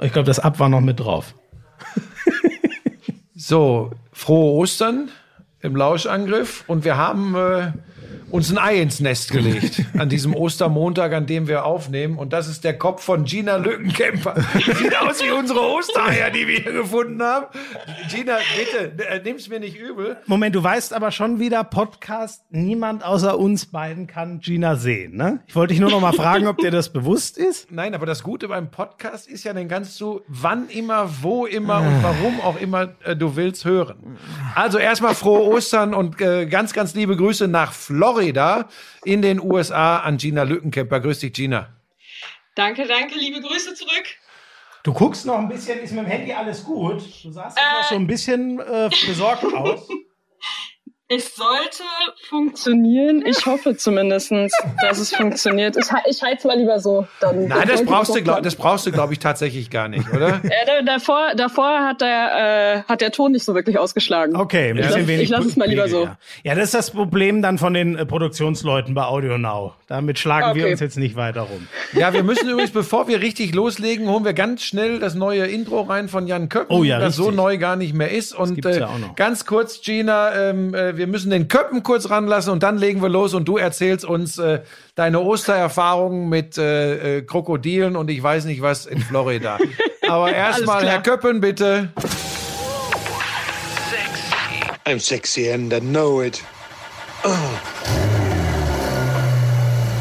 Ich glaube, das Ab war noch mit drauf. so, frohe Ostern im Lauschangriff und wir haben äh, uns ein Ei ins Nest gelegt an diesem Ostermontag, an dem wir aufnehmen. Und das ist der Kopf von Gina Lückenkämper. Sieht aus wie unsere Ostereier, die wir hier gefunden haben. Gina, bitte, äh, nimm's mir nicht übel. Moment, du weißt aber schon wieder, Podcast, niemand außer uns beiden kann Gina sehen, ne? Ich wollte dich nur noch mal fragen, ob dir das bewusst ist. Nein, aber das Gute beim Podcast ist ja, dann kannst du wann immer, wo immer und warum auch immer äh, du willst hören. Also erstmal frohe Ostern und äh, ganz, ganz liebe Grüße nach Florida. Florida in den USA an Gina Lückenkämper. Grüß dich, Gina. Danke, danke, liebe Grüße zurück. Du guckst noch ein bisschen, ist mit dem Handy alles gut? Du sahst äh, noch so ein bisschen äh, besorgt aus. Es sollte funktionieren. Ich hoffe zumindest, dass es funktioniert. Ich, ich halte es mal lieber so. Dann, Nein, das brauchst, du, glaub, das brauchst du, glaube ich, tatsächlich gar nicht, oder? Ja, davor, davor hat, der, äh, hat der Ton nicht so wirklich ausgeschlagen. Okay, ein bisschen wenig. Ich lasse es mal lieber so. Ja. das ist das Problem dann von den äh, Produktionsleuten bei Audio Now. Damit schlagen okay. wir uns jetzt nicht weiter rum. Ja, wir müssen übrigens, bevor wir richtig loslegen, holen wir ganz schnell das neue Intro rein von Jan Köppen, oh, ja, das richtig. so neu gar nicht mehr ist. Und äh, ja ganz kurz, Gina, ähm, äh, wir müssen den Köppen kurz ranlassen und dann legen wir los und du erzählst uns äh, deine Ostererfahrungen mit äh, äh, Krokodilen und ich weiß nicht was in Florida. Aber erstmal, Herr Köppen, bitte. Sexy. I'm sexy and I know it. Oh.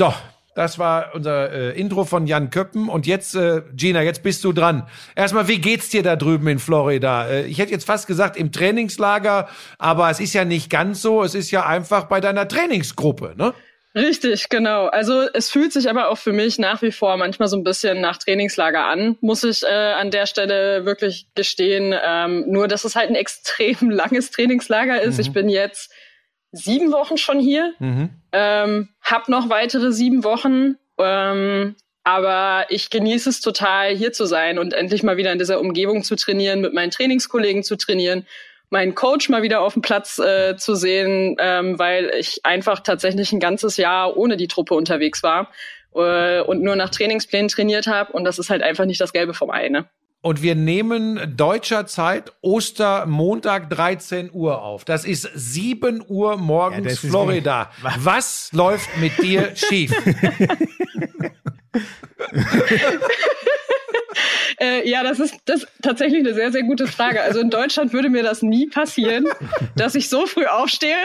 So, das war unser äh, Intro von Jan Köppen. Und jetzt, äh, Gina, jetzt bist du dran. Erstmal, wie geht's dir da drüben in Florida? Äh, ich hätte jetzt fast gesagt im Trainingslager, aber es ist ja nicht ganz so. Es ist ja einfach bei deiner Trainingsgruppe, ne? Richtig, genau. Also es fühlt sich aber auch für mich nach wie vor manchmal so ein bisschen nach Trainingslager an, muss ich äh, an der Stelle wirklich gestehen. Ähm, nur, dass es halt ein extrem langes Trainingslager ist. Mhm. Ich bin jetzt sieben Wochen schon hier, mhm. ähm, hab noch weitere sieben Wochen, ähm, aber ich genieße es total, hier zu sein und endlich mal wieder in dieser Umgebung zu trainieren, mit meinen Trainingskollegen zu trainieren, meinen Coach mal wieder auf dem Platz äh, zu sehen, ähm, weil ich einfach tatsächlich ein ganzes Jahr ohne die Truppe unterwegs war äh, und nur nach Trainingsplänen trainiert habe und das ist halt einfach nicht das Gelbe vom Ei. Ne? Und wir nehmen deutscher Zeit Ostermontag 13 Uhr auf. Das ist 7 Uhr morgens ja, Florida. Was läuft mit dir schief? äh, ja, das ist, das ist tatsächlich eine sehr, sehr gute Frage. Also in Deutschland würde mir das nie passieren, dass ich so früh aufstehe.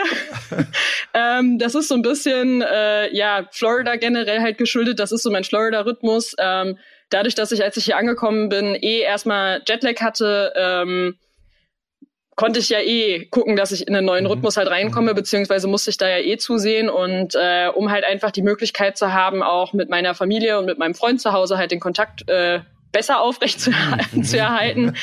ähm, das ist so ein bisschen, äh, ja, Florida generell halt geschuldet. Das ist so mein Florida-Rhythmus. Ähm, dadurch, dass ich, als ich hier angekommen bin, eh erstmal Jetlag hatte, ähm, konnte ich ja eh gucken, dass ich in einen neuen mhm. Rhythmus halt reinkomme, mhm. beziehungsweise musste ich da ja eh zusehen und äh, um halt einfach die Möglichkeit zu haben, auch mit meiner Familie und mit meinem Freund zu Hause halt den Kontakt äh, besser aufrecht zu, zu erhalten,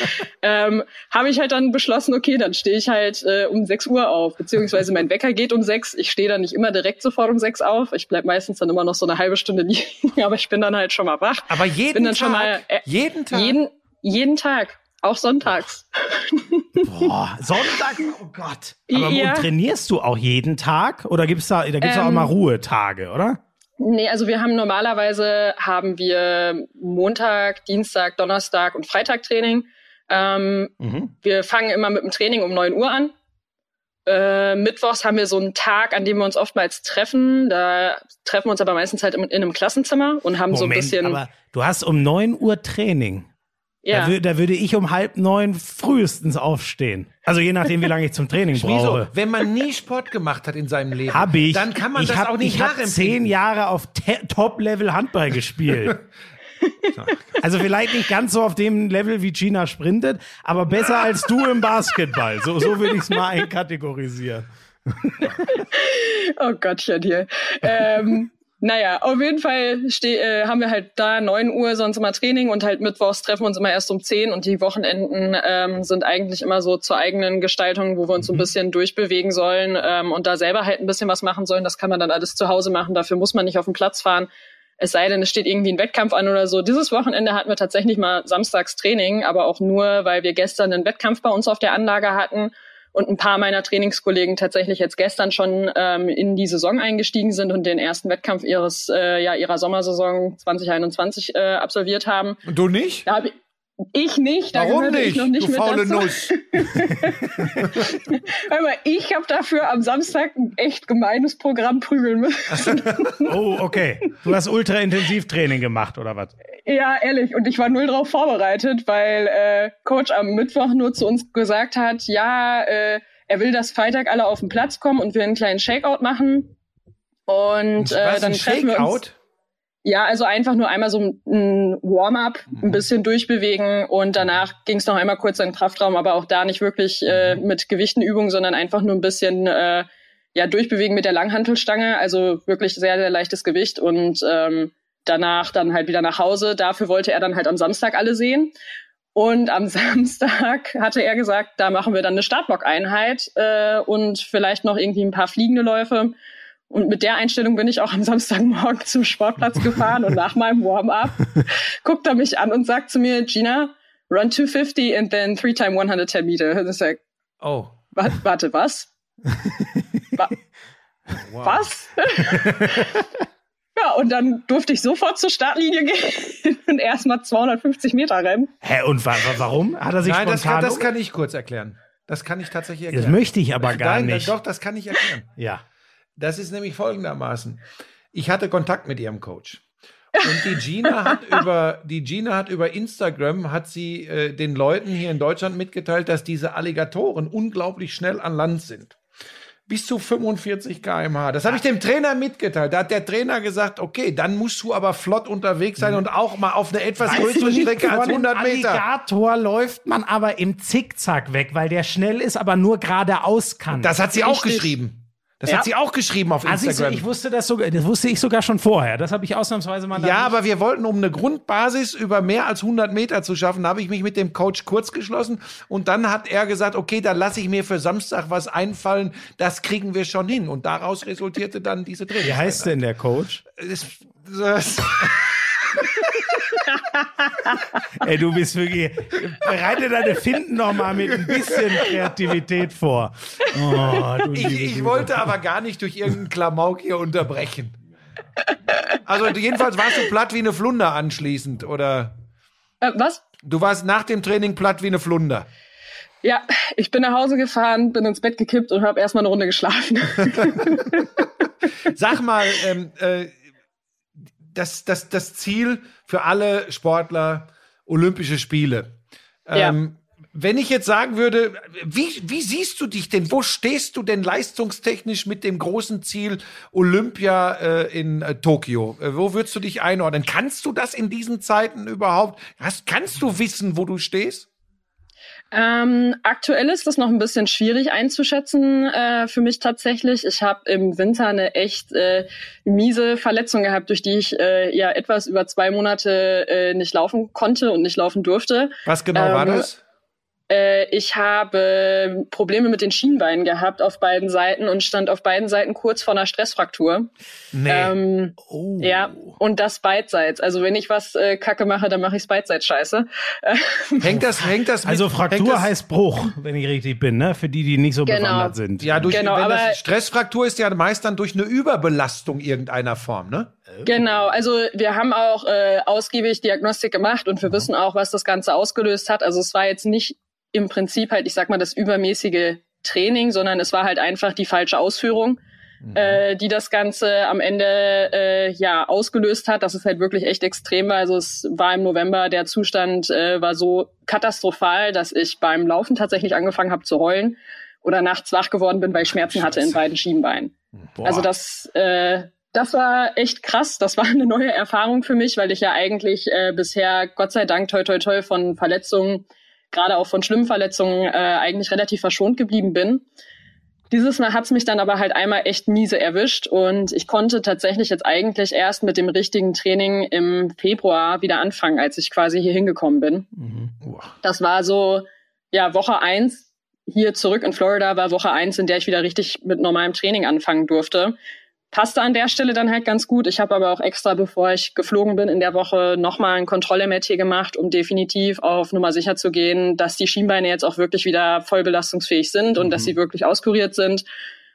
ähm, habe ich halt dann beschlossen, okay, dann stehe ich halt äh, um 6 Uhr auf, beziehungsweise mein Wecker geht um 6. Ich stehe dann nicht immer direkt sofort um 6 auf. Ich bleib meistens dann immer noch so eine halbe Stunde liegen, aber ich bin dann halt schon mal wach. Aber jeden bin dann Tag? Schon mal, äh, jeden Tag? Jeden, jeden Tag. Auch sonntags. Boah, Sonntag? Oh Gott. Aber ja. trainierst du auch jeden Tag? Oder gibt's da, da gibt's ähm, auch immer Ruhetage, oder? Nee, also wir haben normalerweise haben wir Montag, Dienstag, Donnerstag und Freitag Training. Ähm, mhm. Wir fangen immer mit dem Training um neun Uhr an. Äh, Mittwochs haben wir so einen Tag, an dem wir uns oftmals treffen. Da treffen wir uns aber meistens halt in, in einem Klassenzimmer und haben Moment, so ein bisschen. Aber du hast um neun Uhr Training. Ja. Da, da, würde ich um halb neun frühestens aufstehen. Also je nachdem, wie lange ich zum Training brauche. Wenn man nie Sport gemacht hat in seinem Leben, hab ich. dann kann man ich das hab, auch nicht Ich habe zehn Jahre auf Top-Level Handball gespielt. Also vielleicht nicht ganz so auf dem Level wie Gina sprintet, aber besser als du im Basketball. So, so würde ich es mal einkategorisieren. oh Gottchen hier. Ähm, naja, auf jeden Fall steh, äh, haben wir halt da neun Uhr sonst immer Training und halt mittwochs treffen wir uns immer erst um zehn und die Wochenenden ähm, sind eigentlich immer so zur eigenen Gestaltung, wo wir uns so ein mhm. bisschen durchbewegen sollen ähm, und da selber halt ein bisschen was machen sollen. Das kann man dann alles zu Hause machen, dafür muss man nicht auf den Platz fahren. Es sei denn, es steht irgendwie ein Wettkampf an oder so. Dieses Wochenende hatten wir tatsächlich mal samstags Training, aber auch nur, weil wir gestern einen Wettkampf bei uns auf der Anlage hatten und ein paar meiner Trainingskollegen tatsächlich jetzt gestern schon ähm, in die Saison eingestiegen sind und den ersten Wettkampf ihres äh, ja ihrer Sommersaison 2021 äh, absolviert haben. Und du nicht? Da hab ich, ich nicht, Warum nicht? ich noch nicht du mit faule. Nuss. Mal, ich habe dafür am Samstag ein echt gemeines Programm prügeln müssen. oh, okay. Du hast Ultra-Intensivtraining gemacht, oder was? Ja, ehrlich. Und ich war null drauf vorbereitet, weil äh, Coach am Mittwoch nur zu uns gesagt hat, ja, äh, er will, dass Freitag alle auf den Platz kommen und wir einen kleinen Shakeout machen. Und äh, dann treffen wir uns. Ja, also einfach nur einmal so ein Warm-up, ein mhm. bisschen durchbewegen und danach ging es noch einmal kurz in den Kraftraum, aber auch da nicht wirklich äh, mhm. mit Gewichtenübungen, sondern einfach nur ein bisschen äh, ja durchbewegen mit der Langhantelstange, also wirklich sehr sehr leichtes Gewicht und ähm, danach dann halt wieder nach Hause. Dafür wollte er dann halt am Samstag alle sehen. Und am Samstag hatte er gesagt, da machen wir dann eine Startblock-Einheit äh, und vielleicht noch irgendwie ein paar fliegende Läufe. Und mit der Einstellung bin ich auch am Samstagmorgen zum Sportplatz gefahren und nach meinem Warm-up guckt er mich an und sagt zu mir, Gina, run 250 and then three time 110 Meter. Und ich sag, oh. Warte, was? Wa wow. Was? ja, und dann durfte ich sofort zur Startlinie gehen und erstmal 250 Meter rennen. Hä, und wa warum? Hat er sich Nein, spontan... Das kann, das kann ich kurz erklären. Das kann ich tatsächlich erklären. Das möchte ich aber gar Nein, nicht. Doch, das kann ich erklären. ja. Das ist nämlich folgendermaßen. Ich hatte Kontakt mit ihrem Coach. Und die Gina hat über die Gina hat über Instagram hat sie äh, den Leuten hier in Deutschland mitgeteilt, dass diese Alligatoren unglaublich schnell an Land sind. Bis zu 45 km/h. Das habe ich dem Trainer mitgeteilt. Da hat der Trainer gesagt, okay, dann musst du aber flott unterwegs sein und auch mal auf eine etwas größere nicht, Strecke als vor dem 100 Meter. Alligator läuft man aber im Zickzack weg, weil der schnell ist, aber nur geradeaus kann. Das hat sie auch Richtig. geschrieben. Das Ja. hat sie auch geschrieben auf also ich, Instagram. ich wusste das sogar, das wusste ich sogar schon vorher. Das habe ich ausnahmsweise mal. Ja, aber wir wollten, um eine Grundbasis über mehr als 100 Meter zu schaffen, habe ich mich mit dem Coach kurz geschlossen und dann hat er gesagt, okay, dann lasse ich mir für Samstag was einfallen, das kriegen wir schon hin. Und daraus resultierte dann diese Training. Wie heißt denn der Coach? Das, das, Ey, du bist wirklich. Bereite deine Finden noch mal mit ein bisschen Kreativität vor. Oh, du ich, ich wollte aber gar nicht durch irgendeinen Klamauk hier unterbrechen. Also jedenfalls warst du platt wie eine Flunder anschließend, oder? Äh, was? Du warst nach dem Training platt wie eine Flunder. Ja, ich bin nach Hause gefahren, bin ins Bett gekippt und habe erstmal eine Runde geschlafen. Sag mal, ähm, äh, das, das, das Ziel für alle Sportler, Olympische Spiele. Ähm, Wenn ich jetzt sagen würde, wie, wie siehst du dich denn? Wo stehst du denn leistungstechnisch mit dem großen Ziel Olympia äh, in äh, Tokio? Äh, wo würdest du dich einordnen? Kannst du das in diesen Zeiten überhaupt? Hast, kannst du wissen, wo du stehst? Ähm, aktuell ist das noch ein bisschen schwierig einzuschätzen äh, für mich tatsächlich. Ich habe im Winter eine echt äh, miese Verletzung gehabt, durch die ich äh, ja etwas über zwei Monate äh, nicht laufen konnte und nicht laufen durfte. Was genau war Ähm, das? Äh, ich habe Probleme mit den Schienbeinen gehabt auf beiden Seiten und stand auf beiden Seiten kurz vor einer Stressfraktur. Nee. Ähm, Oh. Ja, und das beidseits. Also wenn ich was äh, Kacke mache, dann mache ich es beidseits scheiße. Hängt das, hängt das mit, Also hängt Fraktur das, heißt Bruch, wenn ich richtig bin, ne? Für die, die nicht so Genau. bewandert sind. Ja, durch, Genau, wenn aber- das Stressfraktur ist ja meist dann durch eine Überbelastung irgendeiner Form, ne? Genau, also wir haben auch äh, ausgiebig Diagnostik gemacht und wir wissen auch, was das Ganze ausgelöst hat. Also es war jetzt nicht im Prinzip halt, ich sag mal, das übermäßige Training, sondern es war halt einfach die falsche Ausführung, äh, die das Ganze am Ende äh, ja ausgelöst hat. Das ist halt wirklich echt extrem war. Also es war im November, der Zustand äh, war so katastrophal, dass ich beim Laufen tatsächlich angefangen habe zu heulen oder nachts wach geworden bin, weil ich Schmerzen hatte in beiden Schienbeinen. Boah. Also das, äh, das war echt krass. Das war eine neue Erfahrung für mich, weil ich ja eigentlich äh, bisher, Gott sei Dank, toi toi toi von Verletzungen, gerade auch von schlimmen Verletzungen, äh, eigentlich relativ verschont geblieben bin. Dieses Mal hat's mich dann aber halt einmal echt miese erwischt und ich konnte tatsächlich jetzt eigentlich erst mit dem richtigen Training im Februar wieder anfangen, als ich quasi hier hingekommen bin. Mhm. Das war so, ja, Woche eins hier zurück in Florida war Woche eins, in der ich wieder richtig mit normalem Training anfangen durfte passte an der Stelle dann halt ganz gut. Ich habe aber auch extra, bevor ich geflogen bin, in der Woche nochmal ein Kontroll-MRT gemacht, um definitiv auf Nummer sicher zu gehen, dass die Schienbeine jetzt auch wirklich wieder voll belastungsfähig sind und mhm. dass sie wirklich auskuriert sind.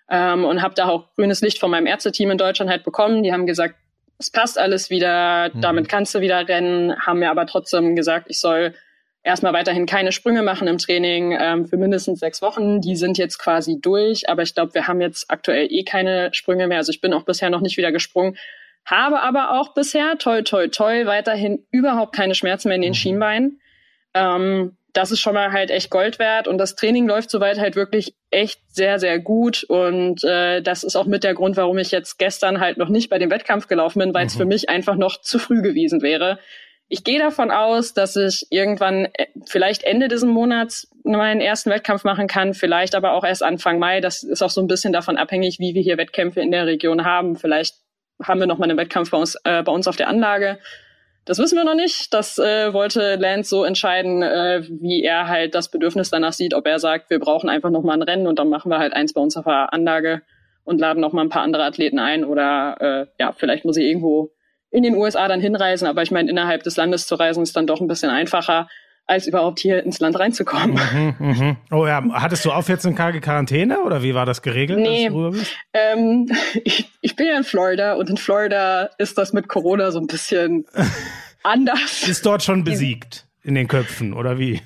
Ähm, und habe da auch grünes Licht von meinem Ärzteteam in Deutschland halt bekommen. Die haben gesagt, es passt alles wieder, mhm. damit kannst du wieder rennen, haben mir aber trotzdem gesagt, ich soll erstmal weiterhin keine Sprünge machen im Training ähm, für mindestens sechs Wochen. Die sind jetzt quasi durch, aber ich glaube, wir haben jetzt aktuell eh keine Sprünge mehr. Also ich bin auch bisher noch nicht wieder gesprungen. Habe aber auch bisher, toi, toi, toi, weiterhin überhaupt keine Schmerzen mehr in den mhm. Schienbeinen. Ähm, das ist schon mal halt echt Gold wert und das Training läuft soweit halt wirklich echt sehr, sehr gut und äh, das ist auch mit der Grund, warum ich jetzt gestern halt noch nicht bei dem Wettkampf gelaufen bin, weil es mhm. für mich einfach noch zu früh gewesen wäre. Ich gehe davon aus, dass ich irgendwann äh, vielleicht Ende dieses Monats meinen ersten Wettkampf machen kann, vielleicht aber auch erst Anfang Mai. Das ist auch so ein bisschen davon abhängig, wie wir hier Wettkämpfe in der Region haben. Vielleicht haben wir noch mal einen Wettkampf bei uns, äh, bei uns auf der Anlage. Das wissen wir noch nicht. Das äh, wollte Lance so entscheiden, äh, wie er halt das Bedürfnis danach sieht, ob er sagt, wir brauchen einfach noch mal ein Rennen und dann machen wir halt eins bei uns auf der Anlage und laden noch mal ein paar andere Athleten ein oder äh, ja, vielleicht muss ich irgendwo in den USA dann hinreisen. Aber ich meine, innerhalb des Landes zu reisen ist dann doch ein bisschen einfacher, als überhaupt hier ins Land reinzukommen. Mhm, mhm. Oh ja, hattest du auch 14 Tage Quarantäne oder wie war das geregelt? Nee, ähm, ich, ich bin ja in Florida und in Florida ist das mit Corona so ein bisschen anders. Ist dort schon besiegt in den Köpfen oder wie?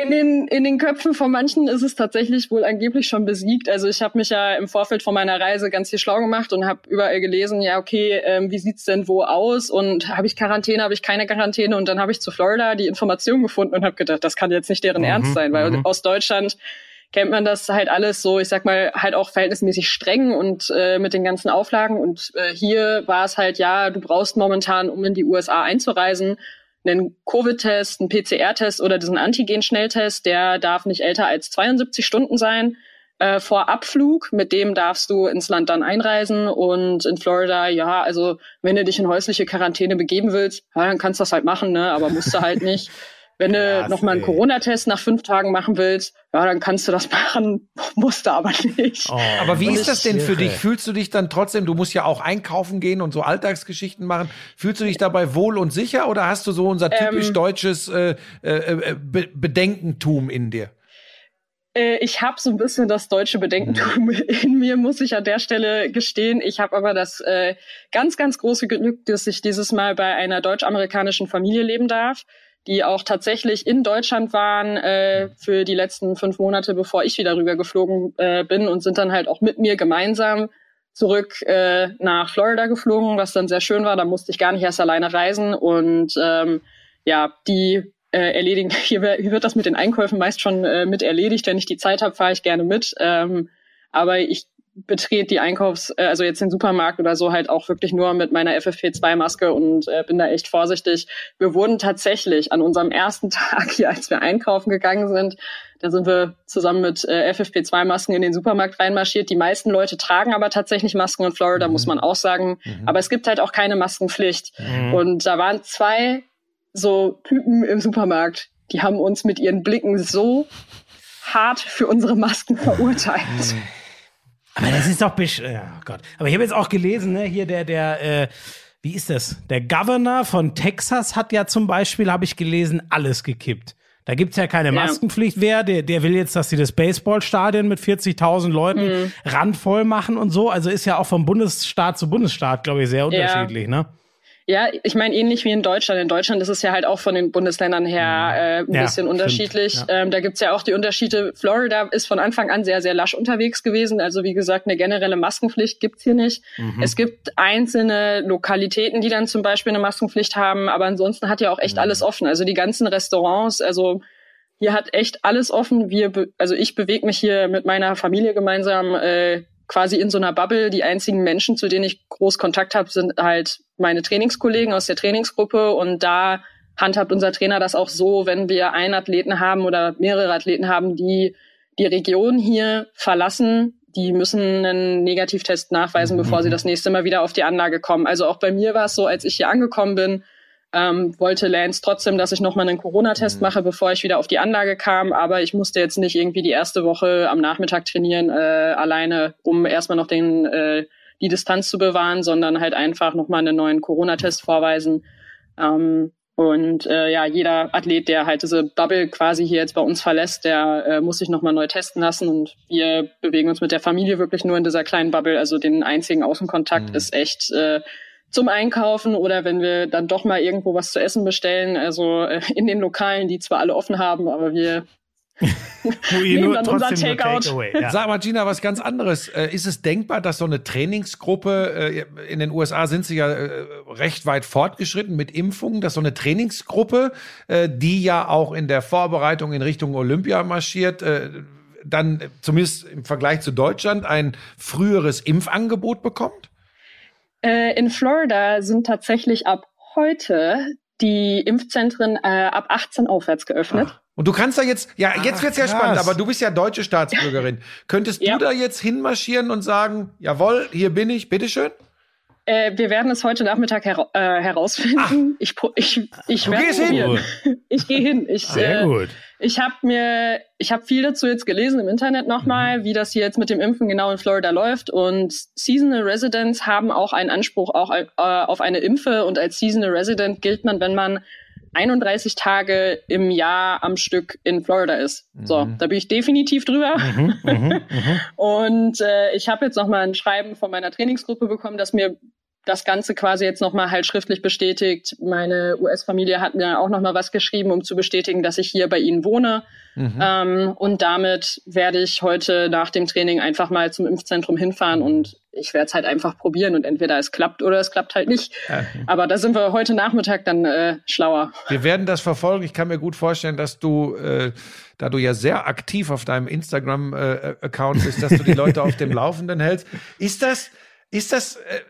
In den, in den Köpfen von manchen ist es tatsächlich wohl angeblich schon besiegt. Also ich habe mich ja im Vorfeld von meiner Reise ganz viel schlau gemacht und habe überall gelesen, ja, okay, ähm, wie sieht's denn wo aus? Und habe ich Quarantäne, habe ich keine Quarantäne? Und dann habe ich zu Florida die Information gefunden und habe gedacht, das kann jetzt nicht deren mhm, Ernst sein, weil mhm. aus Deutschland kennt man das halt alles so, ich sag mal, halt auch verhältnismäßig streng und äh, mit den ganzen Auflagen. Und äh, hier war es halt, ja, du brauchst momentan, um in die USA einzureisen, einen Covid-Test, einen PCR-Test oder diesen Antigen-Schnelltest, der darf nicht älter als 72 Stunden sein äh, vor Abflug. Mit dem darfst du ins Land dann einreisen. Und in Florida, ja, also wenn du dich in häusliche Quarantäne begeben willst, ja, dann kannst du das halt machen, ne? aber musst du halt nicht. Wenn du ja, noch mal einen Corona-Test nach fünf Tagen machen willst, ja, dann kannst du das machen, musst du aber nicht. Oh, aber wie ist das denn für dich? Fühlst du dich dann trotzdem, du musst ja auch einkaufen gehen und so Alltagsgeschichten machen, fühlst du dich dabei wohl und sicher oder hast du so unser typisch ähm, deutsches äh, äh, äh Be Bedenkentum in dir? Äh, ich habe so ein bisschen das deutsche Bedenkentum mhm. in mir, muss ich an der Stelle gestehen. Ich habe aber das äh, ganz, ganz große Glück, dass ich dieses Mal bei einer deutsch-amerikanischen Familie leben darf die auch tatsächlich in Deutschland waren äh, für die letzten fünf Monate, bevor ich wieder rüber geflogen äh, bin und sind dann halt auch mit mir gemeinsam zurück äh, nach Florida geflogen, was dann sehr schön war. Da musste ich gar nicht erst alleine reisen und ähm, ja, die äh, erledigen. Hier, hier wird das mit den Einkäufen meist schon äh, mit erledigt. Wenn ich die Zeit habe, fahre ich gerne mit. Ähm, aber ich betrete die Einkaufs-, äh, also jetzt den Supermarkt oder so halt auch wirklich nur mit meiner FFP2-Maske und äh, bin da echt vorsichtig. Wir wurden tatsächlich an unserem ersten Tag hier, als wir einkaufen gegangen sind, da sind wir zusammen mit äh, FFP2-Masken in den Supermarkt reinmarschiert. Die meisten Leute tragen aber tatsächlich Masken in Florida, mhm. muss man auch sagen. Mhm. Aber es gibt halt auch keine Maskenpflicht. Mhm. Und da waren zwei so Typen im Supermarkt, die haben uns mit ihren Blicken so hart für unsere Masken verurteilt. Aber das ist doch bisch. Ja, oh Gott. Aber ich habe jetzt auch gelesen, ne, hier der, der, äh, wie ist das? Der Governor von Texas hat ja zum Beispiel, habe ich gelesen, alles gekippt. Da gibt's ja keine Maskenpflicht mehr. Der, der will jetzt, dass sie das Baseballstadion mit 40.000 Leuten mhm. randvoll machen und so. Also ist ja auch vom Bundesstaat zu Bundesstaat, glaube ich, sehr unterschiedlich, ja. ne? Ja, ich meine ähnlich wie in Deutschland. In Deutschland ist es ja halt auch von den Bundesländern her äh, ein ja, bisschen unterschiedlich. Ja. Ähm, da gibt's ja auch die Unterschiede. Florida ist von Anfang an sehr, sehr lasch unterwegs gewesen. Also wie gesagt, eine generelle Maskenpflicht gibt's hier nicht. Mhm. Es gibt einzelne Lokalitäten, die dann zum Beispiel eine Maskenpflicht haben, aber ansonsten hat ja auch echt mhm. alles offen. Also die ganzen Restaurants, also hier hat echt alles offen. Wir, also ich bewege mich hier mit meiner Familie gemeinsam äh, quasi in so einer Bubble. Die einzigen Menschen, zu denen ich groß Kontakt habe, sind halt meine Trainingskollegen aus der Trainingsgruppe und da handhabt unser Trainer das auch so, wenn wir einen Athleten haben oder mehrere Athleten haben, die die Region hier verlassen, die müssen einen Negativtest nachweisen, mhm. bevor sie das nächste Mal wieder auf die Anlage kommen. Also auch bei mir war es so, als ich hier angekommen bin, ähm, wollte Lance trotzdem, dass ich nochmal einen Corona-Test mhm. mache, bevor ich wieder auf die Anlage kam. Aber ich musste jetzt nicht irgendwie die erste Woche am Nachmittag trainieren, äh, alleine, um erstmal noch den, äh, die Distanz zu bewahren, sondern halt einfach nochmal einen neuen Corona-Test vorweisen. Ähm, und äh, ja, jeder Athlet, der halt diese Bubble quasi hier jetzt bei uns verlässt, der äh, muss sich nochmal neu testen lassen. Und wir bewegen uns mit der Familie wirklich nur in dieser kleinen Bubble. Also den einzigen Außenkontakt mhm. ist echt äh, zum Einkaufen oder wenn wir dann doch mal irgendwo was zu essen bestellen. Also äh, in den Lokalen, die zwar alle offen haben, aber wir Nehmen dann unser Takeout. Take ja. Sag mal, Gina, was ganz anderes. Äh, ist es denkbar, dass so eine Trainingsgruppe, äh, in den USA sind sie ja äh, recht weit fortgeschritten mit Impfungen, dass so eine Trainingsgruppe, die ja auch in der Vorbereitung in Richtung Olympia marschiert, dann zumindest im Vergleich zu Deutschland ein früheres Impfangebot bekommt? In Florida sind tatsächlich ab heute die Impfzentren ab 18 aufwärts geöffnet. Ach. Und du kannst da jetzt, ja, jetzt wird's ja spannend, aber du bist ja deutsche Staatsbürgerin. Könntest ja. du da jetzt hinmarschieren und sagen, jawohl, hier bin ich, bitteschön? Äh, wir werden es heute Nachmittag her äh, herausfinden. Ach. Ich, ich, ich du gehst hin. Ich gehe hin. Ich, Sehr äh, gut. Ich habe mir, ich habe viel dazu jetzt gelesen im Internet nochmal, mhm. wie das hier jetzt mit dem Impfen genau in Florida läuft. Und Seasonal Residents haben auch einen Anspruch auch äh, auf eine Impfe. Und als Seasonal Resident gilt man, wenn man 31 Tage im Jahr am Stück in Florida ist. Mhm. So, da bin ich definitiv drüber. Mhm, mh, mh. Und äh, ich habe jetzt noch mal ein Schreiben von meiner Trainingsgruppe bekommen, dass mir das Ganze quasi jetzt nochmal halt schriftlich bestätigt. Meine US-Familie hat mir auch nochmal was geschrieben, um zu bestätigen, dass ich hier bei ihnen wohne. Mhm. Ähm, und damit werde ich heute nach dem Training einfach mal zum Impfzentrum hinfahren und ich werde es halt einfach probieren und entweder es klappt oder es klappt halt nicht. Okay. Aber da sind wir heute Nachmittag dann äh, schlauer. Wir werden das verfolgen. Ich kann mir gut vorstellen, dass du, äh, da du ja sehr aktiv auf deinem Instagram-Account äh, bist, dass du die Leute auf dem Laufenden hältst. Ist das, ist das, äh,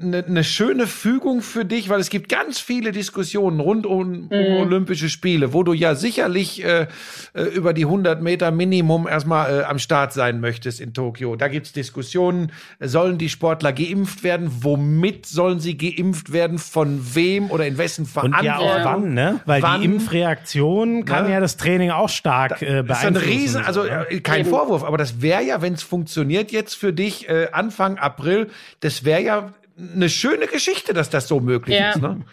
eine, eine schöne Fügung für dich, weil es gibt ganz viele Diskussionen rund um, mhm. Olympische Spiele, wo du ja sicherlich äh, äh über die 100 Meter Minimum erstmal äh, am Start sein möchtest in Tokio. Da gibt's Diskussionen, sollen die Sportler geimpft werden? Womit sollen sie geimpft werden? Von wem oder in wessen Verantwortung? Und ja auch wann, ne? Weil wann? die Impfreaktion kann ne? ja das Training auch stark äh, beeinflussen. Das ist ein Riesen, also äh, kein Vorwurf, aber das wäre ja, wenn es funktioniert jetzt für dich äh, Anfang April, das wäre ja eine schöne Geschichte, dass das so möglich ja. ist. Ne?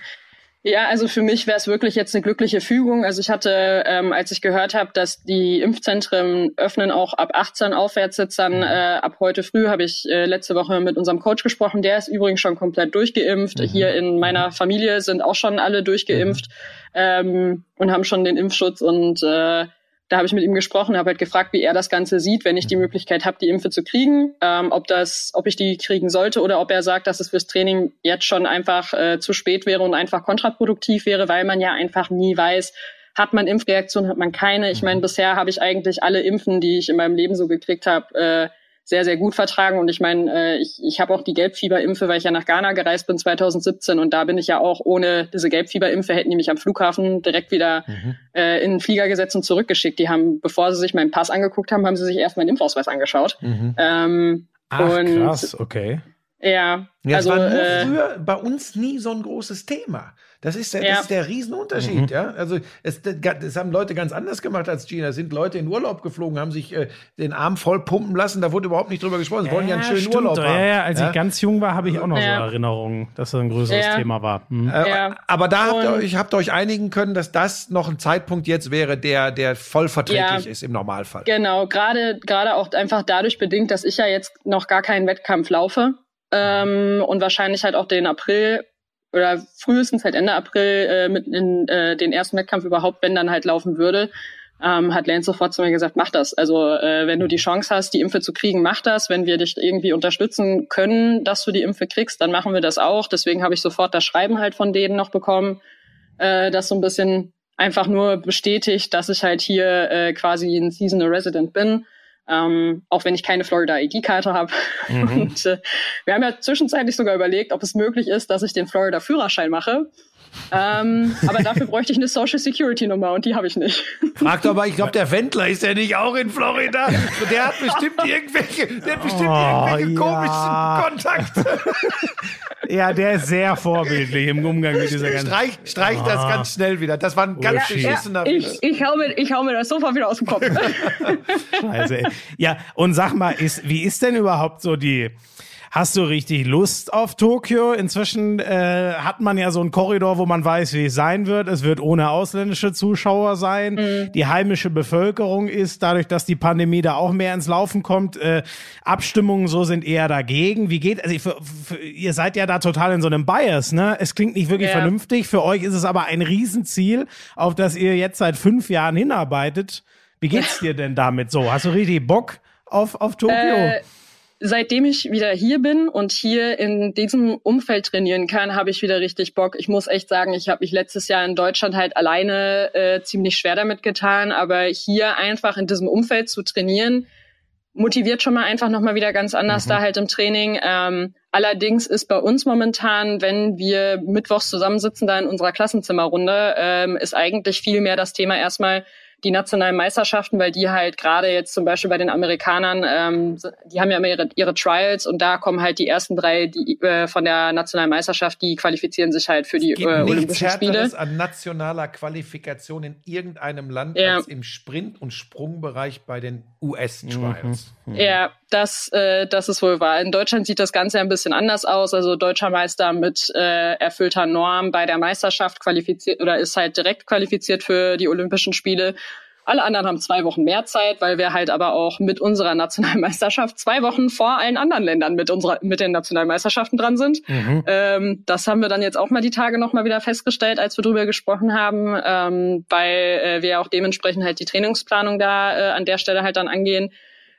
Ja, also für mich wäre es wirklich jetzt eine glückliche Fügung. Also ich hatte, ähm, als ich gehört habe, dass die Impfzentren öffnen auch ab 18 Aufwärtssitzern, mhm. äh, ab heute früh habe ich äh, letzte Woche mit unserem Coach gesprochen. Der ist übrigens schon komplett durchgeimpft. Mhm. Hier in meiner mhm. Familie sind auch schon alle durchgeimpft mhm. ähm, und haben schon den Impfschutz und äh, da habe ich mit ihm gesprochen, habe halt gefragt, wie er das Ganze sieht, wenn ich die Möglichkeit habe, die Impfe zu kriegen, ähm, ob das, ob ich die kriegen sollte oder ob er sagt, dass es fürs Training jetzt schon einfach äh, zu spät wäre und einfach kontraproduktiv wäre, weil man ja einfach nie weiß, hat man Impfreaktion, hat man keine. Ich meine, bisher habe ich eigentlich alle Impfen, die ich in meinem Leben so gekriegt habe, äh, sehr, sehr gut vertragen. Und ich meine, äh, ich, ich habe auch die Gelbfieberimpfe, weil ich ja nach Ghana gereist bin 2017 und da bin ich ja auch ohne diese Gelbfieberimpfe hätten die mich am Flughafen direkt wieder mhm. äh, in den Flieger gesetzt und zurückgeschickt. Die haben, bevor sie sich meinen Pass angeguckt haben, haben sie sich erst meinen Impfausweis angeschaut. Mhm. Ähm, Ach, und, krass, okay. Ja, ja also, das war äh, früher bei uns nie so ein großes Thema. Das ist der, ja. das ist der Riesenunterschied, mhm. ja. Also es, das haben Leute ganz anders gemacht als Gina. Sind Leute in Urlaub geflogen, haben sich äh, den Arm voll pumpen lassen. Da wurde überhaupt nicht drüber gesprochen. Sie ja, wollen ja einen schönen stimmt. Urlaub haben. Ja, ja, als ja? ich ganz jung war, habe ich auch noch so Erinnerungen, dass das ein größeres Thema war. Mhm. Äh, aber da habt ihr, euch, habt ihr euch einigen können, dass das noch ein Zeitpunkt jetzt wäre, der, der voll verträglich ist im Normalfall. Genau, gerade gerade auch einfach dadurch bedingt, dass ich ja jetzt noch gar keinen Wettkampf laufe. Ähm, und wahrscheinlich halt auch den April oder frühestens halt Ende April äh, mit in äh, den ersten Wettkampf überhaupt, wenn dann halt laufen würde, ähm, hat Lance sofort zu mir gesagt, mach das. Also äh, wenn du die Chance hast, die Impfe zu kriegen, mach das. Wenn wir dich irgendwie unterstützen können, dass du die Impfe kriegst, dann machen wir das auch. Deswegen habe ich sofort das Schreiben halt von denen noch bekommen, äh, das so ein bisschen einfach nur bestätigt, dass ich halt hier äh, quasi ein Seasonal Resident bin. Ähm, auch wenn ich keine Florida ID-Karte habe. Mhm. Und äh, wir haben ja zwischenzeitlich sogar überlegt, ob es möglich ist, dass ich den Florida Führerschein mache. Ähm, aber dafür bräuchte ich eine Social Security Nummer und die habe ich nicht. Frag doch mal, ich glaube, der Wendler ist ja nicht auch in Florida. Der hat bestimmt irgendwelche, der hat bestimmt oh, irgendwelche ja. komischen Kontakte. Ja, der ist sehr vorbildlich im Umgang mit dieser ganzen. Streich, streich das ah. ganz schnell wieder. Das war ein ganz oh, beschissener ja, ich, ich, hau mir, ich hau mir das sofort wieder aus dem Kopf. Scheiße. Ey. Ja, und sag mal, ist, wie ist denn überhaupt so die, Hast du richtig Lust auf Tokio? Inzwischen äh, hat man ja so einen Korridor, wo man weiß, wie es sein wird. Es wird ohne ausländische Zuschauer sein. Mhm. Die heimische Bevölkerung ist, dadurch, dass die Pandemie da auch mehr ins Laufen kommt, äh, Abstimmungen so sind eher dagegen. Wie geht, also für, für, ihr seid ja da total in so einem Bias, ne? Es klingt nicht wirklich ja. vernünftig. Für euch ist es aber ein Riesenziel, auf das ihr jetzt seit fünf Jahren hinarbeitet. Wie geht's dir denn damit so? Hast du richtig Bock auf, auf Tokio? Äh seitdem ich wieder hier bin und hier in diesem Umfeld trainieren kann, habe ich wieder richtig Bock. Ich muss echt sagen, ich habe mich letztes Jahr in Deutschland halt alleine äh, ziemlich schwer damit getan, aber hier einfach in diesem Umfeld zu trainieren, motiviert schon mal einfach nochmal wieder ganz anders mhm. da halt im Training. Ähm, allerdings ist bei uns momentan, wenn wir mittwochs zusammensitzen da in unserer Klassenzimmerrunde, ähm, ist eigentlich viel mehr das Thema erstmal, die nationalen Meisterschaften, weil die halt gerade jetzt zum Beispiel bei den Amerikanern, ähm, die haben ja immer ihre, ihre Trials und da kommen halt die ersten drei die, äh, von der nationalen Meisterschaft, die qualifizieren sich halt für die es gibt äh, Olympischen Spiele. an nationaler Qualifikation in irgendeinem Land ja. als im Sprint- und Sprungbereich bei den US-Trials. Mhm. Mhm. Ja, das, äh, das ist wohl wahr. In Deutschland sieht das Ganze ein bisschen anders aus. Also deutscher Meister mit äh, erfüllter Norm bei der Meisterschaft qualifiziert oder ist halt direkt qualifiziert für die Olympischen Spiele. Alle anderen haben zwei Wochen mehr Zeit, weil wir halt aber auch mit unserer Nationalmeisterschaft zwei Wochen vor allen anderen Ländern mit unserer mit den Nationalmeisterschaften dran sind. Mhm. Ähm, das haben wir dann jetzt auch mal die Tage noch mal wieder festgestellt, als wir drüber gesprochen haben, ähm, weil äh, wir auch dementsprechend halt die Trainingsplanung da äh, an der Stelle halt dann angehen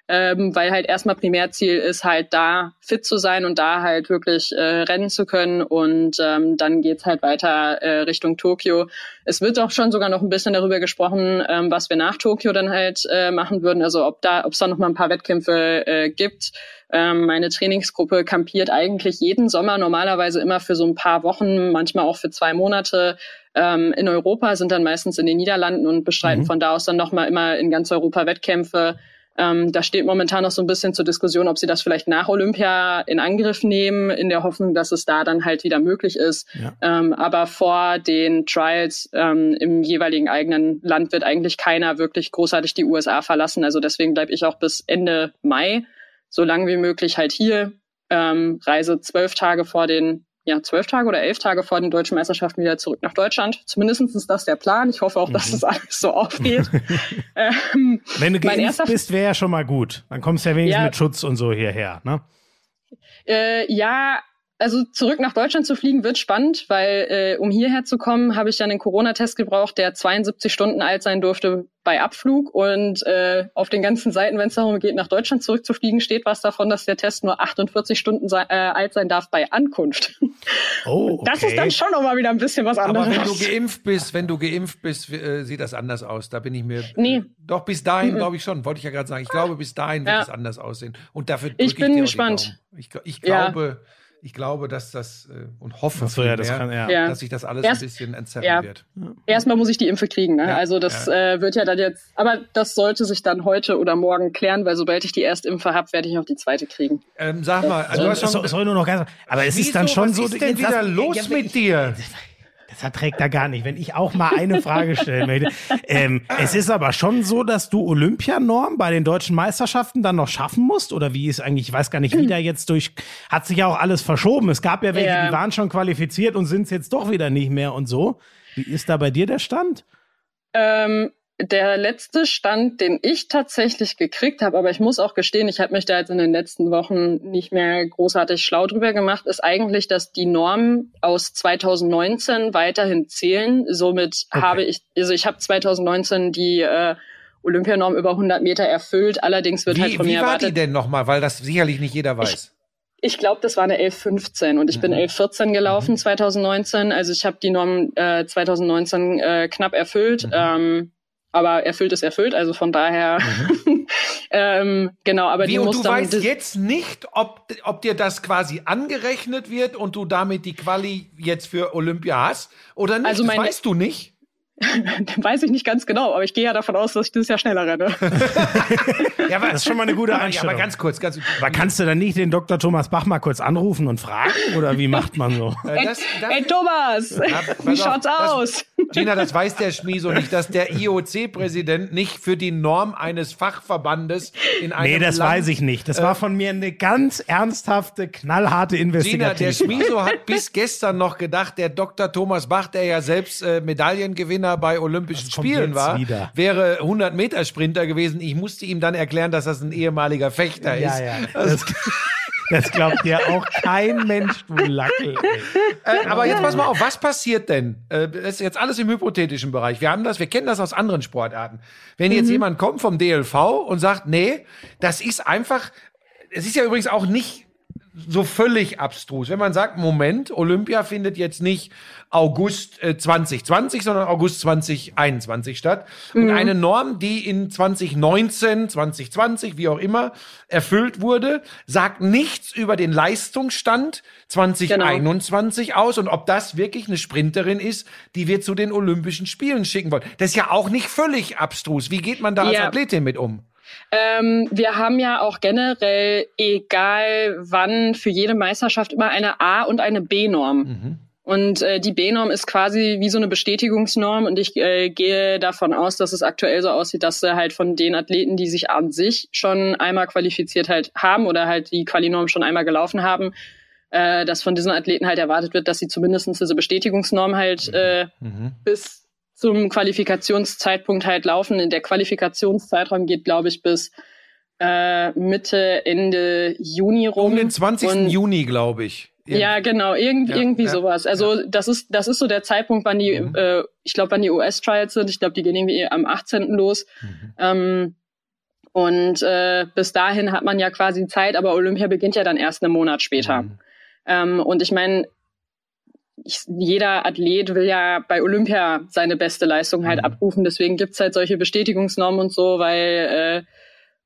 ähm, weil halt erstmal Primärziel ist, halt da fit zu sein und da halt wirklich äh, rennen zu können. Und ähm, dann geht's halt weiter äh, Richtung Tokio. Es wird auch schon sogar noch ein bisschen darüber gesprochen, ähm, was wir nach Tokio dann halt äh, machen würden. Also ob da, ob es da noch mal ein paar Wettkämpfe äh, gibt. Ähm, meine Trainingsgruppe kampiert eigentlich jeden Sommer normalerweise immer für so ein paar Wochen, manchmal auch für zwei Monate ähm, in Europa, sind dann meistens in den Niederlanden und bestreiten mhm. von da aus dann noch mal immer in ganz Europa Wettkämpfe. Ähm, da steht momentan noch so ein bisschen zur Diskussion, ob sie das vielleicht nach Olympia in Angriff nehmen, in der Hoffnung, dass es da dann halt wieder möglich ist. Ja. Ähm, aber vor den Trials ähm, im jeweiligen eigenen Land wird eigentlich keiner wirklich großartig die USA verlassen. Also deswegen bleibe ich auch bis Ende Mai so lange wie möglich halt hier. Ähm, reise zwölf Tage vor den ja, zwölf Tage oder elf Tage vor den deutschen Meisterschaften wieder zurück nach Deutschland. Zumindest ist das der Plan. Ich hoffe auch, dass mhm. das alles so aufgeht. ähm, Wenn du geimpft bist, wäre ja schon mal gut. Dann kommst du ja wenigstens ja, mit Schutz und so hierher, ne? Äh, ja, also zurück nach Deutschland zu fliegen wird spannend, weil äh, um hierher zu kommen, habe ich dann einen Corona-Test gebraucht, der 72 Stunden alt sein durfte bei Abflug. Und äh, auf den ganzen Seiten, wenn es darum geht, nach Deutschland zurückzufliegen, steht was davon, dass der Test nur 48 Stunden sei, äh, alt sein darf bei Ankunft. Oh, okay. Das ist dann schon nochmal wieder ein bisschen was anderes. Aber wenn du geimpft bist, wenn du geimpft bist, äh, sieht das anders aus. Da bin ich mir. Nee. Äh, doch bis dahin mhm. glaube ich schon. Wollte ich ja gerade sagen. Ich glaube, bis dahin wird es anders aussehen. Und dafür ich bin ich gespannt. Ich, ich, glaube. Ja ich glaube, dass das äh, und hoffe, so, ja, das mehr, kann, ja. dass sich das alles Erst, ein bisschen entzerren ja. wird. Erstmal muss ich die Impfe kriegen. Ne? also das äh, wird ja dann jetzt, aber das sollte sich dann heute oder morgen klären, weil sobald ich die erste Impfe habe, werde ich auch die zweite kriegen. Ähm, sag mal, also, so, so, soll nur noch ganz, aber es ist dann schon was so. Was ist denn wieder los mit dir? Das verträgt er gar nicht, wenn ich auch mal eine Frage stellen möchte. Ähm, es ist aber schon so, dass du Olympianorm bei den deutschen Meisterschaften dann noch schaffen musst? Oder wie ist eigentlich, ich weiß gar nicht, wie da jetzt durch, hat sich ja auch alles verschoben. Es gab ja welche, ja. die waren schon qualifiziert und sind es jetzt doch wieder nicht mehr und so. Wie ist da bei dir der Stand? Ähm, der letzte Stand, den ich tatsächlich gekriegt habe, aber ich muss auch gestehen, ich habe mich da jetzt in den letzten Wochen nicht mehr großartig schlau drüber gemacht, ist eigentlich, dass die Normen aus 2019 weiterhin zählen. Somit okay. habe ich, also ich habe 2019 die äh, Olympianorm über 100 Meter erfüllt. Allerdings wird wie, halt von mir erwartet. Wie war die denn nochmal? Weil das sicherlich nicht jeder weiß. Ich, ich glaube, das war eine 11.15 und ich mhm. bin 11.14 gelaufen mhm. 2019. Also ich habe die Norm äh, 2019 äh, knapp erfüllt. Mhm. Ähm, aber erfüllt ist erfüllt. Also von daher mhm. Ähm, genau, aber Wie, die und muss du dann weißt das- jetzt nicht, ob, ob dir das quasi angerechnet wird und du damit die Quali jetzt für Olympia hast oder nicht. Also das meine- weißt du nicht. weiß ich nicht ganz genau, aber ich gehe ja davon aus, dass ich dieses Jahr schneller renne. Ja, aber, Das ist schon mal eine gute Einstellung. aber ganz kurz, ganz Aber kannst du dann nicht den Dr. Thomas Bach mal kurz anrufen und fragen? Oder wie macht man so? Äh, das, das, Ey Thomas, wie auf, schaut's das- aus? Gina, das weiß der Schmieso nicht, dass der IOC-Präsident nicht für die Norm eines Fachverbandes in einem Nee, das Land, weiß ich nicht. Das war von mir eine ganz ernsthafte, knallharte Gina, der. Schmieso hat bis gestern noch gedacht, der Dr. Thomas Bach, der ja selbst äh, Medaillengewinner bei Olympischen Spielen war, wieder? wäre 100-Meter-Sprinter gewesen. Ich musste ihm dann erklären, dass das ein ehemaliger Fechter ja, ist. ja. Das, das glaubt dir auch kein Mensch, du Lackel. Äh, aber jetzt pass mal auf, was passiert denn? Äh, das ist jetzt alles im hypothetischen Bereich. Wir haben das, wir kennen das aus anderen Sportarten. Wenn jetzt jemand kommt vom DLV und sagt, nee, das ist einfach, es ist ja übrigens auch nicht so völlig abstrus. Wenn man sagt, Moment, Olympia findet jetzt nicht August äh, 2020, sondern August 2021 statt. Und eine Norm, die in 2019, 2020, wie auch immer, erfüllt wurde, sagt nichts über den Leistungsstand 2021 aus und ob das wirklich eine Sprinterin ist, die wir zu den Olympischen Spielen schicken wollen. Das ist ja auch nicht völlig abstrus. Wie geht man da als Ja. Athletin mit um? Ähm, wir haben ja auch generell, egal wann, für jede Meisterschaft immer eine A- und eine B-Norm. Und äh, die B-Norm ist quasi wie so eine Bestätigungsnorm und ich äh, gehe davon aus, dass es aktuell so aussieht, dass sie halt von den Athleten, die sich an sich schon einmal qualifiziert halt haben oder halt die Quali-Norm schon einmal gelaufen haben, äh, dass von diesen Athleten halt erwartet wird, dass sie zumindest diese Bestätigungsnorm halt äh, bis zum Qualifikationszeitpunkt halt laufen. Der Qualifikationszeitraum geht, glaube ich, bis äh, Mitte, Ende Juni rum. Um den 20. Und- Juni, glaube ich. Ja, genau, irgend, Ja, irgendwie ja, sowas. Also das ist das ist so der Zeitpunkt, wann die, Mhm. äh, ich glaube, wann die US-Trials sind. Ich glaube, die gehen irgendwie am 18. los. Mhm. Ähm, und äh, bis dahin hat man ja quasi Zeit, aber Olympia beginnt ja dann erst einen Monat später. Mhm. Ähm, und ich meine, jeder Athlet will ja bei Olympia seine beste Leistung halt Mhm. abrufen. Deswegen gibt's halt solche Bestätigungsnormen und so, weil äh,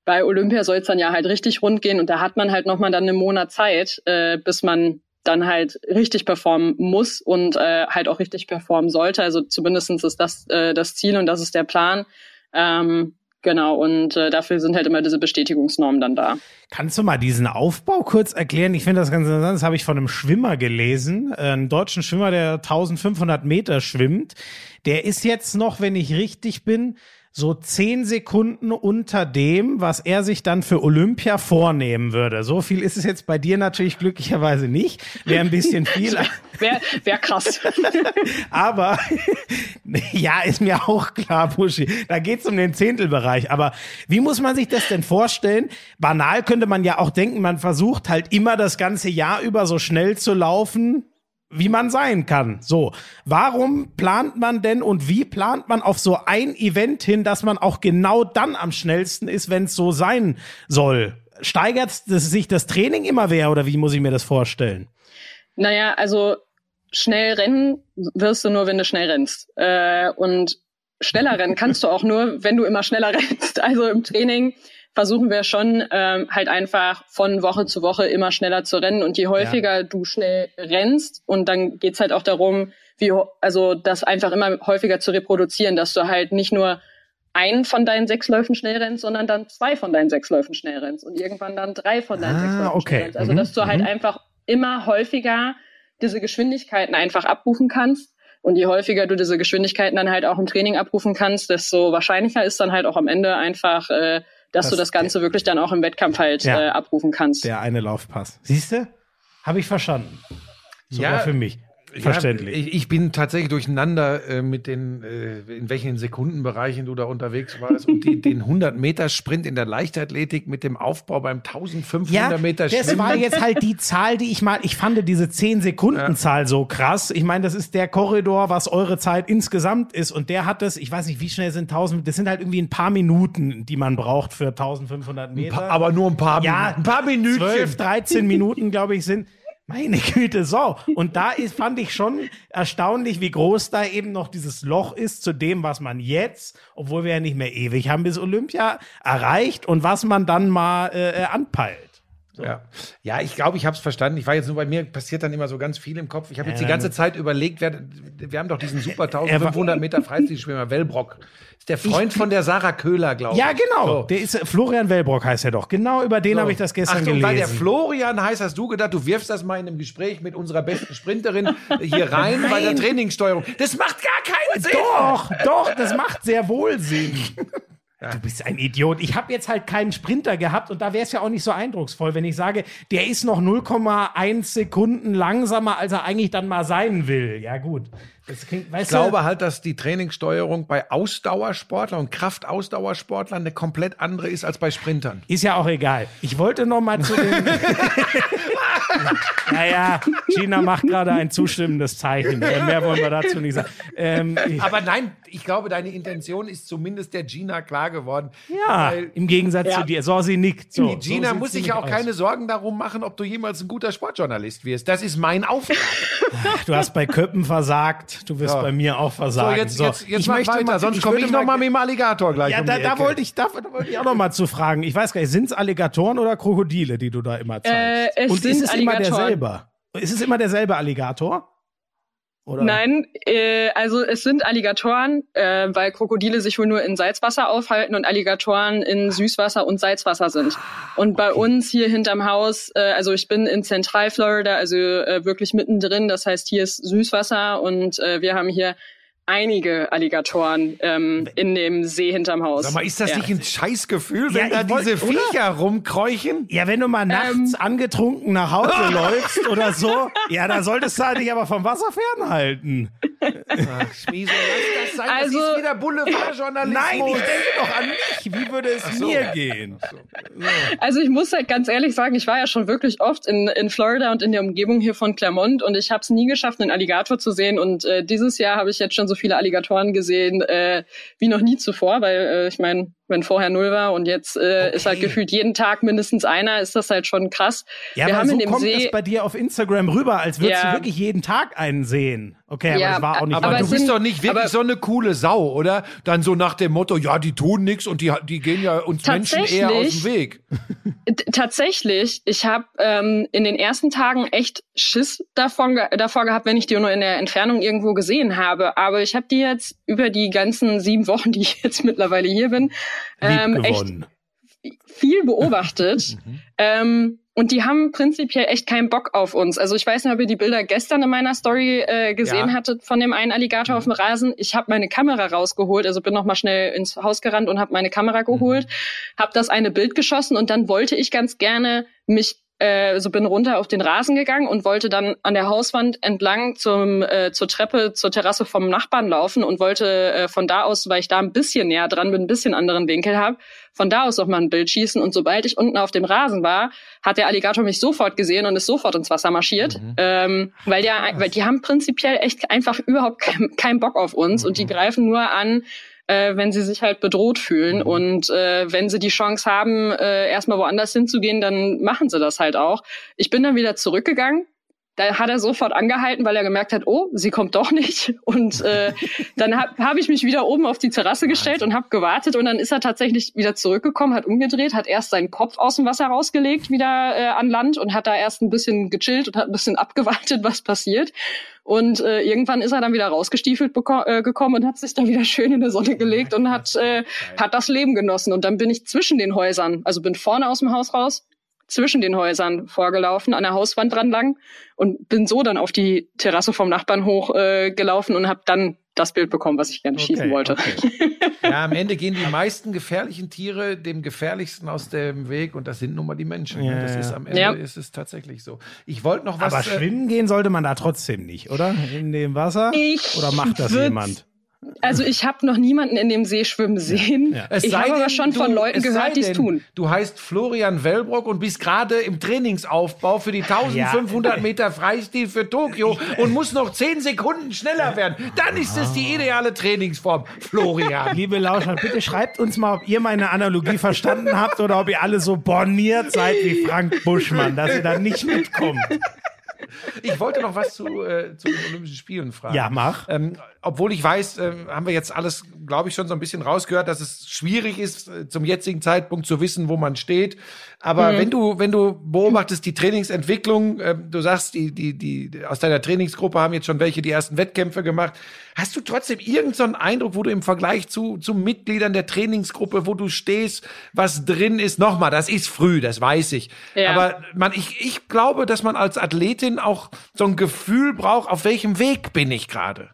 bei Olympia soll es dann ja halt richtig rund gehen und da hat man halt nochmal dann einen Monat Zeit, äh, bis man dann halt richtig performen muss und äh, halt auch richtig performen sollte. Also zumindestens ist das äh, das Ziel und das ist der Plan. Ähm, genau, und äh, dafür sind halt immer diese Bestätigungsnormen dann da. Kannst du mal diesen Aufbau kurz erklären? Ich finde das ganz interessant. Das habe ich von einem Schwimmer gelesen, äh, einen deutschen Schwimmer, der 1500 Meter schwimmt. Der ist jetzt noch, wenn ich richtig bin, so zehn Sekunden unter dem, was er sich dann für Olympia vornehmen würde. So viel ist es jetzt bei dir natürlich glücklicherweise nicht. Wäre ein bisschen viel. Wäre wär krass. Aber ja, ist mir auch klar, Buschi. Da geht's um den Zehntelbereich. Aber wie muss man sich das denn vorstellen? Banal könnte man ja auch denken, man versucht halt immer das ganze Jahr über so schnell zu laufen, wie man sein kann. So, warum plant man denn und wie plant man auf so ein Event hin, dass man auch genau dann am schnellsten ist, wenn es so sein soll? Steigert sich das Training immer mehr oder wie muss ich mir das vorstellen? Naja, also schnell rennen wirst du nur, wenn du schnell rennst. Äh, und schneller rennen kannst du auch nur, wenn du immer schneller rennst. Also im Training versuchen wir schon ähm, halt einfach von Woche zu Woche immer schneller zu rennen. Und je häufiger du schnell rennst, und dann geht's halt auch darum, wie also das einfach immer häufiger zu reproduzieren, dass du halt nicht nur einen von deinen sechs Läufen schnell rennst, sondern dann zwei von deinen sechs Läufen schnell rennst und irgendwann dann drei von deinen Ah, sechs Läufen okay. schnell rennst. Also Mhm, dass du halt mhm. einfach immer häufiger diese Geschwindigkeiten einfach abrufen kannst. Und je häufiger du diese Geschwindigkeiten dann halt auch im Training abrufen kannst, desto wahrscheinlicher ist dann halt auch am Ende einfach, äh, dass Das- du das Ganze wirklich dann auch im Wettkampf halt Ja. äh, abrufen kannst. Der eine Laufpass. Siehst du? Habe ich verstanden. Sogar Ja, für mich. Verständlich. Ja, ich, ich bin tatsächlich durcheinander äh, mit den, äh, in welchen Sekundenbereichen du da unterwegs warst und die, den 100-Meter-Sprint in der Leichtathletik mit dem Aufbau beim 1500 Meter das war jetzt halt die Zahl, die ich mal, ich fand diese 10-Sekunden-Zahl so krass. Ich meine, das ist der Korridor, was eure Zeit insgesamt ist. Und der hat das, ich weiß nicht, wie schnell sind 1000, das sind halt irgendwie ein paar Minuten, die man braucht für 1500 Meter. aber nur ein paar ja, Minuten. Ein paar Minuten. 12, 13 Minuten, glaube ich, sind. Meine Güte, so. Und da ist, fand ich schon erstaunlich, wie groß da eben noch dieses Loch ist zu dem, was man jetzt, obwohl wir ja nicht mehr ewig haben bis Olympia, erreicht und was man dann mal äh, anpeilt. Ja. ja, ich glaube, ich habe es verstanden. Ich war jetzt nur bei mir, passiert dann immer so ganz viel im Kopf. Ich habe jetzt die ganze Zeit überlegt, wer, wir haben doch diesen super 1500 Meter Freistilschwimmer, Wellbrock. Ist der Freund von der Sarah Köhler, glaube ich. Ja, genau. So. Der ist Florian Wellbrock heißt er doch. Genau über den So. habe ich das gestern Achtung, weil der gelesen. Florian heißt, hast du gedacht, du wirfst das mal in einem Gespräch mit unserer besten Sprinterin hier rein bei der Nein. Trainingssteuerung. Das macht gar keinen Sinn. Doch, doch, das macht sehr wohl Sinn. Du bist ein Idiot. Ich habe jetzt halt keinen Sprinter gehabt und da wäre es ja auch nicht so eindrucksvoll, wenn ich sage, der ist noch 0,1 Sekunden langsamer, als er eigentlich dann mal sein will. Ja, gut. Das klingt, weißt Ich glaube halt, dass die Trainingssteuerung bei Ausdauersportlern und Kraftausdauersportlern eine komplett andere ist als bei Sprintern. Ist ja auch egal. Ich wollte noch mal zu den. naja, Gina macht gerade ein zustimmendes Zeichen. Mehr wollen wir dazu nicht sagen. Ähm, ich, Aber nein, ich glaube, deine Intention ist zumindest der Gina klar geworden. ja, Weil im Gegensatz zu dir. So, sie nickt. So, die Gina so muss sich ja auch aus. keine Sorgen darum machen, ob du jemals ein guter Sportjournalist wirst. Das ist mein Auftrag. Du hast bei Köppen versagt. Du wirst Ja. bei mir auch So, versagen. jetzt, jetzt, jetzt ich mach möchte weiter, mal- sonst komme ich noch mal mit dem Alligator gleich Ja, um da, da wollte ich, da, da wollte ich auch noch mal zu fragen. Ich weiß gar nicht, sind es Alligatoren oder Krokodile, die du da immer zeigst? Äh, es Und sind ist es immer Alligatoren. derselbe? Ist es immer derselbe Alligator? Oder? Nein, äh, also es sind Alligatoren, äh, weil Krokodile sich wohl nur in Salzwasser aufhalten und Alligatoren in Süßwasser und Salzwasser sind. Und bei uns hier hinterm Haus, äh, also ich bin in Zentralflorida, also äh, wirklich mittendrin, das heißt hier ist Süßwasser und äh, wir haben hier einige Alligatoren ähm, in dem See hinterm Haus. Sag mal, ist das Ja. nicht ein Scheißgefühl, wenn Ja, da wollt- diese oder? Viecher rumkreuchen? Ja, wenn du mal nachts Ähm. angetrunken nach Hause läufst oder so, ja, da solltest du dich aber vom Wasser fernhalten. Ach, Schmieso, lass das sein. Also- das ist wieder Boulevardjournalismus. Nein, ich denke doch an mich. Wie würde es mir gehen? Also ich muss halt ganz ehrlich sagen, ich war ja schon wirklich oft in, in Florida und in der Umgebung hier von Claremont und ich habe es nie geschafft, einen Alligator zu sehen. Und äh, dieses Jahr habe ich jetzt schon so viele Alligatoren gesehen äh, wie noch nie zuvor, weil äh, ich meine, wenn vorher null war und jetzt äh, ist halt Okay. gefühlt jeden Tag mindestens einer, ist das halt schon krass. Ja, Wir aber haben so in dem kommt See es bei dir auf Instagram rüber, als würdest Ja. du wirklich jeden Tag einen sehen. Okay, Ja, aber das war auch nicht Aber, aber du bist doch nicht wirklich so eine coole Sau, oder? Dann so nach dem Motto, ja, die tun nichts und die, die gehen ja uns Menschen eher aus Tatsächlich. dem Weg. Tatsächlich, ich habe ähm, in den ersten Tagen echt Schiss davon, davor gehabt, wenn ich die nur in der Entfernung irgendwo gesehen habe. Aber ich habe die jetzt über die ganzen sieben Wochen, die ich jetzt mittlerweile hier bin, ähm, echt viel beobachtet. ähm, und die haben prinzipiell echt keinen Bock auf uns. Also ich weiß nicht, ob ihr die Bilder gestern in meiner Story äh, gesehen Ja. hattet von dem einen Alligator auf dem Rasen. Ich habe meine Kamera rausgeholt, also bin noch mal schnell ins Haus gerannt und habe meine Kamera geholt, habe das eine Bild geschossen und dann wollte ich ganz gerne mich äh, so bin runter auf den Rasen gegangen und wollte dann an der Hauswand entlang zum äh, zur Treppe zur Terrasse vom Nachbarn laufen und wollte äh, von da aus, weil ich da ein bisschen näher dran bin, ein bisschen anderen Winkel habe, von da aus auch mal ein Bild schießen. Und sobald ich unten auf dem Rasen war, hat der Alligator mich sofort gesehen und ist sofort ins Wasser marschiert, ähm, weil der, weil die haben prinzipiell echt einfach überhaupt keinen keinen Bock auf uns und die greifen nur an, äh, wenn sie sich halt bedroht fühlen. Und äh, wenn sie die Chance haben, äh, erstmal woanders hinzugehen, dann machen sie das halt auch. Ich bin dann wieder zurückgegangen. Da hat er sofort angehalten, weil er gemerkt hat, oh, sie kommt doch nicht. Und äh, dann habe hab ich mich wieder oben auf die Terrasse gestellt und habe gewartet. Und dann ist er tatsächlich wieder zurückgekommen, hat umgedreht, hat erst seinen Kopf aus dem Wasser rausgelegt, wieder äh, an Land und hat da erst ein bisschen gechillt und hat ein bisschen abgewartet, was passiert. Und äh, irgendwann ist er dann wieder rausgestiefelt äh, gekommen und hat sich dann wieder schön in der Sonne gelegt und hat, äh, hat das Leben genossen. Und dann bin ich zwischen den Häusern, also bin vorne aus dem Haus raus, zwischen den Häusern vorgelaufen, an der Hauswand dran lang und bin so dann auf die Terrasse vom Nachbarn hoch äh, gelaufen und habe dann das Bild bekommen, was ich gerne schießen wollte. Ja, am Ende gehen die meisten gefährlichen Tiere dem gefährlichsten aus dem Weg und das sind nun mal die Menschen. Ja, ne? das ist am Ende Ja. ist es tatsächlich so. Ich wollte noch was. Aber äh, schwimmen gehen sollte man da trotzdem nicht, oder? In dem Wasser? Ich oder macht das jemand? Also ich habe noch niemanden in dem See schwimmen sehen. Ja. Ich habe aber schon von du- Leuten es sei gehört, die es tun. Du heißt Florian Wellbrock und bist gerade im Trainingsaufbau für die 1500 Meter Freistil für Tokio und musst noch 10 Sekunden schneller werden. Dann ist es die ideale Trainingsform. Florian. Liebe Lauscher, bitte schreibt uns mal, ob ihr meine Analogie verstanden habt oder ob ihr alle so borniert seid wie Frank Buschmann, dass ihr da nicht mitkommt. Ich wollte noch was zu, äh, zu den Olympischen Spielen fragen. Ja, mach. Ähm, obwohl ich weiß, äh, haben wir jetzt alles, glaube ich, schon so ein bisschen rausgehört, dass es schwierig ist, äh, zum jetzigen Zeitpunkt zu wissen, wo man steht. Aber wenn du, wenn du beobachtest die Trainingsentwicklung, äh, du sagst, die, die, die aus deiner Trainingsgruppe haben jetzt schon welche die ersten Wettkämpfe gemacht. Hast du trotzdem irgendeinen so Eindruck, wo du im Vergleich zu, zu Mitgliedern der Trainingsgruppe, wo du stehst, was drin ist? Nochmal, das ist früh, das weiß ich. Ja. Aber man, ich, ich glaube, dass man als Athletin auch so ein Gefühl braucht, auf welchem Weg bin ich gerade.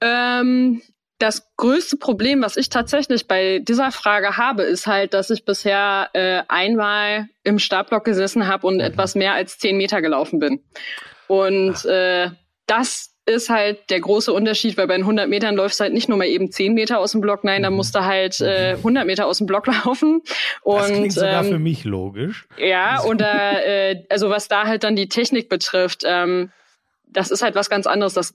Ähm, das größte Problem, was ich tatsächlich bei dieser Frage habe, ist halt, dass ich bisher äh, einmal im Startblock gesessen habe und etwas mehr als zehn Meter gelaufen bin. Und äh, das ist halt der große Unterschied, weil bei den 100 Metern läufst du halt nicht nur mal eben 10 Meter aus dem Block, nein, da musst du halt äh, 100 Meter aus dem Block laufen. Und, Das klingt sogar ähm, für mich logisch. ja, und da, äh, also was da halt dann die Technik betrifft, ähm, das ist halt was ganz anderes. Das,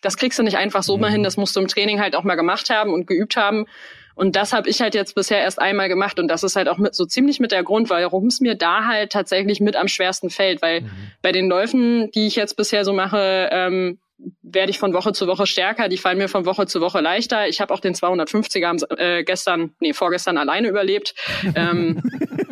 das kriegst du nicht einfach so mal hin, das musst du im Training halt auch mal gemacht haben und geübt haben. Und das habe ich halt jetzt bisher erst einmal gemacht. Und das ist halt auch mit, so ziemlich mit der Grund, warum es mir da halt tatsächlich mit am schwersten fällt, weil bei den Läufen, die ich jetzt bisher so mache, ähm, werde ich von Woche zu Woche stärker, die fallen mir von Woche zu Woche leichter. Ich habe auch den 250er am, äh, gestern, nee, vorgestern alleine überlebt. ähm,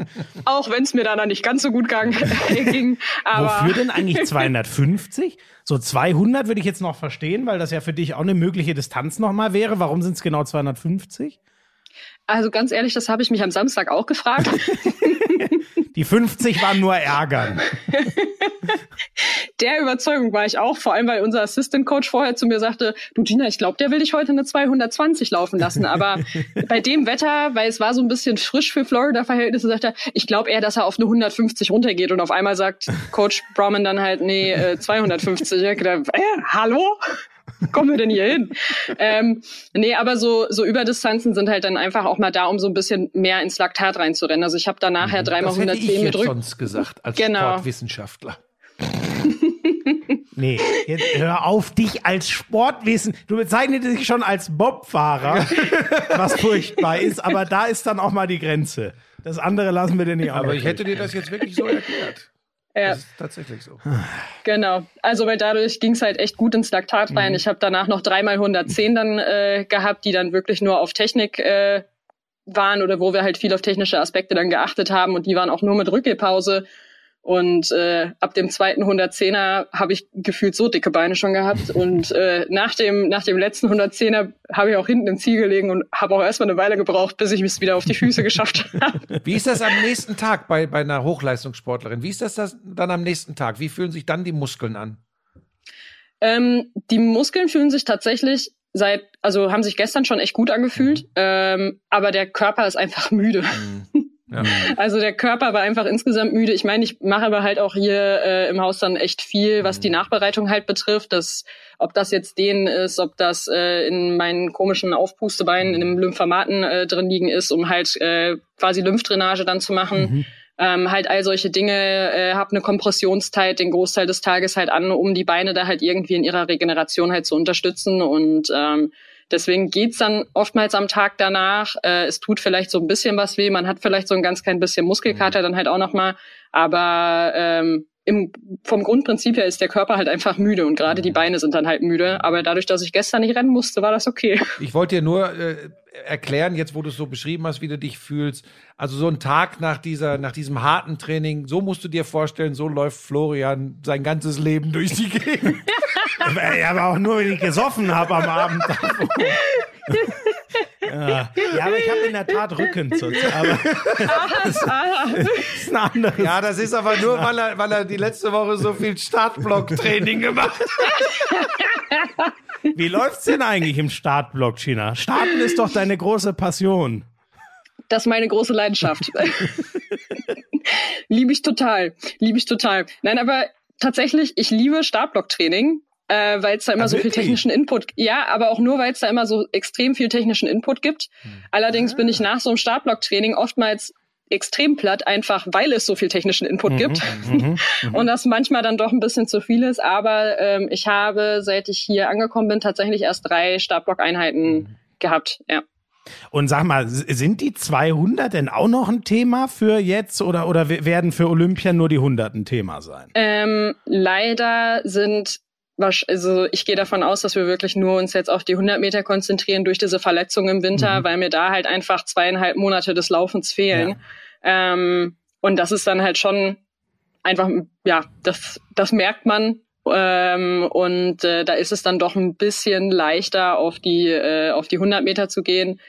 auch wenn es mir dann nicht ganz so gut ging. Aber Wofür denn eigentlich 250? So 200 würde ich jetzt noch verstehen, weil das ja für dich auch eine mögliche Distanz nochmal wäre. Warum sind es genau 250? also ganz ehrlich, das habe ich mich am Samstag auch gefragt. Die 50 waren nur ärgern. der Überzeugung war ich auch, vor allem weil unser Assistant Coach vorher zu mir sagte, du Gina, ich glaube, der will dich heute eine 220 laufen lassen. Aber bei dem Wetter, weil es war so ein bisschen frisch für Florida-Verhältnisse, sagt er, ich glaube eher, dass er auf eine 150 runtergeht. Und auf einmal sagt Coach Brauman dann halt, nee, äh, 250. Ich hab gedacht, äh, hallo? kommen wir denn hier hin? ähm, nee, aber so, so Überdistanzen sind halt dann einfach auch mal da, um so ein bisschen mehr ins Laktat reinzurennen. Also ich habe da nachher dreimal hätte ich 110 mit jetzt Rück. sonst gesagt, als Genau. Sportwissenschaftler. Nee, jetzt hör auf, dich als Sportwissen. Du bezeichnest dich schon als Bobfahrer, was furchtbar ist, aber da ist dann auch mal die Grenze. Das andere lassen wir dir nicht Aber auch ich hätte dir das jetzt wirklich so erklärt. Ja. Das ist tatsächlich so. Genau. Also weil dadurch ging's halt echt gut ins Laktat rein. Ich habe danach noch dreimal 110 dann äh, gehabt, die dann wirklich nur auf Technik äh, waren oder wo wir halt viel auf technische Aspekte dann geachtet haben und die waren auch nur mit Rückgehpause. Und äh, ab dem zweiten 110er habe ich gefühlt so dicke Beine schon gehabt. Und äh, nach, dem, nach dem letzten 110er habe ich auch hinten im Ziel gelegen und habe auch erstmal eine Weile gebraucht, bis ich es wieder auf die Füße geschafft habe. Wie ist das am nächsten Tag bei, bei einer Hochleistungssportlerin? Wie ist das, das dann am nächsten Tag? Wie fühlen sich dann die Muskeln an? Ähm, die Muskeln fühlen sich tatsächlich seit, also haben sich gestern schon echt gut angefühlt, ähm, aber der Körper ist einfach müde. Ja. Also der Körper war einfach insgesamt müde. Ich meine, ich mache aber halt auch hier äh, im Haus dann echt viel, was die Nachbereitung halt betrifft. Das, ob das jetzt denen ist, ob das äh, in meinen komischen Aufpustebeinen in dem Lymphamaten äh, drin liegen ist, um halt äh, quasi Lymphdrainage dann zu machen. Ähm, halt all solche Dinge, äh, hab eine Kompressionszeit den Großteil des Tages halt an, um die Beine da halt irgendwie in ihrer Regeneration halt zu unterstützen und ähm, Deswegen geht's dann oftmals am Tag danach. Äh, es tut vielleicht so ein bisschen was weh. Man hat vielleicht so ein ganz klein bisschen Muskelkater dann halt auch noch mal. Aber ähm, im, vom Grundprinzip her ist der Körper halt einfach müde und gerade die Beine sind dann halt müde. Aber dadurch, dass ich gestern nicht rennen musste, war das okay. Ich wollte dir nur äh, erklären, jetzt wo du es so beschrieben hast, wie du dich fühlst. Also so ein Tag nach dieser, nach diesem harten Training, so musst du dir vorstellen, so läuft Florian sein ganzes Leben durch die Gegend. Ja, aber auch nur, wenn ich gesoffen habe am Abend. ja. ja, aber ich habe in der Tat Rücken zurzeit. Aber das ist ein anderes. Ja, das ist aber nur, weil er, weil er die letzte Woche so viel Startblock-Training gemacht hat. Wie läuft's denn eigentlich im Startblock, China? Starten ist doch deine große Passion. Das ist meine große Leidenschaft. liebe ich total. Liebe ich total. Nein, aber tatsächlich, ich liebe Startblock-Training. Äh, weil es da immer Ah, so viel wirklich? technischen Input, ja, aber auch nur, weil es da immer so extrem viel technischen Input gibt. Hm. Allerdings bin Ah. ich nach so einem Startblock-Training oftmals extrem platt, einfach weil es so viel technischen Mhm, Input gibt und das manchmal dann doch ein bisschen zu viel ist. Aber ähm, ich habe, seit ich hier angekommen bin, tatsächlich erst drei Startblock-Einheiten Mhm. gehabt. Ja. Und sag mal, sind die 200 denn auch noch ein Thema für jetzt oder, oder werden für Olympia nur die 100 ein Thema sein? Ähm, leider sind also ich gehe davon aus, dass wir wirklich nur uns jetzt auf die 100 Meter konzentrieren durch diese Verletzung im Winter, Mhm. weil mir da halt einfach zweieinhalb Monate des Laufens fehlen. Ähm, und das ist dann halt schon einfach, ja, das, das merkt man. Ähm, und äh, da ist es dann doch ein bisschen leichter, auf die, äh, auf die 100 Meter zu gehen.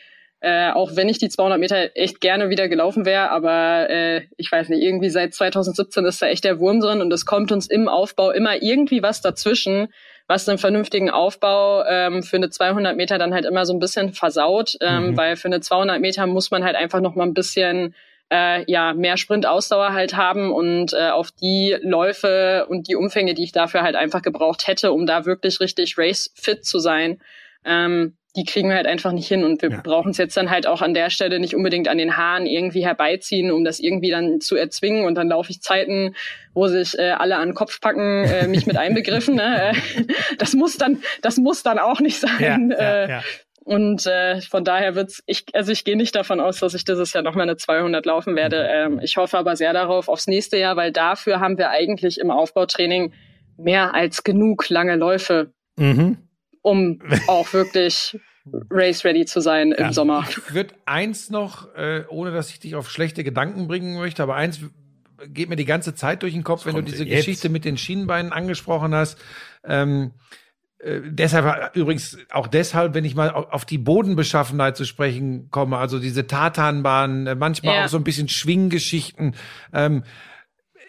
Äh, auch wenn ich die 200 Meter echt gerne wieder gelaufen wäre, aber äh, ich weiß nicht, irgendwie seit 2017 ist da echt der Wurm drin und es kommt uns im Aufbau immer irgendwie was dazwischen, was einen vernünftigen Aufbau ähm, für eine 200 Meter dann halt immer so ein bisschen versaut, ähm, Mhm. weil für eine 200 Meter muss man halt einfach noch mal ein bisschen äh, ja mehr Sprint-Ausdauer halt haben und äh, auf die Läufe und die Umfänge, die ich dafür halt einfach gebraucht hätte, um da wirklich richtig race-fit zu sein, ähm, die kriegen wir halt einfach nicht hin und wir Ja. brauchen es jetzt dann halt auch an der Stelle nicht unbedingt an den Haaren irgendwie herbeiziehen, um das irgendwie dann zu erzwingen und dann laufe ich Zeiten, wo sich äh, alle an den Kopf packen, äh, mich mit einbegriffen. Ne? Das muss dann, das muss dann auch nicht sein. äh, ja. und äh, von daher wird's, ich, also ich gehe nicht davon aus, dass ich dieses Jahr nochmal eine 200 laufen werde. Ähm, ich hoffe aber sehr darauf aufs nächste Jahr, weil dafür haben wir eigentlich im Aufbautraining mehr als genug lange Läufe, Mhm. Um auch wirklich race ready zu sein im Ja. Sommer. Ich würde eins noch, äh, ohne dass ich dich auf schlechte Gedanken bringen möchte, aber eins geht mir die ganze Zeit durch den Kopf, wenn du diese jetzt? Geschichte mit den Schienenbeinen angesprochen hast. Ähm, äh, deshalb übrigens auch deshalb, wenn ich mal au- auf die Bodenbeschaffenheit zu sprechen komme, also diese Tatanbahnen, äh, manchmal Ja. auch so ein bisschen Schwinggeschichten. Ähm,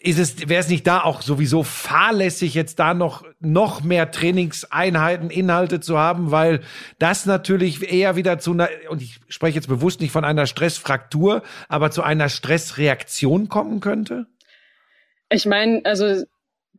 ist es, wäre es nicht da auch sowieso fahrlässig, jetzt da noch, noch mehr Trainingseinheiten, Inhalte zu haben, weil das natürlich eher wieder zu einer, und ich spreche jetzt bewusst nicht von einer Stressfraktur, aber zu einer Stressreaktion kommen könnte? Ich meine, also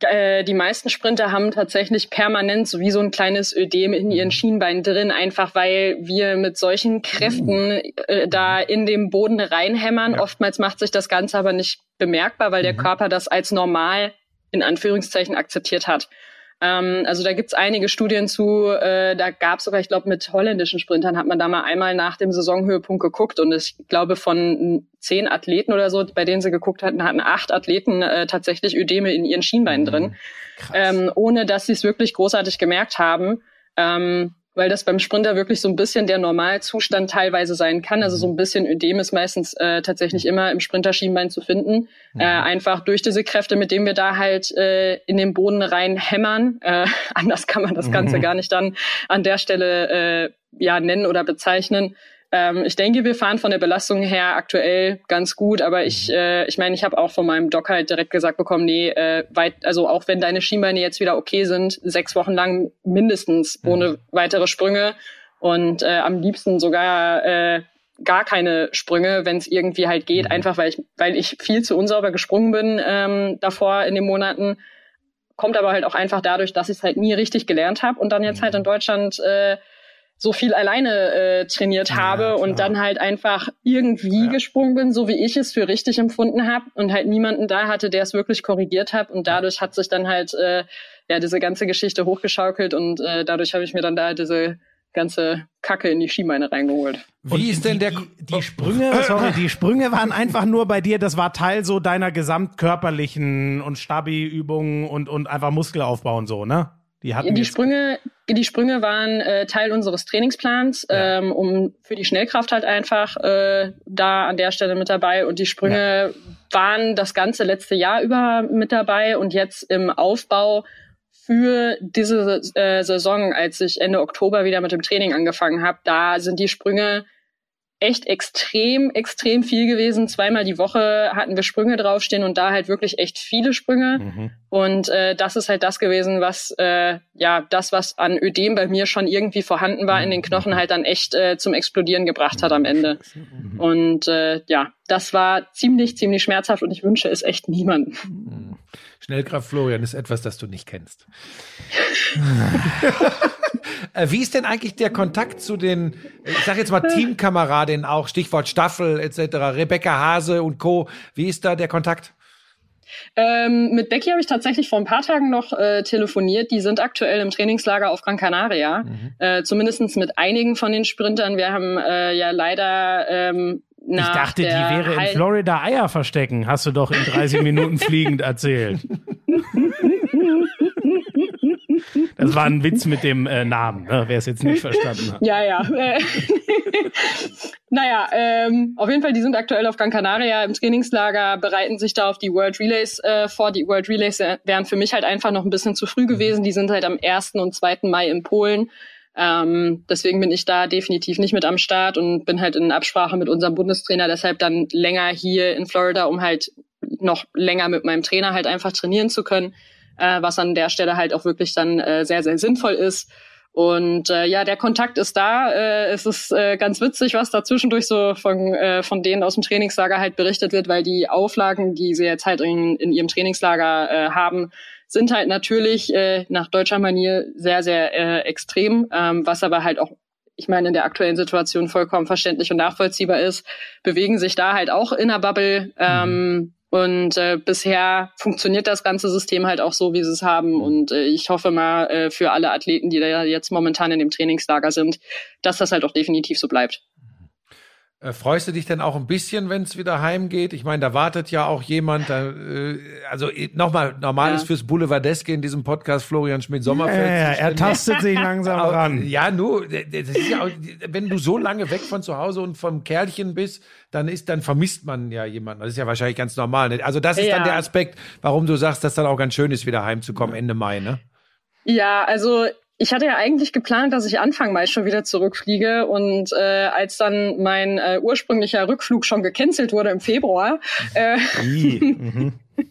äh, die meisten Sprinter haben tatsächlich permanent so wie so ein kleines Ödem in ihren Schienbeinen drin, einfach weil wir mit solchen Kräften äh, da in den Boden reinhämmern. Ja. Oftmals macht sich das Ganze aber nicht bemerkbar, weil der Körper das als normal in Anführungszeichen akzeptiert hat. Ähm, also da gibt's einige Studien zu, äh, da gab's sogar, ich glaube, mit holländischen Sprintern hat man da mal einmal nach dem Saisonhöhepunkt geguckt und ich glaube von zehn Athleten oder so, bei denen sie geguckt hatten, hatten acht Athleten äh, tatsächlich Ödeme in ihren Schienbeinen drin, ähm, ohne dass sie es wirklich großartig gemerkt haben. Ähm, weil das beim Sprinter wirklich so ein bisschen der Normalzustand teilweise sein kann. Also so ein bisschen Ödem ist meistens äh, tatsächlich immer im Sprinterschienbein zu finden. Äh, einfach durch diese Kräfte, mit denen wir da halt äh, in den Boden rein hämmern. Äh, anders kann man das Ganze gar nicht dann an der Stelle äh, ja nennen oder bezeichnen. Ähm, ich denke, wir fahren von der Belastung her aktuell ganz gut, aber ich, äh, ich meine, ich habe auch von meinem Doc halt direkt gesagt bekommen, nee, äh, weit, also auch wenn deine Schienbeine jetzt wieder okay sind, sechs Wochen lang mindestens ohne weitere Sprünge und äh, am liebsten sogar äh, gar keine Sprünge, wenn es irgendwie halt geht, einfach weil ich, weil ich viel zu unsauber gesprungen bin ähm, davor in den Monaten. Kommt aber halt auch einfach dadurch, dass ich es halt nie richtig gelernt habe und dann jetzt halt in Deutschland äh, so viel alleine äh, trainiert Ja, habe klar. und dann halt einfach irgendwie Ja. gesprungen bin, so wie ich es für richtig empfunden habe und halt niemanden da hatte, der es wirklich korrigiert hat und dadurch hat sich dann halt äh, ja diese ganze Geschichte hochgeschaukelt und äh, dadurch habe ich mir dann da diese ganze Kacke in die Schienbeine reingeholt. Wie Und ist denn die, der die, die Sprünge, sorry, die Sprünge waren einfach nur bei dir, das war Teil so deiner gesamtkörperlichen und Stabi-Übungen und, und einfach Muskelaufbau und so, ne? Die hatten Die Sprünge, die Sprünge waren äh, Teil unseres Trainingsplans, Ja. ähm, um für die Schnellkraft halt einfach äh, da an der Stelle mit dabei. Und die Sprünge waren das ganze letzte Jahr über mit dabei und jetzt im Aufbau für diese äh, Saison, als ich Ende Oktober wieder mit dem Training angefangen habe, da sind die Sprünge echt extrem, extrem viel gewesen. Zweimal die Woche hatten wir Sprünge draufstehen und da halt wirklich echt viele Sprünge. Mhm. Und äh, das ist halt das gewesen, was äh, ja das, was an Ödem bei mir schon irgendwie vorhanden war in den Knochen, halt dann echt äh, zum Explodieren gebracht hat am Ende. Und äh, ja, das war ziemlich, ziemlich schmerzhaft und ich wünsche es echt niemandem. Schnellkraft Florian ist etwas, das du nicht kennst. Äh, Wie ist denn eigentlich der Kontakt zu den, ich sag jetzt mal Teamkameradinnen auch, Stichwort Staffel etc., Rebecca Hase und Co. Wie ist da der Kontakt? Ähm, mit Becky habe ich tatsächlich vor ein paar Tagen noch äh, telefoniert. Die sind aktuell im Trainingslager auf Gran Canaria. Mhm. Äh, Zumindest mit einigen von den Sprintern. Wir haben äh, ja leider ähm, ich dachte, die wäre in Florida Eier verstecken. Hast du doch in 30 Minuten fliegend erzählt. Das war ein Witz mit dem äh, Namen, ne? wer es jetzt nicht verstanden hat. Ja, ja. naja, ähm, auf jeden Fall, die sind aktuell auf Gran Canaria im Trainingslager, bereiten sich da auf die World Relays äh, vor. Die World Relays wären für mich halt einfach noch ein bisschen zu früh gewesen. Die sind halt am 1. und 2. Mai in Polen. Ähm, deswegen bin ich da definitiv nicht mit am Start und bin halt in Absprache mit unserem Bundestrainer deshalb dann länger hier in Florida, um halt noch länger mit meinem Trainer halt einfach trainieren zu können äh, was an der Stelle halt auch wirklich dann äh, sehr, sehr sinnvoll ist. Und äh, ja, der Kontakt ist da. Äh, es ist äh, ganz witzig, was da zwischendurch so von, äh, von denen aus dem Trainingslager halt berichtet wird, weil die Auflagen, die sie jetzt halt in, in ihrem Trainingslager äh, haben, sind halt natürlich äh, nach deutscher Manier sehr, sehr äh, extrem, ähm, was aber halt auch ich meine, in der aktuellen Situation vollkommen verständlich und nachvollziehbar ist, bewegen sich da halt auch in der Bubble. Ähm, mhm. Und äh, bisher funktioniert das ganze System halt auch so, wie sie es haben. Und äh, ich hoffe mal äh, für alle Athleten, die da jetzt momentan in dem Trainingslager sind, dass das halt auch definitiv so bleibt. Äh, freust du dich denn auch ein bisschen, wenn es wieder heimgeht? Ich meine, da wartet ja auch jemand. Da, äh, also nochmal, normal ja. ist fürs Boulevardeske in diesem Podcast Florian Schmidt-Sommerfeld. Ja, ja, er tastet sich langsam ran. Ja, nur, das ist ja auch, wenn du so lange weg von zu Hause und vom Kerlchen bist, dann ist, dann vermisst man ja jemanden. Das ist ja wahrscheinlich ganz normal. Ne? Also das ist ja. dann der Aspekt, warum du sagst, dass dann auch ganz schön ist, wieder heimzukommen Ende Mai, ne? Ja, also ich hatte ja eigentlich geplant, dass ich Anfang Mai schon wieder zurückfliege und äh, als dann mein äh, ursprünglicher Rückflug schon gecancelt wurde im Februar, äh, mhm.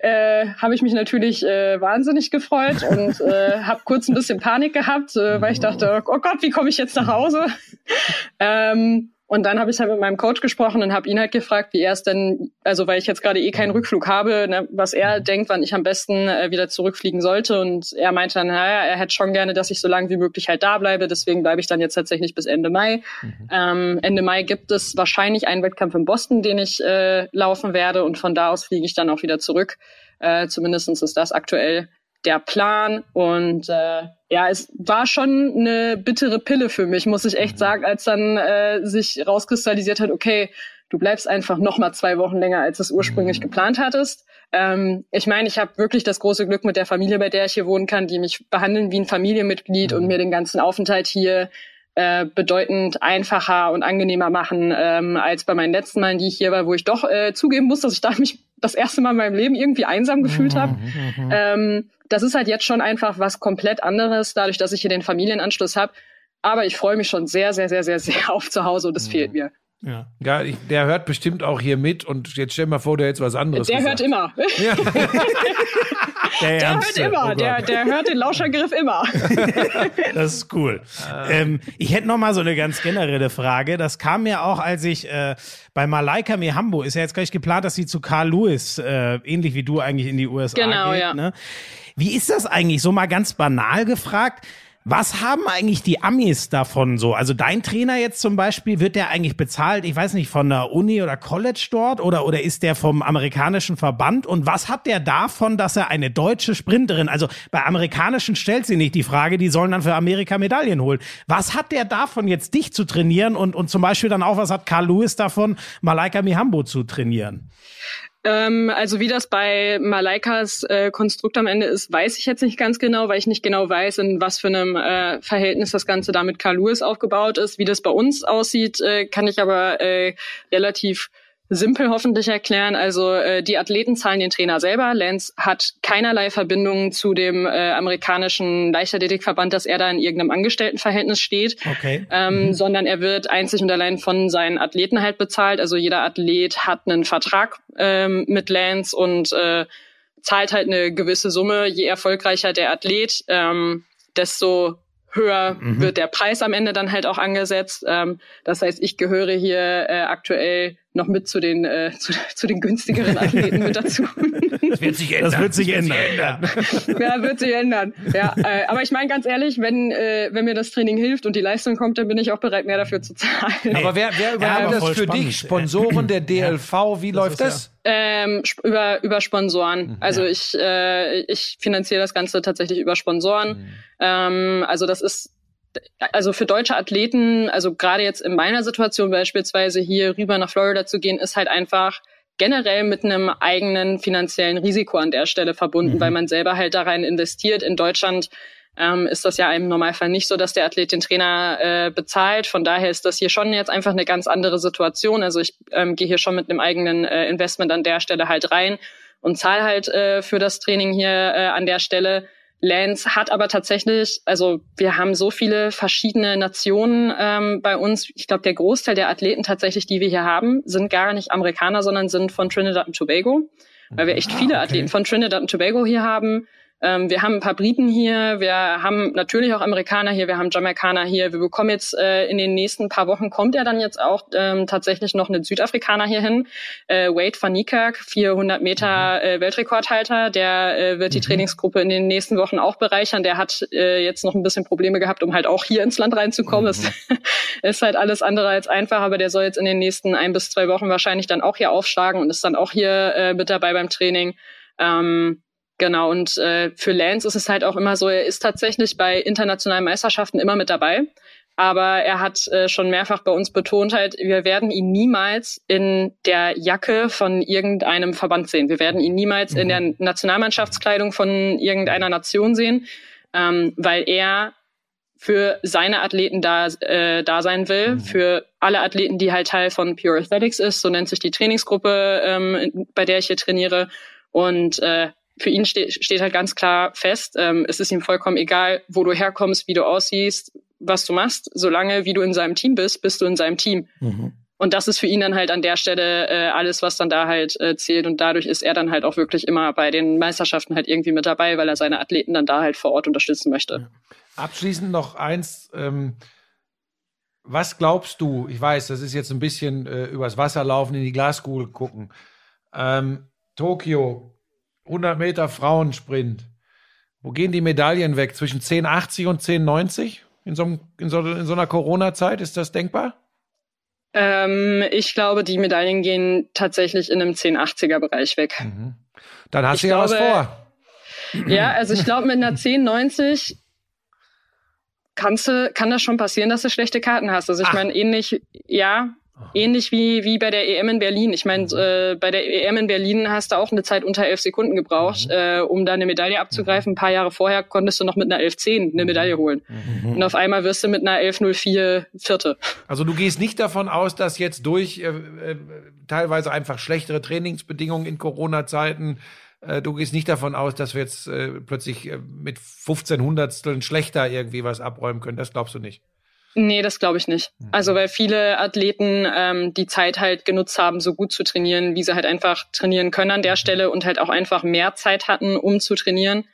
äh, habe ich mich natürlich äh, wahnsinnig gefreut und äh, habe kurz ein bisschen Panik gehabt, äh, weil ich dachte, oh Gott, wie komme ich jetzt nach Hause? ähm, und dann habe ich halt mit meinem Coach gesprochen und habe ihn halt gefragt, wie er es denn, also weil ich jetzt gerade eh keinen Rückflug habe, ne, was er mhm. denkt, wann ich am besten äh, wieder zurückfliegen sollte. Und er meinte dann, naja, er hätte schon gerne, dass ich so lange wie möglich halt da bleibe. Deswegen bleibe ich dann jetzt tatsächlich bis Ende Mai. Mhm. Ähm, Ende Mai gibt es wahrscheinlich einen Wettkampf in Boston, den ich äh, laufen werde. Und von da aus fliege ich dann auch wieder zurück. Äh, zumindestens ist das aktuell der Plan. Und äh, ja, es war schon eine bittere Pille für mich, muss ich echt mhm. sagen, als dann äh, sich rauskristallisiert hat, okay, du bleibst einfach noch mal zwei Wochen länger, als es ursprünglich mhm. geplant hattest. Ähm, ich meine, ich habe wirklich das große Glück mit der Familie, bei der ich hier wohnen kann, die mich behandeln wie ein Familienmitglied mhm. und mir den ganzen Aufenthalt hier äh, bedeutend einfacher und angenehmer machen ähm, als bei meinen letzten Malen, die ich hier war, wo ich doch äh, zugeben muss, dass ich da mich das erste Mal in meinem Leben irgendwie einsam gefühlt habe. Mhm, mhm. ähm, das ist halt jetzt schon einfach was komplett anderes, dadurch, dass ich hier den Familienanschluss habe. Aber ich freue mich schon sehr, sehr, sehr, sehr, sehr auf zu Hause und das mhm. fehlt mir. Ja. ja ich, der hört bestimmt auch hier mit und jetzt stell mal vor, der jetzt was anderes. Der gesagt. hört immer. Ja. der, der hört immer. Oh der, der hört den Lauschergriff immer. das ist cool. Ähm, ich hätte noch mal so eine ganz generelle Frage. Das kam mir auch, als ich äh, bei Malaika Mihambo ist ja jetzt gleich geplant, dass sie zu Carl Lewis, äh, ähnlich wie du eigentlich in die USA genau, geht. Ja. Ne? Wie ist das eigentlich? So mal ganz banal gefragt. Was haben eigentlich die Amis davon so? Also dein Trainer jetzt zum Beispiel, wird der eigentlich bezahlt, ich weiß nicht, von der Uni oder College dort oder, oder ist der vom amerikanischen Verband? Und was hat der davon, dass er eine deutsche Sprinterin, also bei amerikanischen stellt sie nicht die Frage, die sollen dann für Amerika Medaillen holen. Was hat der davon jetzt dich zu trainieren und, und zum Beispiel dann auch, was hat Carl Lewis davon, Malaika Mihambo zu trainieren? Ähm, also wie das bei Malaikas äh, Konstrukt am Ende ist, weiß ich jetzt nicht ganz genau, weil ich nicht genau weiß, in was für einem äh, Verhältnis das Ganze da mit Carl Lewis aufgebaut ist. Wie das bei uns aussieht, äh, kann ich aber äh, relativ simpel hoffentlich erklären. Also äh, die Athleten zahlen den Trainer selber. Lance hat keinerlei Verbindung zu dem äh, amerikanischen Leichtathletikverband, dass er da in irgendeinem Angestelltenverhältnis steht, okay. ähm, mhm. sondern er wird einzig und allein von seinen Athleten halt bezahlt. Also jeder Athlet hat einen Vertrag ähm, mit Lance und äh, zahlt halt eine gewisse Summe. Je erfolgreicher der Athlet, ähm, desto höher mhm. wird der Preis am Ende dann halt auch angesetzt. Ähm, das heißt, ich gehöre hier äh, aktuell noch mit zu den, äh, zu, zu den günstigeren Athleten mit dazu. Das wird sich ändern. Das wird sich ändern. ja, wird sich ändern. Ja, äh, aber ich meine ganz ehrlich, wenn, äh, wenn mir das Training hilft und die Leistung kommt, dann bin ich auch bereit, mehr dafür zu zahlen. Aber wer, wer übernimmt aber das für spannend. dich? Sponsoren der DLV, wie läuft ist das? Ähm, sp- über, über Sponsoren. Also ich, äh, ich finanziere das Ganze tatsächlich über Sponsoren. Ähm, also das ist also für deutsche Athleten, also gerade jetzt in meiner Situation beispielsweise hier rüber nach Florida zu gehen, ist halt einfach generell mit einem eigenen finanziellen Risiko an der Stelle verbunden, weil man selber halt da rein investiert. In Deutschland ähm, ist das ja im Normalfall nicht so, dass der Athlet den Trainer äh, bezahlt. Von daher ist das hier schon jetzt einfach eine ganz andere Situation. Also ich ähm, gehe hier schon mit einem eigenen äh, Investment an der Stelle halt rein und zahle halt äh, für das Training hier äh, an der Stelle. Lance hat aber tatsächlich, also wir haben so viele verschiedene Nationen ähm, bei uns. Ich glaube, der Großteil der Athleten tatsächlich, die wir hier haben, sind gar nicht Amerikaner, sondern sind von Trinidad und Tobago, weil wir echt viele Athleten von Trinidad und Tobago hier haben. Ähm, wir haben ein paar Briten hier, wir haben natürlich auch Amerikaner hier, wir haben Jamaikaner hier. Wir bekommen jetzt äh, in den nächsten paar Wochen kommt ja dann jetzt auch ähm, tatsächlich noch ein Südafrikaner hier hin, äh, Wade van Niekerk, 400 Meter äh, Weltrekordhalter. Der äh, wird die Trainingsgruppe in den nächsten Wochen auch bereichern. Der hat äh, jetzt noch ein bisschen Probleme gehabt, um halt auch hier ins Land reinzukommen. Das ist halt alles andere als einfach, aber der soll jetzt in den nächsten ein bis zwei Wochen wahrscheinlich dann auch hier aufschlagen und ist dann auch hier äh, mit dabei beim Training. Ähm, Genau, und äh, für Lance ist es halt auch immer so, er ist tatsächlich bei internationalen Meisterschaften immer mit dabei. Aber er hat äh, schon mehrfach bei uns betont halt, wir werden ihn niemals in der Jacke von irgendeinem Verband sehen. Wir werden ihn niemals in der Nationalmannschaftskleidung von irgendeiner Nation sehen, ähm, weil er für seine Athleten da, äh, da sein will, für alle Athleten, die halt Teil von Pure Athletics ist, so nennt sich die Trainingsgruppe, ähm, bei der ich hier trainiere. Und äh, für ihn ste steht halt ganz klar fest, ähm, es ist ihm vollkommen egal, wo du herkommst, wie du aussiehst, was du machst. Solange wie du in seinem Team bist, bist du in seinem Team. Und das ist für ihn dann halt an der Stelle äh, alles, was dann da halt äh, zählt. Und dadurch ist er dann halt auch wirklich immer bei den Meisterschaften halt irgendwie mit dabei, weil er seine Athleten dann da halt vor Ort unterstützen möchte. Abschließend noch eins. Ähm, was glaubst du? Ich weiß, das ist jetzt ein bisschen äh, übers Wasser laufen, in die Glaskugel gucken. Ähm, Tokio, 100 Meter Frauensprint. Wo gehen die Medaillen weg? Zwischen 10,80 und 10,90? In so, einem- in, so, in so einer Corona-Zeit? Ist das denkbar? Ähm, ich glaube, die Medaillen gehen tatsächlich in einem 1080er-Bereich weg. Dann hast du ja was glaube- vor. Ja, also ich glaube, mit einer 1090 kannst du, kann das schon passieren, dass du schlechte Karten hast. Also ich meine, ähnlich, ja, ähnlich wie, wie bei der EM in Berlin. Ich meine, äh, bei der EM in Berlin hast du auch eine Zeit unter elf Sekunden gebraucht, äh, um da eine Medaille abzugreifen. Ein paar Jahre vorher konntest du noch mit einer 1110 eine Medaille holen. Und auf einmal wirst du mit einer 1104 Vierte. Also du gehst nicht davon aus, dass jetzt durch äh, äh, teilweise einfach schlechtere Trainingsbedingungen in Corona-Zeiten, äh, du gehst nicht davon aus, dass wir jetzt äh, plötzlich äh, mit 15 Hundertsteln schlechter irgendwie was abräumen können. Das glaubst du nicht. Nee, das glaube ich nicht. Also weil viele Athleten ähm, die Zeit halt genutzt haben, so gut zu trainieren, wie sie halt einfach trainieren können an der Stelle und halt auch einfach mehr Zeit hatten, um zu trainieren.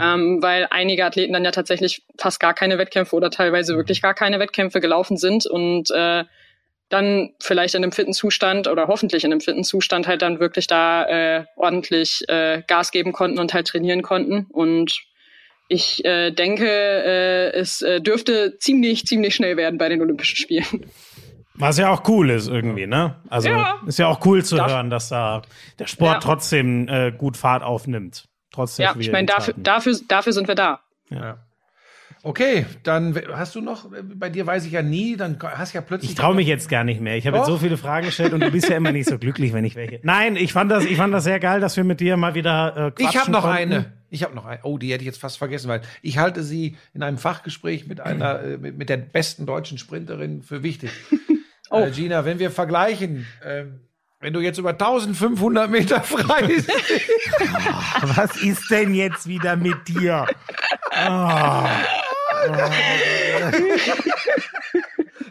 Ähm, weil einige Athleten dann ja tatsächlich fast gar keine Wettkämpfe oder teilweise wirklich gar keine Wettkämpfe gelaufen sind und äh, dann vielleicht in einem fitten Zustand oder hoffentlich in einem fitten Zustand halt dann wirklich da äh, ordentlich äh, Gas geben konnten und halt trainieren konnten. Und ich äh, denke, äh, es äh, dürfte ziemlich, ziemlich schnell werden bei den Olympischen Spielen. Was ja auch cool ist irgendwie, ne? Also Ja. ist ja auch cool zu Darf- hören, dass da der Sport Ja. trotzdem äh, gut Fahrt aufnimmt. Trotz der Ja, ich meine, dafür, dafür, dafür sind wir da. Ja. Okay, dann hast du noch, äh, bei dir weiß ich ja nie, dann hast ja plötzlich. Ich traue mich jetzt gar nicht mehr. Ich habe jetzt so viele Fragen gestellt und du bist ja immer nicht so glücklich, wenn ich welche. Nein, ich fand das, ich fand das sehr geil, dass wir mit dir mal wieder äh, Ich habe noch konnten. eine. Ich habe noch eine. Oh, die hätte ich jetzt fast vergessen, weil ich halte sie in einem Fachgespräch mit einer, äh, mit, mit der besten deutschen Sprinterin für wichtig. Oh. Äh, Gina, wenn wir vergleichen, ähm, wenn du jetzt über 1500 Meter freist, Was ist denn jetzt wieder mit dir? Oh,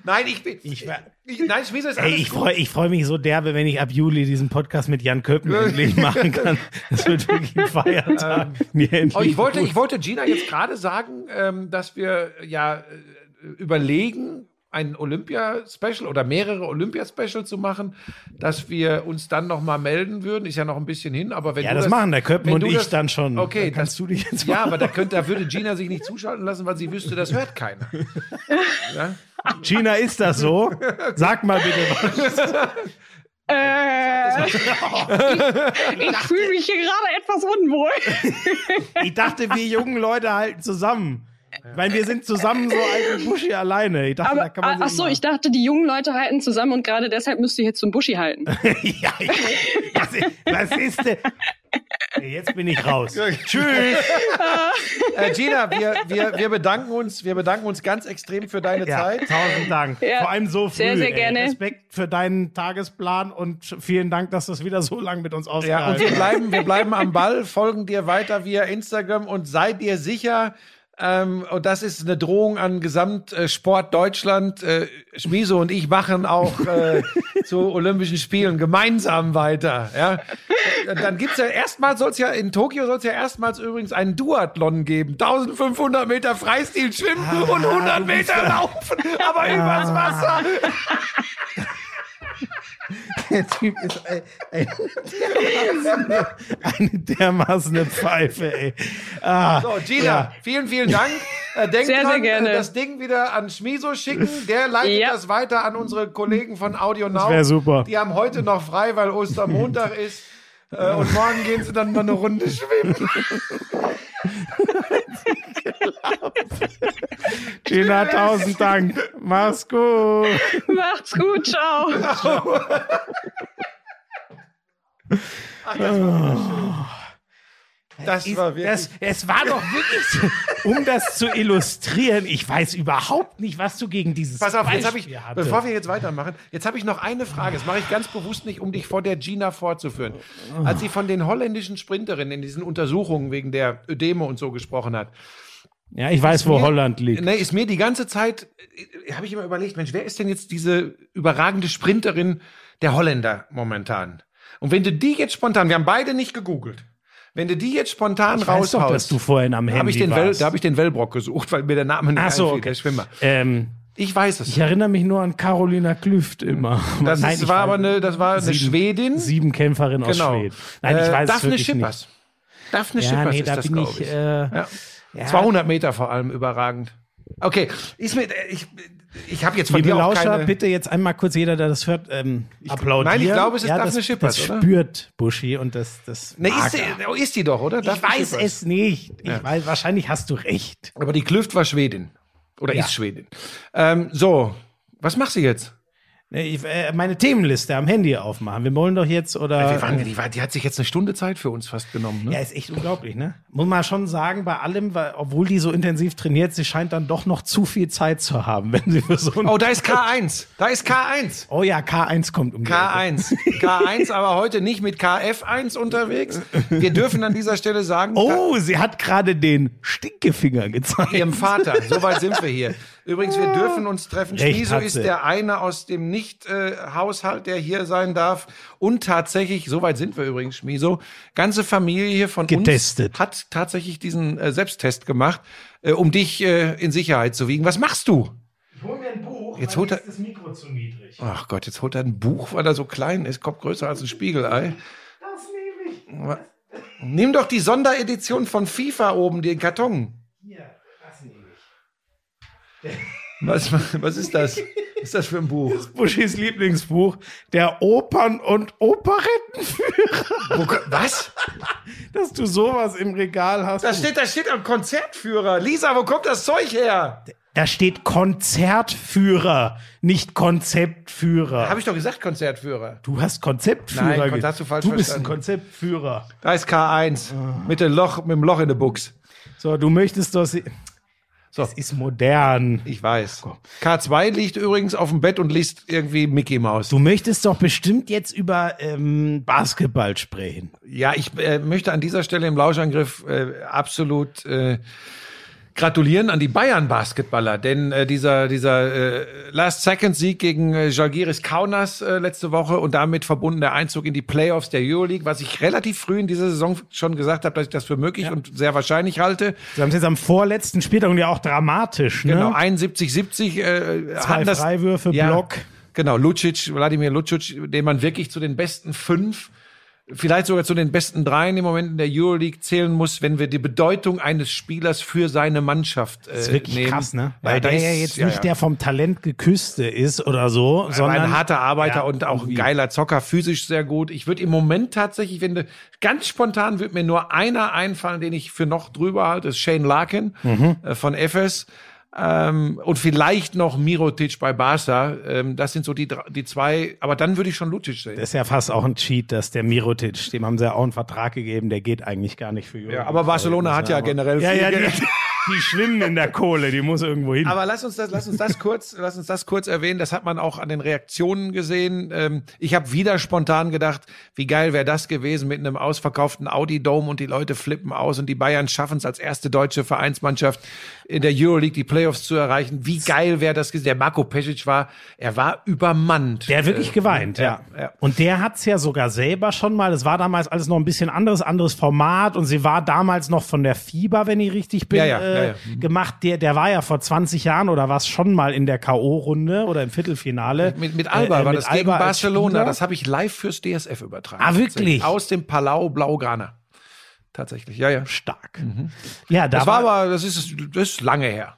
nein, ich bin, ich, ich, nein, Schmiese ist ey, ich freue ich freu mich so derbe, wenn ich ab Juli diesen Podcast mit Jan Köppen endlich machen kann. Das wird wirklich ein Feiertag. Endlich Oh, ich wollte, gut. ich wollte Gina jetzt gerade sagen, ähm, dass wir ja äh, überlegen, ein Olympia-Special oder mehrere Olympia-Special zu machen, dass wir uns dann noch mal melden würden. Ist ja noch ein bisschen hin, aber wenn Ja, du das machen der Köppen und ich das- dann schon. Okay, Da kannst das- du dich jetzt Ja, mal- aber da, könnte, da würde Gina sich nicht zuschalten lassen, weil sie wüsste, das hört keiner. Ja? Gina, ist das so? Sag mal bitte was. Äh, ich ich fühle mich hier gerade etwas unwohl. Ich dachte, wir jungen Leute halten zusammen. Meine, wir sind zusammen so alt wie Buschi alleine. Ich dachte, da Aber, kann man ach so, ich dachte, die jungen Leute halten zusammen und gerade deshalb müsst ihr jetzt zum Buschi halten. ja, ich, was, was ist denn? Jetzt bin ich raus. Tschüss. Äh, Gina, wir, wir, wir, bedanken uns, wir bedanken uns ganz extrem für deine Ja, Zeit. tausend Dank. Ja, Vor allem so früh. sehr, sehr ey. gerne. Respekt für deinen Tagesplan und vielen Dank, dass du es wieder so lange mit uns Ja, und ausgehalten wir hast. bleiben, wir bleiben am Ball, folgen dir weiter via Instagram und sei dir sicher, ähm, und das ist eine Drohung an Gesamtsport Deutschland. Äh, Schmiso und ich machen auch äh, zu Olympischen Spielen gemeinsam weiter. Ja? Und Dann gibt's ja erstmal soll es ja in Tokio soll es ja erstmals übrigens einen Duathlon geben. 1500 Meter Freistil schwimmen und 100 Meter laufen, aber übers Wasser. Der Typ ist ein, ein dermaßen, eine dermaßen Pfeife, ey. Ah, So, Gina, Ja. vielen, vielen Dank. Äh, denk Sehr, sehr dran, gerne. äh, das Ding wieder an Schmiso schicken. Der leitet Ja. das weiter an unsere Kollegen von Audio Now. wär super. Die haben heute noch frei, weil Ostermontag ist. Äh, und morgen gehen sie dann mal eine Runde schwimmen. Gina, tausend Dank. Mach's gut. Macht's gut, ciao. Das war wirklich. Das, es war doch wirklich, so, um das zu illustrieren. Ich weiß überhaupt nicht, was du gegen dieses Pass auf, jetzt habe ich, hatte. bevor wir jetzt weitermachen, jetzt habe ich noch eine Frage. Das mache ich ganz bewusst nicht, um dich vor der Gina vorzuführen. Als sie von den holländischen Sprinterinnen in diesen Untersuchungen wegen der Ödeme und so gesprochen hat, Ja, ich weiß, wo mir- Holland liegt. Nee, ist mir die ganze Zeit, äh, habe ich immer überlegt, Mensch, wer ist denn jetzt diese überragende Sprinterin der Holländer momentan? Und wenn du die jetzt spontan, wir haben beide nicht gegoogelt, wenn du die jetzt spontan Ich weiß doch, dass raushaust, du vorhin am da habe Handy ich, den warst. da hab ich den Wellbrock gesucht, weil mir der Name nicht Ach so, einfiel, okay. der Schwimmer. ähm, Ich weiß es. ich erinnere mich nur an Carolina Klüft immer. das Nein, ist, war aber eine, das war eine sieben, Schwedin. Sieben Kämpferin aus genau. Schweden. Nein, ich Äh, weiß es Daphne wirklich Schippers. Daphne nicht. Ja, Schippers nee, ist da das, bin ich. Äh, Ja. Ja. 200 Meter vor allem überragend. Okay, ist mir, ich, ich habe jetzt von Liebe dir auch Lauscher, keine... bitte jetzt einmal kurz jeder, der das hört, ähm, applaudieren. Nein, ich glaube, es ist ja, Daphne das, Das oder? spürt Buschi und das, das mag ist, die, ist die doch, oder? Ich Daphne weiß Schippers. es nicht. Ich weiß, wahrscheinlich hast du recht. Aber die Klüft war Schwedin. Oder Ja. ist Schwedin. Ähm, so, was machst du jetzt? Äh, meine Themenliste am Handy aufmachen. Wir wollen doch jetzt oder. Wir waren, die, die hat sich jetzt eine Stunde Zeit für uns fast genommen. Ne? Ja, ist echt unglaublich, ne? Muss man schon sagen, bei allem, weil, obwohl die so intensiv trainiert, sie scheint dann doch noch zu viel Zeit zu haben, wenn sie für so. Oh, da ist K1. Da ist K1. Oh ja, K1 kommt um die Ecke. K1. K1, aber heute nicht mit KF1 unterwegs. Wir dürfen an dieser Stelle sagen, Oh, sie hat gerade den Stinkefinger gezeigt. Ihrem Vater. So weit sind wir hier. Übrigens, wir dürfen uns treffen. Recht Schmiso ist der eine aus dem Nicht-Haushalt, der hier sein darf. Und tatsächlich, so weit sind wir übrigens, Schmiso, ganze Familie hier von Getestet. uns hat tatsächlich diesen äh, Selbsttest gemacht, äh, um dich äh, in Sicherheit zu wiegen. Was machst du? Ich hol mir ein Buch, Jetzt holt er- ist das Mikro zu niedrig. Ach Gott, jetzt holt er ein Buch, weil er so klein ist, Kopf größer als ein Spiegelei. Das nehme ich. Nimm doch die Sonderedition von FIFA oben, den Karton. Hier. Was, was ist das? Was ist das für ein Buch? Buschis Lieblingsbuch, der Opern- und Operettenführer. Was? Dass du sowas im Regal hast. Da steht, da steht am Konzertführer. Lisa, wo kommt das Zeug her? Da steht Konzertführer, nicht Konzeptführer. Habe ich doch gesagt, Konzertführer. du hast Konzeptführer. Nein, ge- hast du falsch Du bist verstanden. ein Konzeptführer. Da ist K1. Mit, dem Loch, mit dem Loch in der Buchs. So, du möchtest doch. So. Das ist modern. Ich weiß. K2 liegt übrigens auf dem Bett und liest irgendwie Mickey Mouse. Du möchtest doch bestimmt jetzt über ähm, Basketball sprechen. Ja, ich äh, möchte an dieser Stelle im Lauschangriff äh, absolut äh, gratulieren an die Bayern-Basketballer, denn äh, dieser, dieser äh, Last-Second-Sieg gegen äh, Jalgiris Kaunas äh, letzte Woche und damit verbunden der Einzug in die Playoffs der Euroleague, was ich relativ früh in dieser Saison schon gesagt habe, dass ich das für möglich und sehr wahrscheinlich halte. Sie haben es jetzt am vorletzten Spieltag und ja auch dramatisch, ne? Genau, 71-70 äh, Zwei das, Freiwürfe, ja, Block. Genau, Lucic, Wladimir Lucic, den man wirklich zu den besten fünf vielleicht sogar zu den besten dreien im Moment in der Euroleague zählen muss, wenn wir die Bedeutung eines Spielers für seine Mannschaft äh, Das ist wirklich nehmen. krass, ne? Ja, Weil da der ist- ja jetzt ja, nicht ja. der vom Talent geküsste ist oder so, war sondern ein harter Arbeiter Ja, und auch ein geiler Zocker, physisch sehr gut. Ich würde im Moment tatsächlich, wenn du, ganz spontan würde mir nur einer einfallen, den ich für noch drüber halte, das ist Shane Larkin Mhm. äh, von FS. Ähm, und vielleicht noch Mirotic bei Barca. Ähm, das sind so die, die zwei, aber dann würde ich schon Lucic sehen. Das ist ja fast auch ein Cheat, dass der Mirotic, dem haben sie ja auch einen Vertrag gegeben, der geht eigentlich gar nicht für Euroleague. Ja, aber Barcelona hat ja generell ja, viel ja, Geld. die schwimmen in der Kohle, die muss irgendwo hin. Aber lass uns das, lass uns das kurz, lass uns das kurz erwähnen. Das hat man auch an den Reaktionen gesehen. Ähm, ich habe wieder spontan gedacht, wie geil wäre das gewesen mit einem ausverkauften Audi Dome und die Leute flippen aus und die Bayern schaffen es als erste deutsche Vereinsmannschaft in der Euroleague die Playoffs zu erreichen. Wie geil wäre das gewesen? Der Marco Pesic war, er war übermannt. Der hat wirklich Äh, geweint, ja. ja, ja. Und der hat's ja sogar selber schon mal, das war damals alles noch ein bisschen anderes, anderes Format und sie war damals noch von der Fieber, wenn ich richtig bin, Ja, ja, äh, ja, ja. gemacht. Der, der war ja vor 20 Jahren oder was schon mal in der K.O.-Runde oder im Viertelfinale. Mit, mit Alba Äh, war das gegen Alba als Barcelona. Das habe ich live fürs DSF übertragen. Ah, wirklich? Aus dem Palau Blaugrana. Tatsächlich, ja, ja. stark. Ja, da Das war aber, das ist, das ist lange her.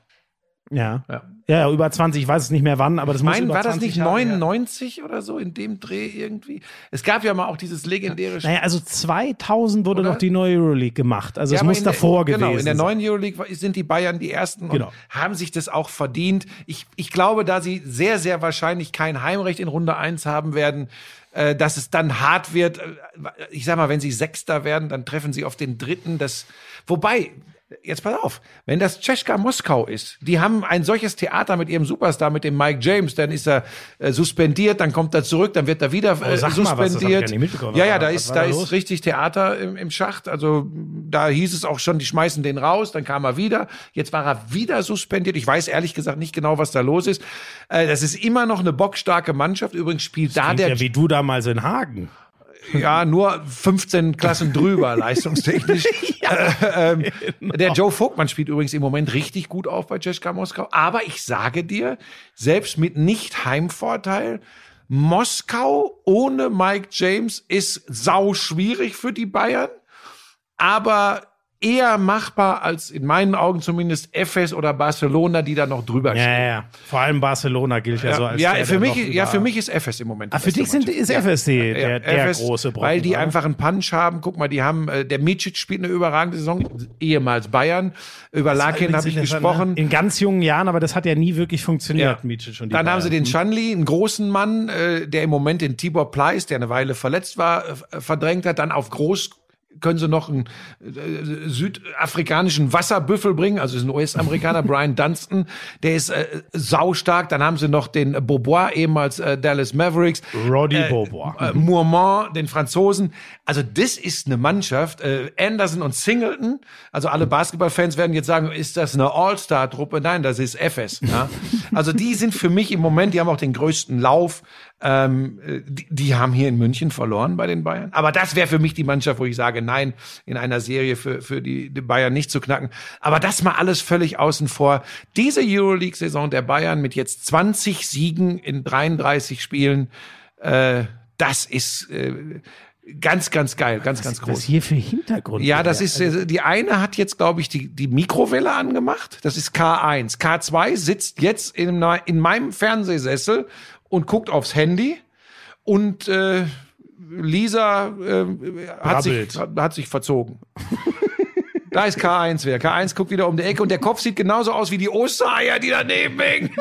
ja. Ja. Ja. Ja, über 20, ich weiß es nicht mehr wann, aber das muss Mein, über war das 20 nicht Jahre her. 99 oder so in dem Dreh irgendwie? Es gab ja mal auch dieses legendäre Naja, also 2000 wurde Oder? noch die neue Euroleague gemacht. Also Ja, es muss in der- davor Genau, gewesen in der neuen Euroleague sind die Bayern die ersten Genau. und haben sich das auch verdient. Ich, ich glaube, da sie sehr, sehr wahrscheinlich kein Heimrecht in Runde 1 haben werden, äh, dass es dann hart wird. Äh, Ich sag mal, wenn sie Sechster werden, dann treffen sie auf den dritten. Das, wobei, jetzt pass auf, wenn das Tschechka Moskau ist, die haben ein solches Theater mit ihrem Superstar, mit dem Mike James, dann ist er äh, suspendiert, dann kommt er zurück, dann wird er wieder äh, Oh, sag mal was, das hab ich suspendiert. mitbekommen. ja, ja, Was da ist, was war da da ist richtig Theater im, im Schacht. Also da hieß es auch schon, die schmeißen den raus, dann kam er wieder. Jetzt war er wieder suspendiert. Ich weiß ehrlich gesagt nicht genau, was da los ist. Äh, das ist immer noch eine bockstarke Mannschaft. Übrigens spielt da Klingt der ja wie du damals in Hagen. Ja, nur 15 Klassen drüber, leistungstechnisch. äh, ähm, Der Joe Vogtmann spielt übrigens im Moment richtig gut auf bei Czeska Moskau. Aber ich sage dir, selbst mit Nicht-Heimvorteil, Moskau ohne Mike James ist sau schwierig für die Bayern. Aber eher machbar als in meinen Augen zumindest FS oder Barcelona, die da noch drüber Ja, stehen. ja, ja. Vor allem Barcelona gilt ja, so als ja, der, für mich, ja, für mich ist FS im Moment. die Ah, für dich sind, ist Ja. FSC der, Ja, der FS, große Brocken. Weil die oder? einfach einen Punch haben. Guck mal, die haben, äh, der Micic spielt eine überragende Saison, ehemals Bayern. Über Larkin habe ich Übrigens gesprochen. In ganz jungen Jahren, aber das hat ja nie wirklich funktioniert, Ja. Micic und die Dann haben sie Bayern. den Shanley, einen großen Mann, äh, der im Moment den Tibor Pleiss, der eine Weile verletzt war, äh, verdrängt hat. Dann auf groß können sie noch einen äh, südafrikanischen Wasserbüffel bringen, also ist ein US-Amerikaner, Brian Dunstan, der ist äh, saustark. Dann haben sie noch den Beaubois, ehemals äh, Dallas Mavericks. Roddy Beaubois. Äh, Mourmand, den Franzosen. Also das ist eine Mannschaft. Äh, Anderson und Singleton. Also alle Basketballfans werden jetzt sagen, ist das eine All-Star-Truppe? Nein, das ist FS. Ja? Also die sind für mich im Moment, die haben auch den größten Lauf. Ähm, äh, die, die haben hier in München verloren bei den Bayern. Aber das wäre für mich die Mannschaft, wo ich sage, nein, in einer Serie für, für die, die Bayern nicht zu knacken. Aber das mal alles völlig außen vor. Diese Euroleague-Saison der Bayern mit jetzt 20 Siegen in 33 Spielen, äh, das ist äh, ganz, ganz geil, ganz, ganz Was groß. hier für Hintergrund? Ja, das ist, äh, die eine hat jetzt, glaube ich, die, die Mikrowelle angemacht. Das ist K1. K2 sitzt jetzt in, in meinem Fernsehsessel und guckt aufs Handy und äh, Lisa äh, hat, sich, hat sich verzogen. da ist K1 wieder. K1 guckt wieder um die Ecke und der Kopf sieht genauso aus wie die Ostereier, die daneben hängen.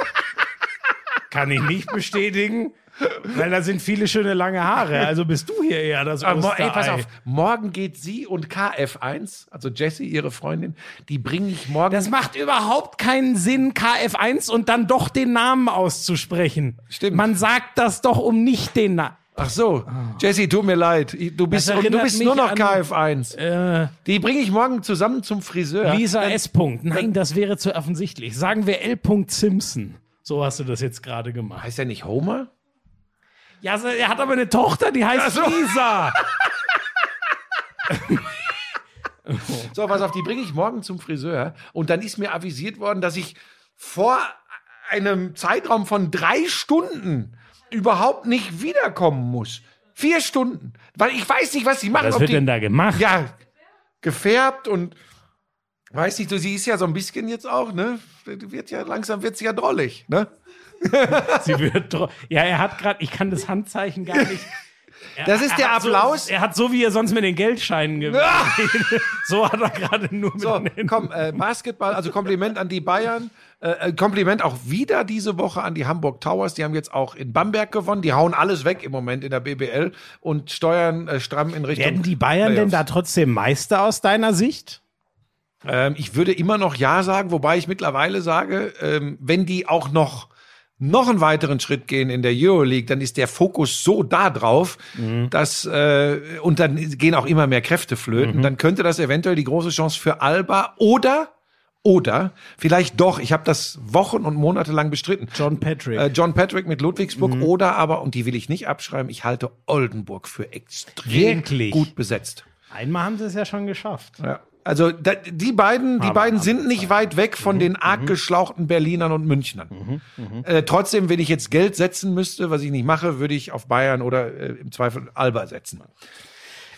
Kann ich nicht bestätigen, weil da sind viele schöne lange Haare. Also bist du hier eher das Aber Osterei. ey, pass auf, morgen geht sie und KF1, also Jessie, ihre Freundin, die bringe ich morgen. Das macht überhaupt keinen Sinn, KF1 und dann doch den Namen auszusprechen. Stimmt. Man sagt das doch um nicht den Namen. Ach so, Jesse, tut mir leid. Du bist, du bist nur noch an- KF1. Äh, Die bringe ich morgen zusammen zum Friseur. Lisa S. Punkt. Nein, das wäre zu offensichtlich. Sagen wir L. Simpson. So hast du das jetzt gerade gemacht. Heißt er nicht Homer? Ja, so- er hat aber eine Tochter, die heißt so. Lisa. So, pass auf, die bringe ich morgen zum Friseur. Und dann ist mir avisiert worden, dass ich vor einem Zeitraum von drei Stunden überhaupt nicht wiederkommen muss. Vier Stunden. Weil ich weiß nicht, was sie machen. Was wird die, denn da gemacht? Ja, gefärbt und weiß nicht, du, sie ist ja so ein bisschen jetzt auch, ne? Wird ja, langsam wird sie ja drollig, ne? Sie wird ja, er hat gerade, ich kann das Handzeichen gar nicht. Er- Das ist er der Applaus. So, er hat so, wie er sonst mit den Geldscheinen gewählt. so hat er gerade nur mit So, den Händen. komm, äh, Basketball, also Kompliment an die Bayern. Äh, äh, Kompliment auch wieder diese Woche an die Hamburg Towers. Die haben jetzt auch in Bamberg gewonnen. Die hauen alles weg im Moment in der BBL und steuern äh, stramm in Richtung. Werden die Bayern denn da Playoffs. trotzdem Meister aus deiner Sicht? Ähm, ich würde immer noch Ja sagen, wobei ich mittlerweile sage, ähm, wenn die auch noch noch einen weiteren Schritt gehen in der Euroleague, dann ist der Fokus so da drauf, dass äh, und dann gehen auch immer mehr Kräfte flöten. Dann könnte das eventuell die große Chance für Alba oder oder vielleicht doch, ich habe das Wochen und Monate lang bestritten. John Patrick. Äh, John Patrick mit Ludwigsburg oder aber, und die will ich nicht abschreiben, ich halte Oldenburg für extrem Wirklich? gut besetzt. Einmal haben sie es ja schon geschafft. Ja. Also da, die beiden, die Aber beiden sind nicht weit weg von den arg geschlauchten Berlinern und Münchnern. Äh, trotzdem, wenn ich jetzt Geld setzen müsste, was ich nicht mache, würde ich auf Bayern oder äh, im Zweifel Alba setzen.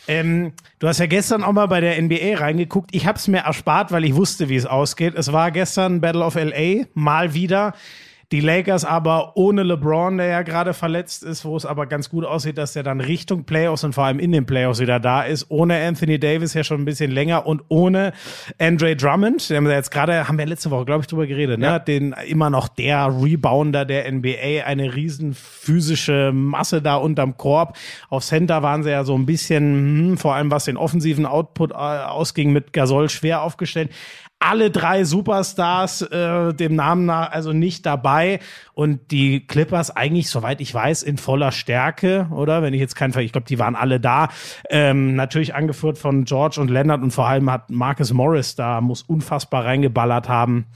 Ähm, du hast ja gestern auch mal bei der NBA reingeguckt. Ich habe es mir erspart, weil ich wusste, wie es ausgeht. Es war gestern Battle of LA, mal wieder. Die Lakers aber ohne LeBron, der ja gerade verletzt ist, wo es aber ganz gut aussieht, dass der dann Richtung Playoffs und vor allem in den Playoffs wieder da ist. Ohne Anthony Davis ja schon ein bisschen länger und ohne Andre Drummond, den haben wir jetzt gerade, haben wir letzte Woche, glaube ich, drüber geredet, ne? Den immer noch der Rebounder der NBA, eine riesen physische Masse da unterm Korb. Auf Center waren sie ja so ein bisschen, hm, vor allem was den offensiven Output äh, ausging, mit Gasol schwer aufgestellt alle drei Superstars äh, dem Namen nach also nicht dabei und die Clippers eigentlich, soweit ich weiß, in voller Stärke, oder? Wenn ich jetzt keinen Ver ich glaube, die waren alle da. Ähm, natürlich angeführt von George und Leonard und vor allem hat Marcus Morris da, muss unfassbar reingeballert haben.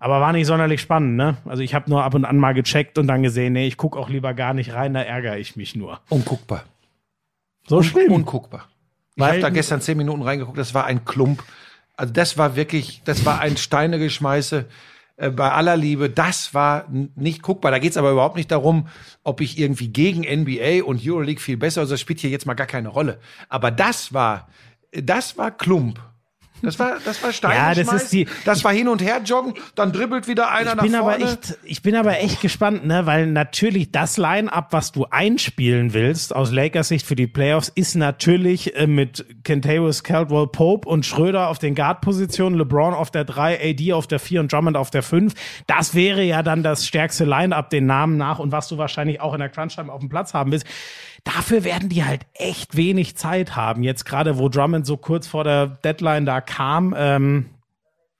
Aber war nicht sonderlich spannend, ne? Also ich habe nur ab und an mal gecheckt und dann gesehen, nee, ich guck auch lieber gar nicht rein, da ärgere ich mich nur. Unguckbar. So schlimm. Unguckbar. Ich habe da gestern zehn Minuten reingeguckt, das war ein Klump. Also das war wirklich, das war ein Steinegeschmeiße. Äh, bei aller Liebe, das war nicht guckbar. Da geht's aber überhaupt nicht darum, ob ich irgendwie gegen NBA und Euroleague viel besser, also das spielt hier jetzt mal gar keine Rolle. Aber das war, das war Klump. Das war, das war Ja, Steinegeschmeiße. das ist die- das war hin und her joggen, dann dribbelt wieder einer ich nach bin vorne. aber echt, ich bin aber echt gespannt, ne, weil natürlich das Line-up, was du einspielen willst aus Lakers Sicht für die Playoffs, ist natürlich äh, mit Kentavious Caldwell Pope und Schröder auf den Guard-Positionen, LeBron auf der 3, AD auf der 4 und Drummond auf der 5. Das wäre ja dann das stärkste Line-up den Namen nach und was du wahrscheinlich auch in der Crunch-Time auf dem Platz haben willst. Dafür werden die halt echt wenig Zeit haben. Jetzt gerade, wo Drummond so kurz vor der Deadline da kam, ähm,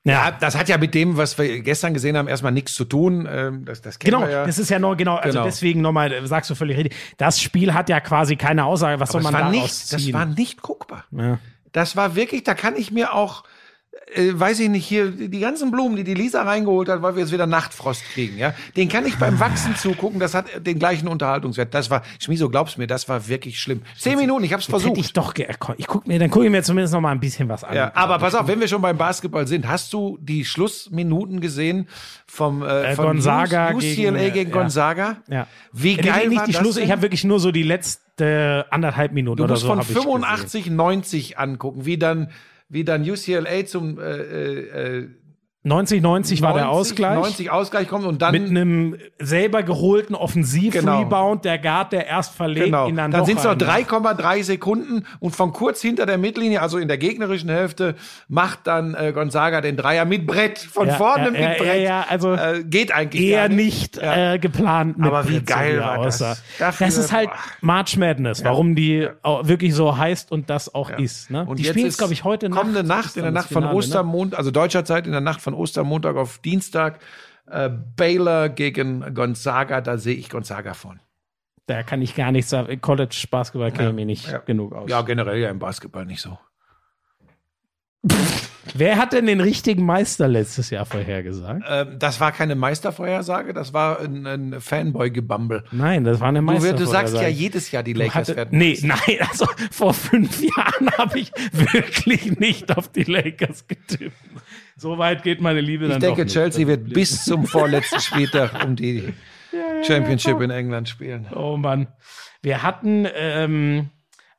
ja, das hat ja mit dem, was wir gestern gesehen haben, erstmal nichts zu tun. Ähm, Das, das kennen Genau, wir ja. das ist ja nur genau, also Genau. deswegen nochmal, sagst du völlig richtig. Das Spiel hat ja quasi keine Aussage, was Aber soll man war daraus nicht, das ziehen? war nicht guckbar. Ja. Das war wirklich, da kann ich mir auch, äh, weiß ich nicht, hier die ganzen Blumen, die die Lisa reingeholt hat, weil wir jetzt wieder Nachtfrost kriegen, ja, den kann ich beim Wachsen zugucken. Das hat den gleichen Unterhaltungswert. Das war, Schmiso, glaubst mir, das war wirklich schlimm. Zehn Minuten, ich habe es Jetzt hätte versucht. ich doch, ich guck mir, dann gucke ich mir zumindest noch mal ein bisschen was an. ja, aber pass auf, wenn wir schon beim Basketball sind, hast du die Schlussminuten gesehen vom äh, Äh, von Gonzaga UCLA gegen, gegen, äh, ja. Gonzaga? Ja. Wie Ja, geil nicht die Schluss, denn? ich habe wirklich nur so die letzte anderthalb Minuten Du oder musst so von hab ich gesehen. 85, 90 angucken, wie dann, wie dann UCLA zum äh, äh, 90, 90 war der 90, Ausgleich. 90 Ausgleich kommt und dann mit einem selber geholten Offensiv-Rebound, der Guard, der erst verlegt, genau. ihn dann, Dann sind es noch rein- 3,3 Sekunden und von kurz hinter der Mittellinie, also in der gegnerischen Hälfte, macht dann äh, Gonzaga den Dreier mit Brett von Ja, vorne ja, mit ja, Brett. ja, ja, also äh, geht eigentlich eher nicht Ja. äh, geplant. Mit Aber wie Brett, geil war das? aussah. Dafür- das ist halt boah. March Madness, warum die auch wirklich so heißt und das auch ist. Ne? Und die spielen ist es, glaube ich, heute kommende Nacht. Nacht, ist in der das Nacht von Finale, ne? Ostermontag, also deutscher Zeit, in der Nacht von Ostermontag auf Dienstag, äh, Baylor gegen Gonzaga, da sehe ich Gonzaga von. Da kann ich gar nichts sagen. College Basketball kenne ich mir nicht ja. genug aus. Ja, generell ja im Basketball nicht so. Wer hat denn den richtigen Meister letztes Jahr vorhergesagt? Ähm, das war keine Meistervorhersage, das war ein, ein Fanboy-Gebumble. Nein, das war eine Du, Meister. du sagst ja jedes Jahr, die Lakers hatte, werden. Nee, nein, also vor fünf Jahren habe ich wirklich nicht auf die Lakers getippt. So weit geht meine Liebe Ich dann denke, doch nicht. Chelsea wird bis zum vorletzten Spieltag um die Championship in England spielen. Oh Mann. Wir hatten, ähm,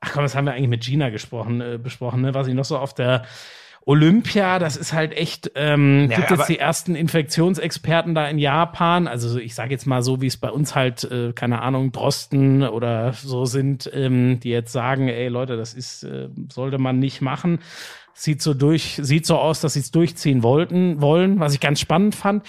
ach komm, das haben wir eigentlich mit Gina gesprochen, äh, besprochen, ne? was ich noch so auf der Olympia, das ist halt echt, ähm, Ja, gibt jetzt die ersten Infektionsexperten da in Japan, also ich sage jetzt mal so, wie es bei uns halt, äh, keine Ahnung, Drosten oder so sind, ähm, die jetzt sagen, ey Leute, das ist, äh, sollte man nicht machen. Sieht so durch, sieht so aus, dass sie es durchziehen wollten, wollen, was ich ganz spannend fand.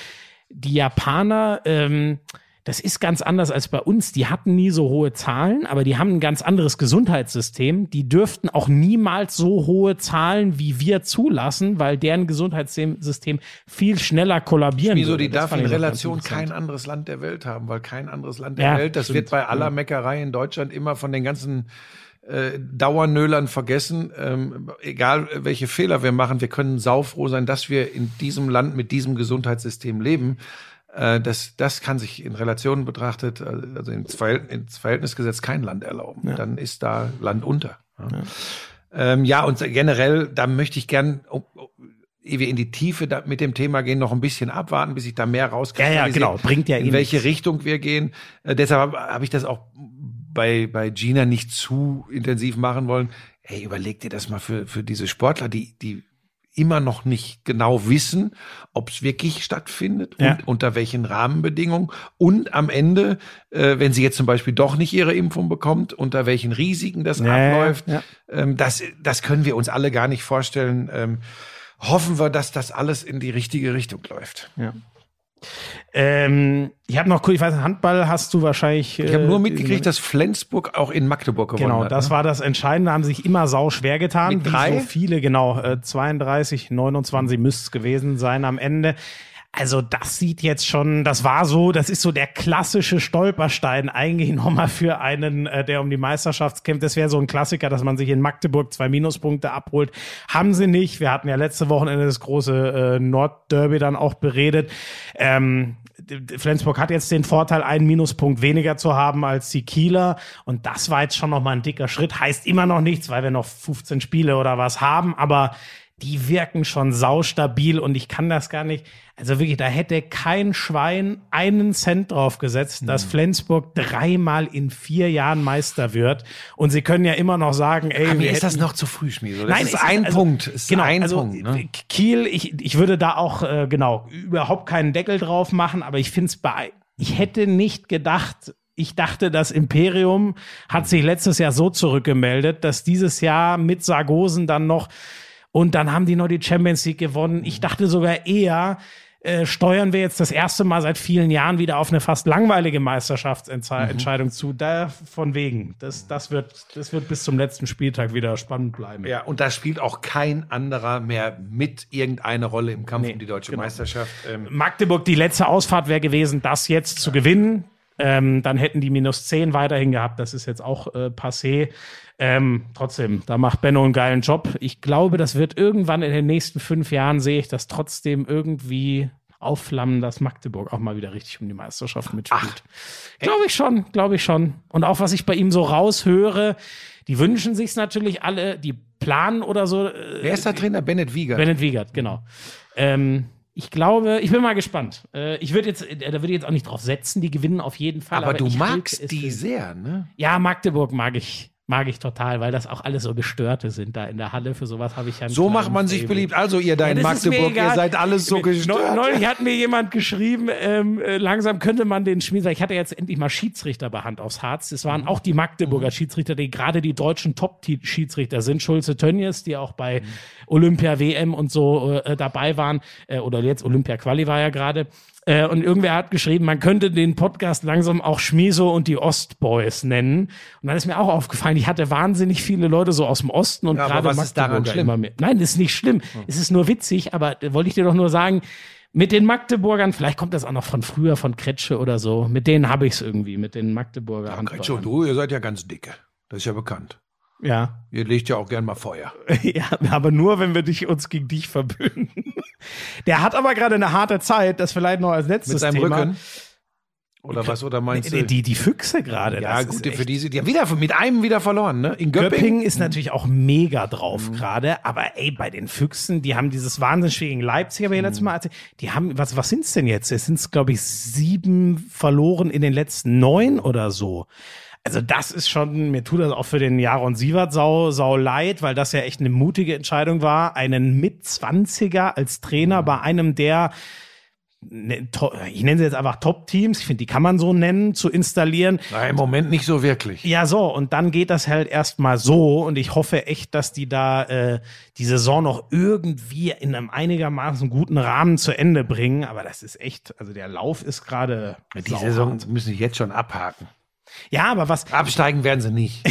Die Japaner, ähm, das ist ganz anders als bei uns. Die hatten nie so hohe Zahlen, aber die haben ein ganz anderes Gesundheitssystem. Die dürften auch niemals so hohe Zahlen wie wir zulassen, weil deren Gesundheitssystem viel schneller kollabieren Wieso, die darf in Relation kein anderes Land der Welt haben, weil kein anderes Land der Ja, Welt, das stimmt. wird bei aller Meckerei in Deutschland immer von den ganzen äh, Dauernölern vergessen. Ähm, egal welche Fehler wir machen, wir können saufroh sein, dass wir in diesem Land mit diesem Gesundheitssystem leben. Äh, das, das kann sich in Relation betrachtet, äh, also ins, Verhält ins Verhältnis gesetzt, kein Land erlauben. Dann ist da Land unter. Ja, ähm, ja und generell, da möchte ich gern, ehe wir in die Tiefe da mit dem Thema gehen, noch ein bisschen abwarten, bis ich da mehr Ja, rauskristallisiere, ja, genau. Bringt ja eh in welche nichts. Richtung wir gehen. Äh, deshalb habe hab ich das auch bei, bei Gina nicht zu intensiv machen wollen. Hey, überleg dir das mal für, für diese Sportler, die, die immer noch nicht genau wissen, ob es wirklich stattfindet Ja. und unter welchen Rahmenbedingungen und am Ende, äh, wenn sie jetzt zum Beispiel doch nicht ihre Impfung bekommt, unter welchen Risiken das ja, abläuft. ja. Ähm, das, das können wir uns alle gar nicht vorstellen. Ähm, hoffen wir, dass das alles in die richtige Richtung läuft. Ja. Ähm, ich habe noch kurz, ich weiß Handball hast du wahrscheinlich. Ich habe äh, nur mitgekriegt, dass Flensburg auch in Magdeburg gewonnen Genau, hat. das ne? war das Entscheidende, haben sich immer sau schwer getan. Mit wie drei? So viele, genau, äh, 32, 29 müsste es gewesen sein am Ende. Also das sieht jetzt schon, das war so, das ist so der klassische Stolperstein eigentlich nochmal für einen, äh, der um die Meisterschaft kämpft. Das wäre so ein Klassiker, dass man sich in Magdeburg zwei Minuspunkte abholt. Haben sie nicht. Wir hatten ja letzte Wochenende das große äh, Nordderby dann auch beredet. Ähm, Flensburg hat jetzt den Vorteil, einen Minuspunkt weniger zu haben als die Kieler. Und das war jetzt schon nochmal ein dicker Schritt. Heißt immer noch nichts, weil wir noch 15 Spiele oder was haben. Aber die wirken schon saustabil und ich kann das gar nicht. Also wirklich, da hätte kein Schwein einen Cent drauf gesetzt, Mhm. dass Flensburg dreimal in vier Jahren Meister wird. Und sie können ja immer noch sagen, ey, Aber ist das noch zu früh, Schmieso. Das Nein, ist es ein also- Punkt. Ist genau, ein also Punkt. Ne? Kiel, ich, ich würde da auch, äh, genau, überhaupt keinen Deckel drauf machen, aber ich finde es bei, ich hätte nicht gedacht, ich dachte, das Imperium hat sich letztes Jahr so zurückgemeldet, dass dieses Jahr mit Sargosen dann noch und dann haben die noch die Champions League gewonnen. Ich dachte sogar eher, äh, steuern wir jetzt das erste Mal seit vielen Jahren wieder auf eine fast langweilige Meisterschaftsentscheidung zu. Da von wegen. Das, das, wird, das wird bis zum letzten Spieltag wieder spannend bleiben. Ja, und da spielt auch kein anderer mehr mit irgendeine Rolle im Kampf Nee, um die deutsche genau. Meisterschaft. Ähm, Magdeburg, die letzte Ausfahrt wäre gewesen, das jetzt zu gewinnen. Ähm, dann hätten die minus 10 weiterhin gehabt. Das ist jetzt auch äh, passé. Ähm, trotzdem, da macht Benno einen geilen Job. Ich glaube, das wird irgendwann in den nächsten fünf Jahren, sehe ich das trotzdem irgendwie aufflammen, dass Magdeburg auch mal wieder richtig um die Meisterschaft mitspielt. Glaube ich schon, glaube ich schon. Und auch was ich bei ihm so raushöre, die wünschen sich's natürlich alle, die planen oder so. Äh, wer ist der Trainer? Bennett Wiegert. Bennett Wiegert, genau. Ähm, ich glaube, ich bin mal gespannt. Äh, ich würde jetzt, äh, da würde ich jetzt auch nicht drauf setzen, die gewinnen auf jeden Fall. aber, du ich halte magst die sehr, ne? Ja, Magdeburg mag ich, mag ich total, weil das auch alles so Gestörte sind da in der Halle. Für sowas habe ich ja So macht man sich Faible. beliebt. Also ihr da in Ja, Magdeburg, ihr seid alles so gestört. Neulich hat mir jemand geschrieben, ähm, äh, langsam könnte man den Schmied, ich hatte jetzt endlich mal Schiedsrichter bei Hand aufs Harz. Das Mhm. waren auch die Magdeburger Schiedsrichter, die gerade die deutschen Top-Schiedsrichter sind. Schulze Tönnies, die auch bei Mhm. Olympia, WM und so äh, dabei waren. Äh, oder jetzt Olympia Quali war ja gerade. Äh, und irgendwer hat geschrieben, man könnte den Podcast langsam auch Schmieso und die Ostboys nennen. Und dann ist mir auch aufgefallen, ich hatte wahnsinnig viele Leute so aus dem Osten und Ja, gerade was ist daran Magdeburger schlimm? immer mehr. Nein, das ist nicht schlimm. Es ist nur witzig, aber da wollte ich dir doch nur sagen, Mit den Magdeburgern, vielleicht kommt das auch noch von früher, von Kretsche oder so. Mit denen habe ich es irgendwie, mit den Magdeburger Kretsche und du, ihr seid ja ganz dicke. Das ist ja bekannt. Ja. Ihr legt ja auch gern mal Feuer. ja, aber nur, wenn wir dich, uns gegen dich verbünden. Der hat aber gerade eine harte Zeit, das vielleicht noch als letztes Mit seinem Thema. Rücken. Oder was? Oder meinst Die, du? die, die Füchse gerade. ja, das gut, für echt- die, haben wieder mit einem wieder verloren, ne? In Göppingen. Göppingen ist natürlich auch mega drauf Mhm. gerade, aber ey, bei den Füchsen, die haben dieses wahnsinnig schwierigen Leipzig, aber ja Mhm. letztes Mal, die haben, was, was sind's denn jetzt? Es sind, glaube ich, sieben verloren in den letzten neun oder so. Also das ist schon, mir tut das auch für den Jaron Sievert sau, sau leid, weil das ja echt eine mutige Entscheidung war, einen Mitzwanziger als Trainer Mhm. bei einem der ne, ich nenne sie jetzt einfach Top-Teams, ich finde, die kann man so nennen, zu installieren. Na, im Moment nicht so wirklich. Ja, so, und dann geht das halt erstmal so und ich hoffe echt, dass die da äh, die Saison noch irgendwie in einem einigermaßen guten Rahmen zu Ende bringen. Aber das ist echt, also der Lauf ist gerade. Die. Saison müssen sie jetzt schon abhaken. Ja, aber was Absteigen werden sie nicht.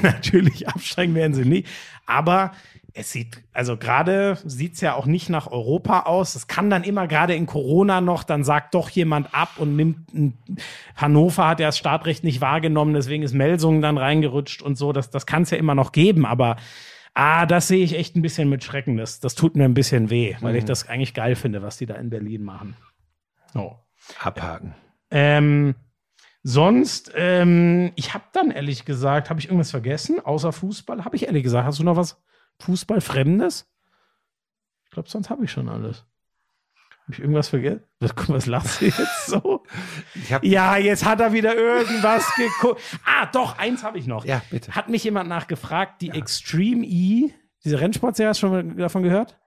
natürlich absteigen werden sie nicht. Aber es sieht, also gerade sieht's ja auch nicht nach Europa aus. Es kann dann immer gerade in Corona noch, dann sagt doch jemand ab und nimmt ein, Hannover hat ja das Startrecht nicht wahrgenommen, deswegen ist Melsungen dann reingerutscht und so. Das, das kann es ja immer noch geben, aber ah, das sehe ich echt ein bisschen mit Schrecken. Das, das tut mir ein bisschen weh, weil ich das eigentlich geil finde, was die da in Berlin machen. Oh. Abhaken. Ähm, sonst, ähm, ich habe dann ehrlich gesagt, habe ich irgendwas vergessen, außer Fußball? Habe ich ehrlich gesagt, hast du noch was Fußballfremdes? Ich glaube, sonst habe ich schon alles. Habe ich irgendwas vergessen? Was, was lachst du jetzt so? Ja, jetzt hat er wieder irgendwas geguckt. Ah, doch, eins habe ich noch. Ja, bitte. Hat mich jemand nachgefragt, die Extreme E, diese Rennsportserie, hast du schon mal davon gehört?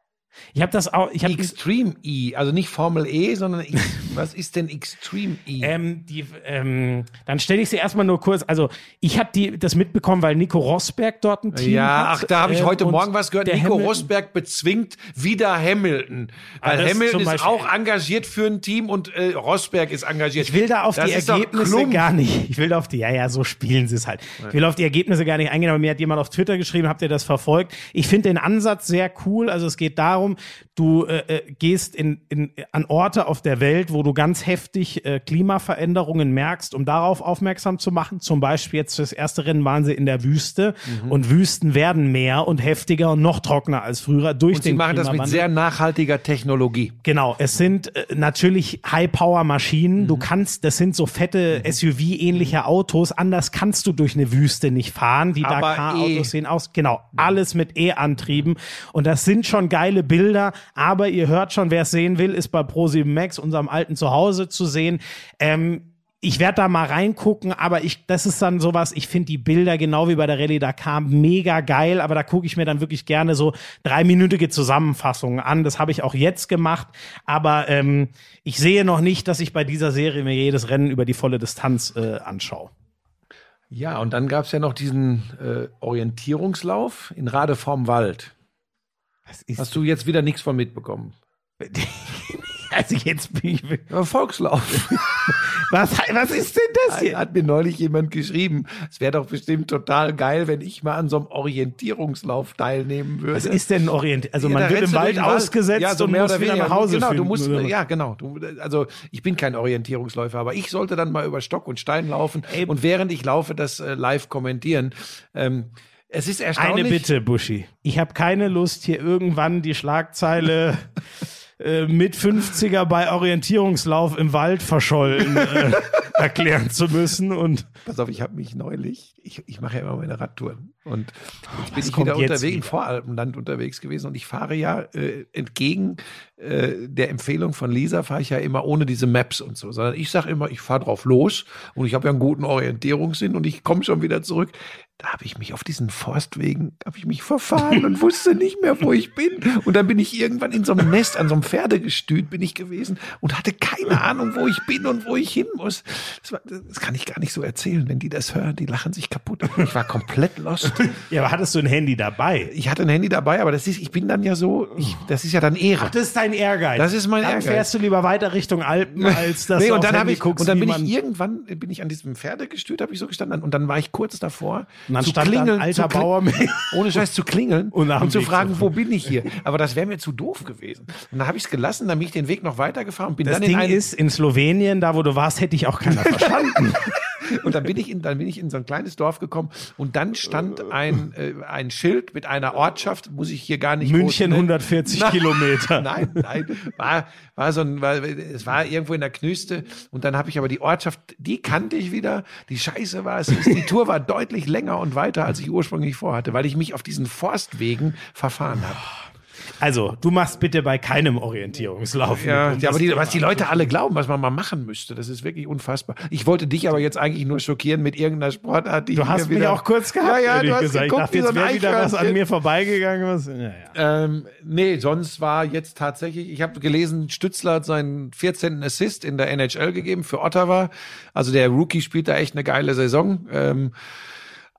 Ich habe das auch, ich habe Extreme E, also nicht Formel E, sondern X, was ist denn Extreme E? Ähm, die, ähm, dann stelle ich sie erstmal nur kurz. Also, ich habe das mitbekommen, weil Nico Rosberg dort ein Team ja, hat. ach, da habe ich ähm, heute und Morgen was gehört. Nico Hamilton- Rosberg bezwingt wieder Hamilton. Weil das Hamilton ist Beispiel- auch engagiert für ein Team und äh, Rosberg ist engagiert. Ich will da auf Das die Ergebnisse gar nicht. Ich will da auf die, ja, ja, so spielen sie es halt. Ich will auf die Ergebnisse gar nicht eingehen, aber mir hat jemand auf Twitter geschrieben, habt ihr das verfolgt? Ich finde den Ansatz sehr cool. Also es geht darum, du äh, äh, gehst in, in, an Orte auf der Welt, wo du ganz heftig äh, Klimaveränderungen merkst, um darauf aufmerksam zu machen. Zum Beispiel jetzt fürs erste Rennen waren sie in der Wüste Mhm. und Wüsten werden mehr und heftiger und noch trockener als früher durch Und sie den machen das mit sehr nachhaltiger Technologie. Genau, es sind äh, natürlich High-Power-Maschinen. Mhm. Du kannst, das sind so fette SUV-ähnliche Autos. Anders kannst du durch eine Wüste nicht fahren. Die Dakar-Autos E. sehen aus, genau, alles mit E-Antrieben. Und das sind schon geile Bilder. Aber ihr hört schon, wer es sehen will, ist bei Pro7 Max, unserem alten Zuhause, zu sehen. Ähm, ich werde da mal reingucken, aber ich, das ist dann sowas, ich finde die Bilder genau wie bei der Rallye Dakar mega geil, aber da gucke ich mir dann wirklich gerne so dreiminütige Zusammenfassungen an. Das habe ich auch jetzt gemacht, aber ähm, ich sehe noch nicht, dass ich bei dieser Serie mir jedes Rennen über die volle Distanz äh, anschaue. Ja, und dann gab es ja noch diesen äh, Orientierungslauf in Rade vorm Wald. Hast du jetzt wieder nichts von mitbekommen? also jetzt bin ich. Ja, Volkslauf. Was, was ist denn das Da hier? hat mir neulich jemand geschrieben, es wäre doch bestimmt total geil, wenn ich mal an so einem Orientierungslauf teilnehmen würde. Was ist denn Orient? Also Ja, man wird im Wald ausgesetzt ja, so und mehr muss oder wieder weniger. nach Hause Genau, du musst, oder? ja, genau. Du, also ich bin kein Orientierungsläufer, aber ich sollte dann mal über Stock und Stein laufen Ey. und während ich laufe, das äh, live kommentieren. Ähm, es ist erstaunlich. Eine Bitte, Buschi. Ich habe keine Lust, hier irgendwann die Schlagzeile äh, mit 50er bei Orientierungslauf im Wald verschollen äh, erklären zu müssen. Und Pass auf, ich habe mich neulich, ich, ich mache ja immer meine Radtouren und jetzt bin ich wieder unterwegs, im wieder? Voralpenland unterwegs gewesen und ich fahre ja äh, entgegen äh, der Empfehlung von Lisa, fahre ich ja immer ohne diese Maps und so, sondern ich sage immer, ich fahre drauf los und ich habe ja einen guten Orientierungssinn und ich komme schon wieder zurück. Da habe ich mich auf diesen Forstwegen, habe ich mich verfahren und wusste nicht mehr, wo ich bin. Und dann bin ich irgendwann in so einem Nest, an so einem Pferdegestüt bin ich gewesen und hatte keine Ahnung, wo ich bin und wo ich hin muss. Das, war, das kann ich gar nicht so erzählen. Wenn die das hören, die lachen sich kaputt. Ich war komplett lost. ja, aber hattest du ein Handy dabei? Ich hatte ein Handy dabei, aber das ist, ich bin dann ja so, ich, das ist ja dann Ehre. Das ist dein Ehrgeiz. Das ist mein dann Ehrgeiz. fährst du lieber weiter Richtung Alpen, als dass nee, du und dann, Handy ich, guckst, und dann bin ich irgendwann bin ich an diesem Pferdegestüt, habe ich so gestanden und dann war ich kurz davor, Und dann zu stand klingeln, alter zu kling- Bauer mit- ohne Scheiß zu klingeln Und und zu fragen, wo bin ich hier? Aber das wäre mir zu doof gewesen. Und dann habe ich es gelassen, dann bin ich den Weg noch weitergefahren und bin Das dann in Ding ist, in Slowenien, da wo du warst, hätte ich auch keiner verstanden. Und dann bin ich in, dann bin ich in so ein kleines Dorf gekommen und dann stand ein, äh, ein Schild mit einer Ortschaft, muss ich hier gar nicht München groß nennen. 140 Nein. Kilometer. Nein, nein, war, war so ein, war, es war irgendwo in der Knüste und dann habe ich aber die Ortschaft, die kannte ich wieder. Die Scheiße war es, ist, die Tour war deutlich länger und weiter, als ich ursprünglich vorhatte, weil ich mich auf diesen Forstwegen verfahren habe. Also, du machst bitte bei keinem Orientierungslauf. Ja, mit, um ja aber die, was die Leute alle glauben, was man mal machen müsste, das ist wirklich unfassbar. Ich wollte dich aber jetzt eigentlich nur schockieren mit irgendeiner Sportart, die Du ich hast mich wieder, auch kurz gehabt, Ja, ja, du hast gesagt. geguckt, ich dachte, so jetzt wäre wieder was an mir vorbeigegangen. Was, ja, ja. Ähm, nee, sonst war jetzt tatsächlich, ich habe gelesen, Stützler hat seinen 14. Assist in der NHL gegeben für Ottawa. Also der Rookie spielt da echt eine geile Saison. Ähm,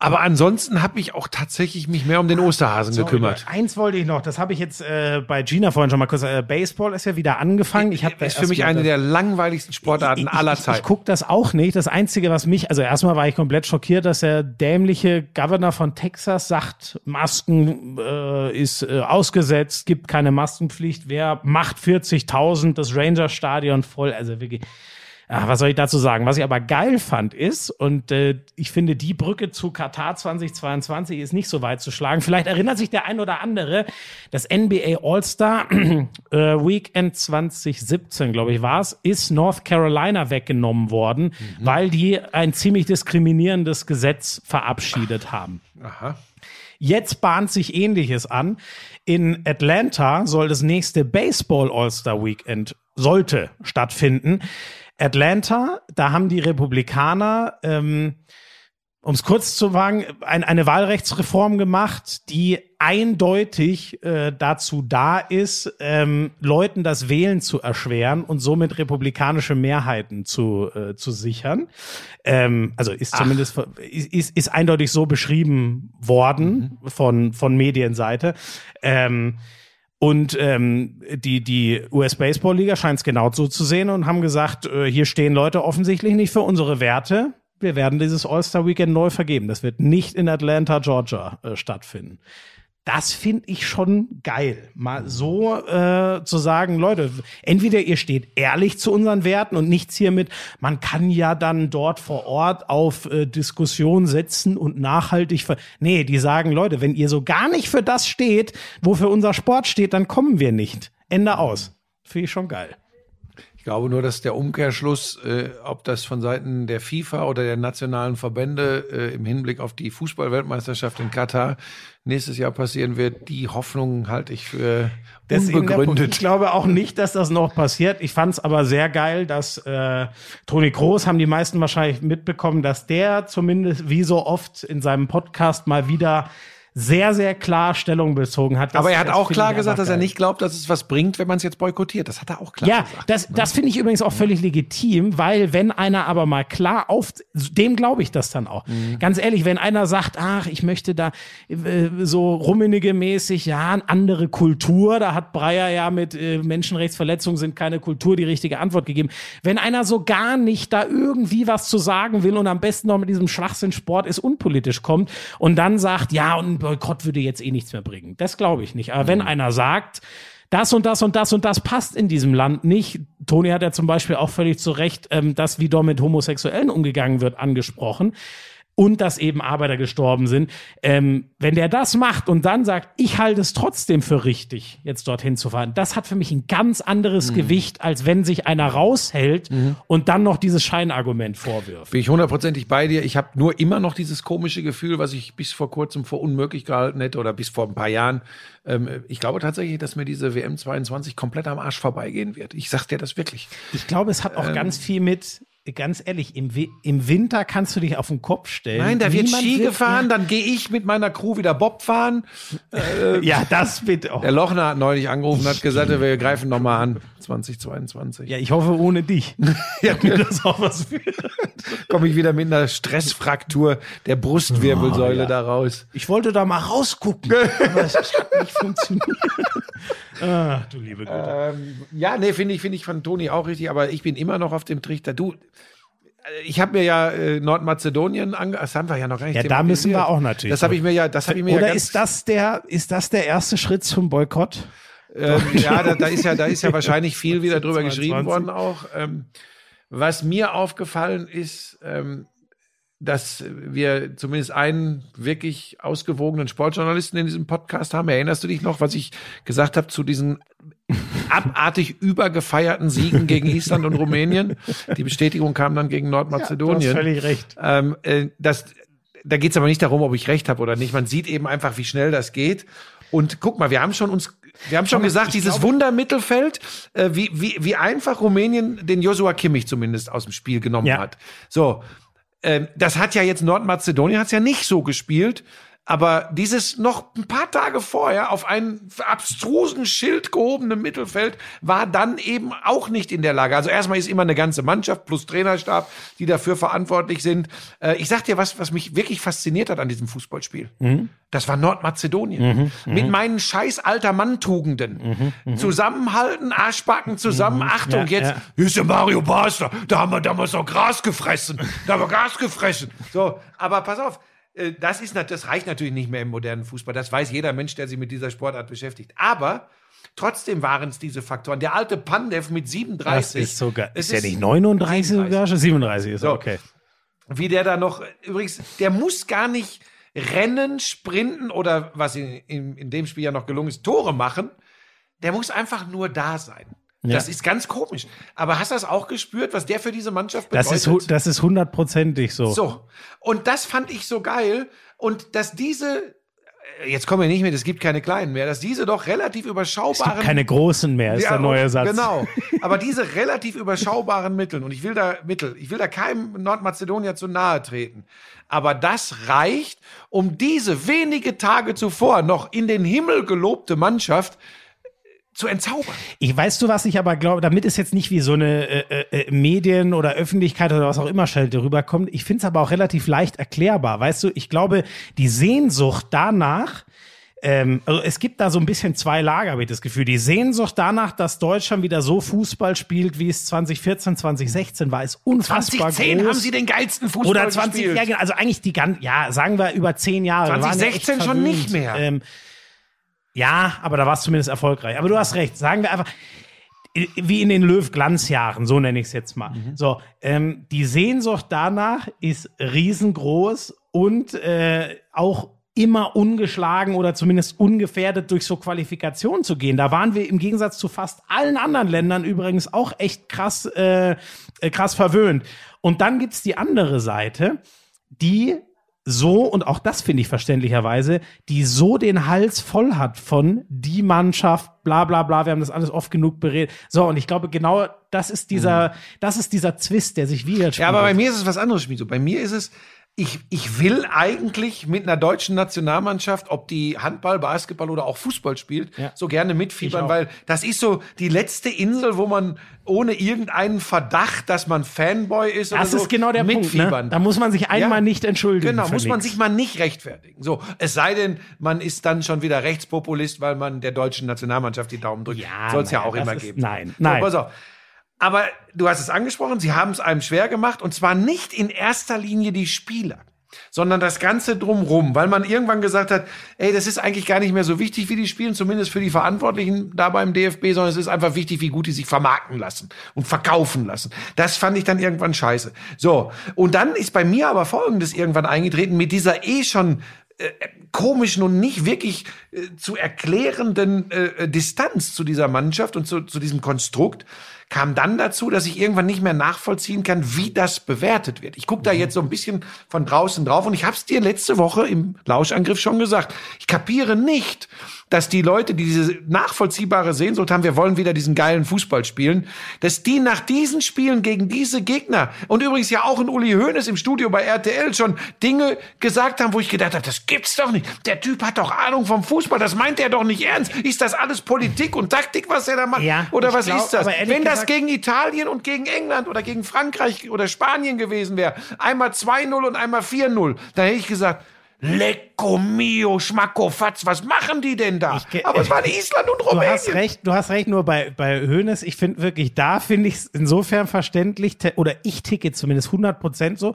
aber ansonsten habe ich auch tatsächlich mich mehr um den Osterhasen gekümmert. Eins wollte ich noch, das habe ich jetzt äh, bei Gina vorhin schon mal kurz. Äh, Baseball ist ja wieder angefangen. Ich habe ist für mich eine der langweiligsten Sportarten aller ich, ich, Zeiten. ich gucke das auch nicht. Das Einzige, was mich, also erstmal war ich komplett schockiert, dass der dämliche Governor von Texas sagt, Masken äh, ist äh, ausgesetzt, gibt keine Maskenpflicht. Wer macht 40.000 das Ranger-Stadion voll? Also wirklich. Ach, was soll ich dazu sagen? Was ich aber geil fand ist, und äh, ich finde, die Brücke zu Katar 2022 ist nicht so weit zu schlagen. Vielleicht erinnert sich der ein oder andere, das NBA All-Star äh, Weekend 2017, glaube ich, war es, ist North Carolina weggenommen worden, weil die ein ziemlich diskriminierendes Gesetz verabschiedet haben. Aha. Jetzt bahnt sich Ähnliches an. In Atlanta soll das nächste Baseball All-Star Weekend sollte stattfinden. Atlanta, da haben die Republikaner, ähm, um es kurz zu wagen, ein, eine Wahlrechtsreform gemacht, die eindeutig äh, dazu da ist, ähm, Leuten das Wählen zu erschweren und somit republikanische Mehrheiten zu, äh, zu sichern. Ähm, also ist zumindest ist, ist, ist eindeutig so beschrieben worden von, von Medienseite. Ähm, und ähm, die, die US-Baseball-Liga scheint es genau so zu sehen und haben gesagt, äh, hier stehen Leute offensichtlich nicht für unsere Werte. Wir werden dieses All-Star-Weekend neu vergeben. Das wird nicht in Atlanta, Georgia äh, stattfinden. Das finde ich schon geil. Mal so äh, zu sagen, Leute, entweder ihr steht ehrlich zu unseren Werten und nichts hier mit, man kann ja dann dort vor Ort auf äh, Diskussion setzen und nachhaltig ver Nee, die sagen, Leute, wenn ihr so gar nicht für das steht, wofür unser Sport steht, dann kommen wir nicht. Ende aus. Finde ich schon geil. Ich glaube nur, dass der Umkehrschluss, äh, ob das von Seiten der FIFA oder der nationalen Verbände äh, im Hinblick auf die Fußballweltmeisterschaft in Katar nächstes Jahr passieren wird, die Hoffnung halte ich für Das Punkt. unbegründet. Ich glaube auch nicht, dass das noch passiert. Ich fand es aber sehr geil, dass äh, Toni Kroos, haben die meisten wahrscheinlich mitbekommen, dass der zumindest wie so oft in seinem Podcast mal wieder sehr, sehr klar Stellung bezogen hat. Aber er hat auch klar gesagt, dass er nicht glaubt, dass es was bringt, wenn man es jetzt boykottiert. Das hat er auch klar Ja, gesagt. das, das finde ich übrigens auch völlig legitim, weil wenn einer aber mal klar auf, dem glaube ich das dann auch. Ganz ehrlich, wenn einer sagt, ach, ich möchte da äh, so rummenige mäßig, ja, eine andere Kultur, da hat Breyer ja mit äh, Menschenrechtsverletzungen sind keine Kultur die richtige Antwort gegeben. Wenn einer so gar nicht da irgendwie was zu sagen will und am besten noch mit diesem Schwachsinn Sport ist unpolitisch kommt und dann sagt, ja, und Boykott würde jetzt eh nichts mehr bringen. Das glaube ich nicht. Aber wenn einer sagt, das und das und das und das passt in diesem Land nicht. Toni hat ja zum Beispiel auch völlig zu Recht ähm, das, wie dort mit Homosexuellen umgegangen wird, angesprochen. Und dass eben Arbeiter gestorben sind. Ähm, wenn der das macht und dann sagt, ich halte es trotzdem für richtig, jetzt dorthin zu fahren, das hat für mich ein ganz anderes Mhm. Gewicht, als wenn sich einer raushält und dann noch dieses Scheinargument vorwirft. Bin ich hundertprozentig bei dir. Ich habe nur immer noch dieses komische Gefühl, was ich bis vor kurzem für unmöglich gehalten hätte oder bis vor ein paar Jahren. Ähm, ich glaube tatsächlich, dass mir diese WM 22 komplett am Arsch vorbeigehen wird. Ich sag dir das wirklich. Ich glaube, es hat auch Ähm. ganz viel mit, ganz ehrlich, im, im Winter kannst du dich auf den Kopf stellen. Nein, da wird Ski gefahren, dann gehe ich mit meiner Crew wieder Bob fahren. Ja, das bitte auch. Der Lochner hat neulich angerufen und hat gesagt, wir greifen nochmal an. 2022. Ja, ich hoffe ohne dich. ja, mir das auch was wird. Komme ich wieder mit einer Stressfraktur der Brustwirbelsäule Oh, ja. da raus. Ich wollte da mal rausgucken, aber es hat nicht funktioniert. ah, du liebe Güte. Ähm, ja, nee, finde ich, finde ich von Toni auch richtig, aber ich bin immer noch auf dem Trichter. Du, ich habe mir ja äh, Nordmazedonien ange das haben wir ja noch gar nicht Ja, da müssen wir auch natürlich Das habe ich mir ja, das habe ich mir ja Oder ganz, ist das der, ist das der erste Schritt zum Boykott? Ähm, ja, da, da ist ja, da ist ja wahrscheinlich viel wieder drüber 22. geschrieben worden auch. Ähm, was mir aufgefallen ist, ähm, dass wir zumindest einen wirklich ausgewogenen Sportjournalisten in diesem Podcast haben. Erinnerst du dich noch, was ich gesagt habe zu diesen abartig übergefeierten Siegen gegen Island und Rumänien? Die Bestätigung kam dann gegen Nordmazedonien. recht. Ähm, äh, das, da geht es aber nicht darum, ob ich recht habe oder nicht. Man sieht eben einfach, wie schnell das geht. Und guck mal, wir haben schon uns, wir haben schon mal, gesagt, dieses glaube- Wundermittelfeld, äh, wie, wie, wie einfach Rumänien den Joshua Kimmich zumindest aus dem Spiel genommen Ja. hat. So, ähm, das hat ja jetzt Nordmazedonien hat's ja nicht so gespielt. Aber dieses noch ein paar Tage vorher auf einen abstrusen Schild gehobenen Mittelfeld war dann eben auch nicht in der Lage. Also erstmal ist immer eine ganze Mannschaft plus Trainerstab, die dafür verantwortlich sind. Äh, ich sag dir was, was mich wirklich fasziniert hat an diesem Fußballspiel. Das war Nordmazedonien. Mit meinen scheiß alter Mann-Tugenden. Zusammenhalten, Arschbacken zusammen. Achtung, Ja, jetzt, ja. hier ist der Mario Basler. Da haben wir damals noch Gras gefressen. Da haben wir Gras gefressen. So, aber pass auf. Äh, Das, ist, das reicht natürlich nicht mehr im modernen Fußball. Das weiß jeder Mensch, der sich mit dieser Sportart beschäftigt. Aber trotzdem waren es diese Faktoren. Der alte Pandev mit 37. Das ist sogar, ist ja nicht 39 sogar schon? 37 ist So. okay. wie der da noch, übrigens, der muss gar nicht rennen, sprinten oder was in, in, in dem Spiel ja noch gelungen ist, Tore machen. Der muss einfach nur da sein. Das ist ganz komisch. Aber hast du das auch gespürt, was der für diese Mannschaft bedeutet? Das ist, das ist hundertprozentig so. So. Und das fand ich so geil. Und dass diese, äh, jetzt kommen wir nicht mehr, es gibt keine kleinen mehr, dass diese doch relativ Es überschaubaren. gibt keine großen mehr, ist Ja, der neue Satz. Genau. Aber diese relativ überschaubaren Mittel, und ich will da Mittel, ich will da keinem Nordmazedonier zu nahe treten. Aber das reicht, um diese wenige Tage zuvor noch in den Himmel gelobte Mannschaft zu entzaubern. Ich weißt du, was ich aber glaube, damit es jetzt nicht wie so eine äh, äh, Medien oder Öffentlichkeit oder was auch immer Schelte rüberkommt, ich finde es aber auch relativ leicht erklärbar. Weißt du, ich glaube, die Sehnsucht danach, ähm, also es gibt da so ein bisschen zwei Lager, habe ich das Gefühl. Die Sehnsucht danach, dass Deutschland wieder so Fußball spielt, wie es 2014, 2016 war, ist unfassbar 2010 groß. haben sie den geilsten Fußball oder 20, gespielt. ja, genau, also eigentlich die ganzen, ja, sagen wir über zehn Jahre. Wir waren ja echt 2016 schon nicht mehr. Ähm, ja, aber da war es zumindest erfolgreich. Aber du hast recht, sagen wir einfach, wie in den Löw-Glanzjahren, so nenne ich es jetzt mal. Mhm. So, ähm, die Sehnsucht danach ist riesengroß und äh, auch immer ungeschlagen oder zumindest ungefährdet durch so Qualifikationen zu gehen. Da waren wir im Gegensatz zu fast allen anderen Ländern übrigens auch echt krass, äh, äh, krass verwöhnt. Und dann gibt's die andere Seite, die so, und auch das finde ich verständlicherweise, die so den Hals voll hat von die Mannschaft, bla bla bla, wir haben das alles oft genug beredet. So, und ich glaube, genau das ist dieser, das ist dieser Zwist, der sich. Mhm. Ja, aber bei mir ist es was anderes, Schmizo. Bei mir ist es, ich, ich will eigentlich mit einer deutschen Nationalmannschaft, ob die Handball, Basketball oder auch Fußball spielt, Ja. so gerne mitfiebern, weil das ist so die letzte Insel, wo man ohne irgendeinen Verdacht, dass man Fanboy ist oder das so, ist genau der Punkt. mitfiebern Ne? Da muss man sich einmal Ja. nicht entschuldigen. Genau, muss man sich mal nicht rechtfertigen. So, es sei denn, man ist dann schon wieder Rechtspopulist, weil man der deutschen Nationalmannschaft die Daumen drückt. Ja, Soll es ja auch immer ist- geben. nein, so, nein. Pass auf. Aber du hast es angesprochen, sie haben es einem schwer gemacht und zwar nicht in erster Linie die Spieler sondern das Ganze drumrum, weil man irgendwann gesagt hat, ey, das ist eigentlich gar nicht mehr so wichtig, wie die spielen, zumindest für die Verantwortlichen da beim DFB, sondern es ist einfach wichtig, wie gut die sich vermarkten lassen und verkaufen lassen. Das fand ich dann irgendwann scheiße. So, und dann ist bei mir aber Folgendes irgendwann eingetreten mit dieser eh schon äh, komischen und nicht wirklich äh, zu erklärenden äh, Distanz zu dieser Mannschaft und zu, zu diesem Konstrukt kam dann dazu, dass ich irgendwann nicht mehr nachvollziehen kann, wie das bewertet wird. Ich gucke da jetzt so ein bisschen von draußen drauf und ich habe es dir letzte Woche im Lauschangriff schon gesagt. Ich kapiere nicht, dass die Leute, die diese nachvollziehbare Sehnsucht haben, wir wollen wieder diesen geilen Fußball spielen, dass die nach diesen Spielen gegen diese Gegner und übrigens ja auch in Uli Hoeneß im Studio bei RTL schon Dinge gesagt haben, wo ich gedacht habe, das gibt's doch nicht. Der Typ hat doch Ahnung vom Fußball, das meint er doch nicht ernst. Ist das alles Politik und Taktik, was er da macht? Ja, oder was glaub, ist das? Wenn das gegen Italien und gegen England oder gegen Frankreich oder Spanien gewesen wäre, einmal 2-0 und einmal 4-0, dann hätte ich gesagt, Lecco mio, schmacko fatz, was machen die denn da? Ich Aber es waren Island und Du Rumänien. hast recht, du hast recht, nur bei, bei Hoeneß, ich finde wirklich, da finde ich es insofern verständlich, oder ich ticke zumindest 100% so,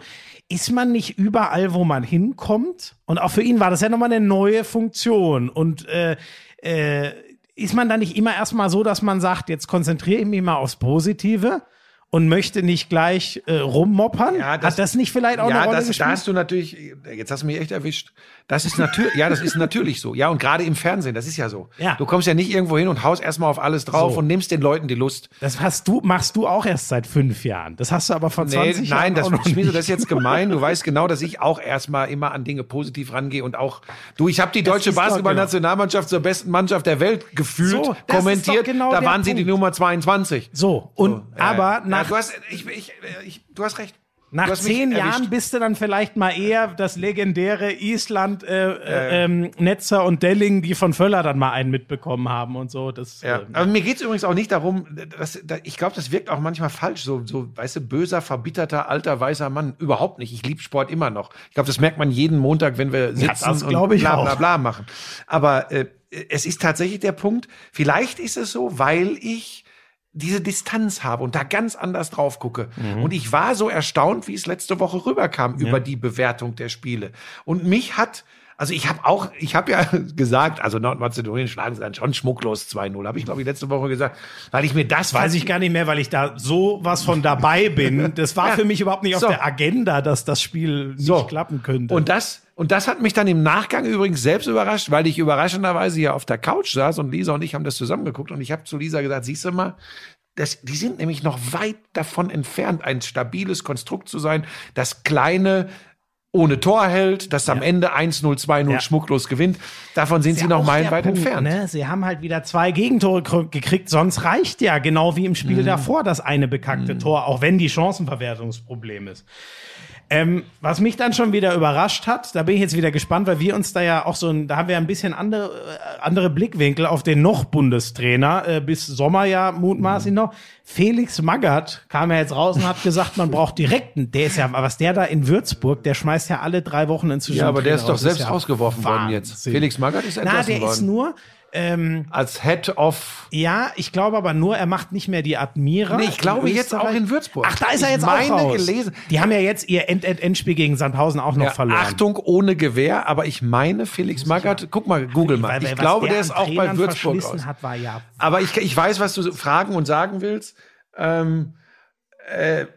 ist man nicht überall, wo man hinkommt? Und auch für ihn war das ja nochmal eine neue Funktion. Und äh, äh, ist man da nicht immer erstmal so, dass man sagt, jetzt konzentriere ich mich mal aufs Positive und möchte nicht gleich äh, rummoppern? Ja, das- Hat das nicht vielleicht auch ja, eine Rolle das, da gespielt? hast du natürlich, jetzt hast du mich echt erwischt. Das ist natürlich, ja, das ist natürlich so. Ja, und gerade im Fernsehen, das ist ja so. Ja. Du kommst ja nicht irgendwo hin und haust erstmal auf alles drauf So. und nimmst den Leuten die Lust. Das hast du, machst du auch erst seit fünf Jahren. Das hast du aber vor Nee, 20 Jahren nein, das, auch nicht. das ist jetzt gemein. Du weißt genau, dass ich auch erstmal immer an Dinge positiv rangehe und auch, du, ich habe die deutsche Basketballnationalmannschaft zur besten Mannschaft der Welt gefühlt, So, kommentiert. genau da waren sie die Punkt. Nummer 22. So, und aber ja, nach, du hast, ich, ich, ich, du hast recht. Nach zehn. Jahren bist du dann vielleicht mal eher das legendäre Island, äh, äh, ähm, Netzer und Delling, die von Völler dann mal einen mitbekommen haben und so. Das, Ja, äh, aber mir geht's übrigens auch nicht darum, dass, da, ich glaube, das wirkt auch manchmal falsch, so, so, weißt du, böser, verbitterter, alter, weißer Mann. Überhaupt nicht. Ich liebe Sport immer noch. Ich glaube, das merkt man jeden Montag, wenn wir sitzen das und bla bla bla machen. Aber äh, es ist tatsächlich der Punkt, vielleicht ist es so, weil ich diese Distanz habe und da ganz anders drauf gucke. Mhm. Und ich war so erstaunt, wie es letzte Woche rüberkam über die Bewertung der Spiele. Und mich hat, also ich habe auch, ich habe ja gesagt, also Nordmazedonien schlagen sie dann schon schmucklos 2-0, habe ich glaube ich letzte Woche gesagt, weil ich mir das weiß ich gar nicht mehr, weil ich da so was von dabei bin. Das war Ja. für mich überhaupt nicht auf So. der Agenda, dass das Spiel nicht So. klappen könnte. Und das, und das hat mich dann im Nachgang übrigens selbst überrascht, weil ich überraschenderweise hier auf der Couch saß und Lisa und ich haben das zusammengeguckt und ich habe zu Lisa gesagt, siehst du mal, das, die sind nämlich noch weit davon entfernt, ein stabiles Konstrukt zu sein, das kleine ohne Tor hält, das am Ende 1-0, 2-0 Ja. schmucklos gewinnt. Davon sind sie ja noch meilenweit entfernt. Ne? Sie haben halt wieder zwei Gegentore kr- gekriegt, sonst reicht ja genau wie im Mhm. Spiel davor das eine bekackte Tor, auch wenn die Chancenverwertungsproblem ist. Ähm, was mich dann schon wieder überrascht hat, da bin ich jetzt wieder gespannt, weil wir uns da ja auch so ein, da haben wir ein bisschen andere, äh, andere Blickwinkel auf den noch Bundestrainer, äh, bis Sommer ja mutmaßlich noch. Felix Magath kam ja jetzt raus und hat gesagt, man braucht direkten. Der ist ja, was der da in Würzburg, der schmeißt ja alle drei Wochen inzwischen. Ja, aber der ist doch selbst ja rausgeworfen worden jetzt. Felix Magath ist Na, entlassen der ist worden. nur, ähm, Als Head of ja, ich glaube aber nur, er macht nicht mehr die Admira. Nee, ich glaube jetzt auch in Würzburg. Ach, da ist er Ich jetzt meine auch raus. gelesen- Die haben ja jetzt ihr End -End Endspiel gegen Sandhausen auch noch Ja, verloren. Achtung, ohne Gewehr, aber ich meine Felix Magath, guck mal, google mal. Weil- ich glaube, der ist an auch bei Würzburg aus. hat, war ja. Aber ich, ich weiß, was du fragen und sagen willst. Ähm,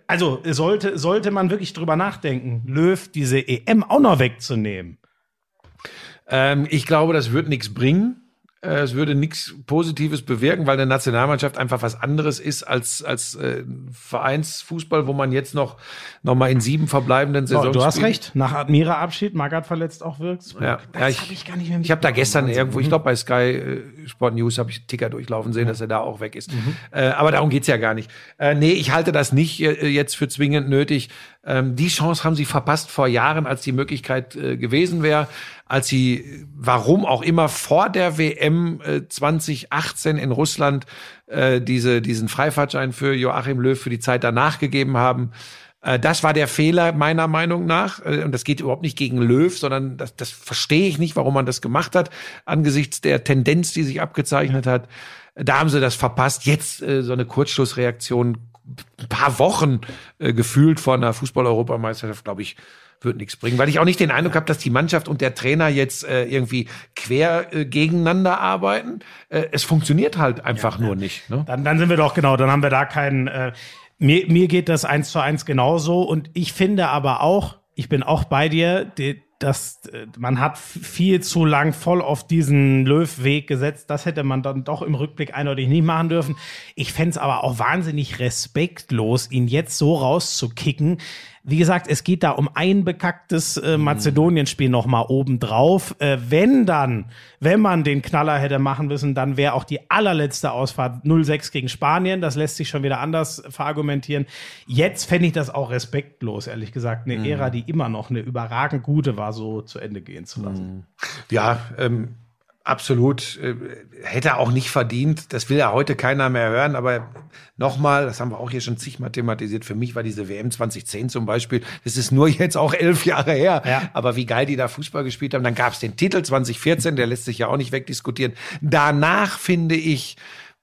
Also sollte, sollte man wirklich drüber nachdenken, Löw diese EM auch noch wegzunehmen. ähm, ich glaube, das wird nichts bringen. Äh, Es würde nichts Positives bewirken, weil eine Nationalmannschaft einfach was anderes ist als, als äh, Vereinsfußball, wo man jetzt noch, noch mal in sieben verbleibenden So, Saisons du hast spielt. recht. Nach Admira-Abschied, Magath verletzt auch Würzburg. Ja, das ja, ich, hab ich gar nicht mehr ich habe da gestern Wahnsinn. irgendwo, ich glaube bei Sky äh, Sport News habe ich Ticker durchlaufen sehen, dass er da auch weg ist. Mhm. Äh, aber darum geht's ja gar nicht. Äh, nee, ich halte das nicht äh, jetzt für zwingend nötig. Ähm, die Chance haben sie verpasst vor Jahren, als die Möglichkeit äh, gewesen wäre, als sie, warum auch immer, vor der WM äh, 2018 in Russland äh, diese, diesen Freifahrtschein für Joachim Löw für die Zeit danach gegeben haben. Äh, Das war der Fehler meiner Meinung nach. Äh, Und das geht überhaupt nicht gegen Löw, sondern das, das verstehe ich nicht, warum man das gemacht hat, angesichts der Tendenz, die sich abgezeichnet hat. Da haben sie das verpasst. Jetzt äh, so eine Kurzschlussreaktion, ein paar Wochen äh, gefühlt vor einer Fußball-Europameisterschaft, glaube ich, wird nichts bringen, weil ich auch nicht den Eindruck habe, dass die Mannschaft und der Trainer jetzt äh, irgendwie quer äh, gegeneinander arbeiten. Äh, es funktioniert halt einfach nur nicht. Ne? Dann, dann sind wir doch genau, dann haben wir da keinen. Äh, mir, mir geht das eins zu eins genauso und ich finde aber auch, ich bin auch bei dir, die, dass äh, man hat viel zu lang voll auf diesen Löw-Weg gesetzt. Das hätte man dann doch im Rückblick eindeutig nicht machen dürfen. Ich fände es aber auch wahnsinnig respektlos, ihn jetzt so rauszukicken. Wie gesagt, es geht da um ein bekacktes äh, Mazedonien-Spiel noch mal obendrauf. Äh, wenn dann, wenn man den Knaller hätte machen müssen, dann wäre auch die allerletzte Ausfahrt 0-6 gegen Spanien. Das lässt sich schon wieder anders verargumentieren. Jetzt fände ich das auch respektlos, ehrlich gesagt. Eine Ära, die immer noch eine überragend gute war, so zu Ende gehen zu lassen. Ja, ähm, absolut. Äh, hätte auch nicht verdient. Das will ja heute keiner mehr hören. Aber nochmal, das haben wir auch hier schon zigmal thematisiert. Für mich war diese WM 2010 zum Beispiel, das ist nur jetzt auch elf Jahre her. Ja. Aber wie geil die da Fußball gespielt haben. Dann gab es den Titel 2014, der lässt sich ja auch nicht wegdiskutieren. Danach finde ich,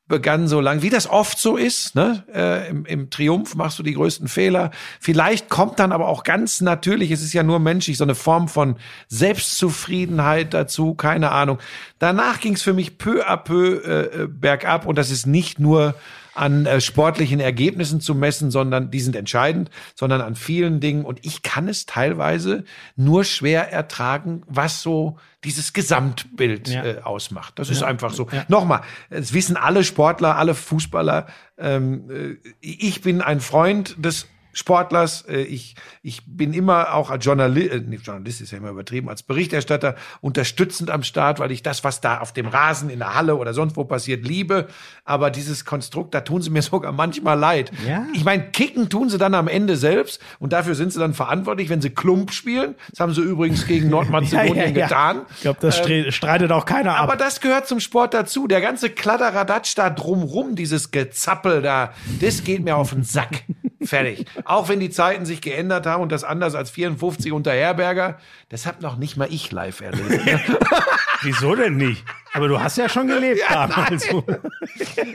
begann so lang, wie das oft so ist, ne? Äh, im, im Triumph machst du die größten Fehler. Vielleicht kommt dann aber auch ganz natürlich, es ist ja nur menschlich, so eine Form von Selbstzufriedenheit dazu, keine Ahnung. Danach ging es für mich peu à peu äh, äh, bergab und das ist nicht nur an äh, sportlichen Ergebnissen zu messen, sondern die sind entscheidend, sondern an vielen Dingen. Und ich kann es teilweise nur schwer ertragen, was so dieses Gesamtbild Ja. äh, ausmacht. Das ist einfach so. Nochmal, es wissen alle Sportler, alle Fußballer. Ähm, äh, ich bin ein Freund des Sportlers. Äh, Ich, ich bin immer auch als Journalist, äh, nicht Journalist ist ja immer übertrieben, als Berichterstatter unterstützend am Start, weil ich das, was da auf dem Rasen, in der Halle oder sonst wo passiert, liebe. Aber dieses Konstrukt, da tun sie mir sogar manchmal leid. Ja. Ich meine, kicken tun sie dann am Ende selbst und dafür sind sie dann verantwortlich, wenn sie Klump spielen. Das haben sie übrigens gegen Nordmazedonien getan. Ich glaube, das stre- streitet auch keiner ab. Aber das gehört zum Sport dazu. Der ganze Kladderadatsch da drumrum, dieses Gezappel da, das geht mir auf den Sack. Fertig. Auch wenn die Zeiten sich geändert haben und das anders als 54 unter Herberger, das hab noch nicht mal ich live erlebt. ne? Wieso denn nicht? Aber du hast ja schon gelebt Ja, damals.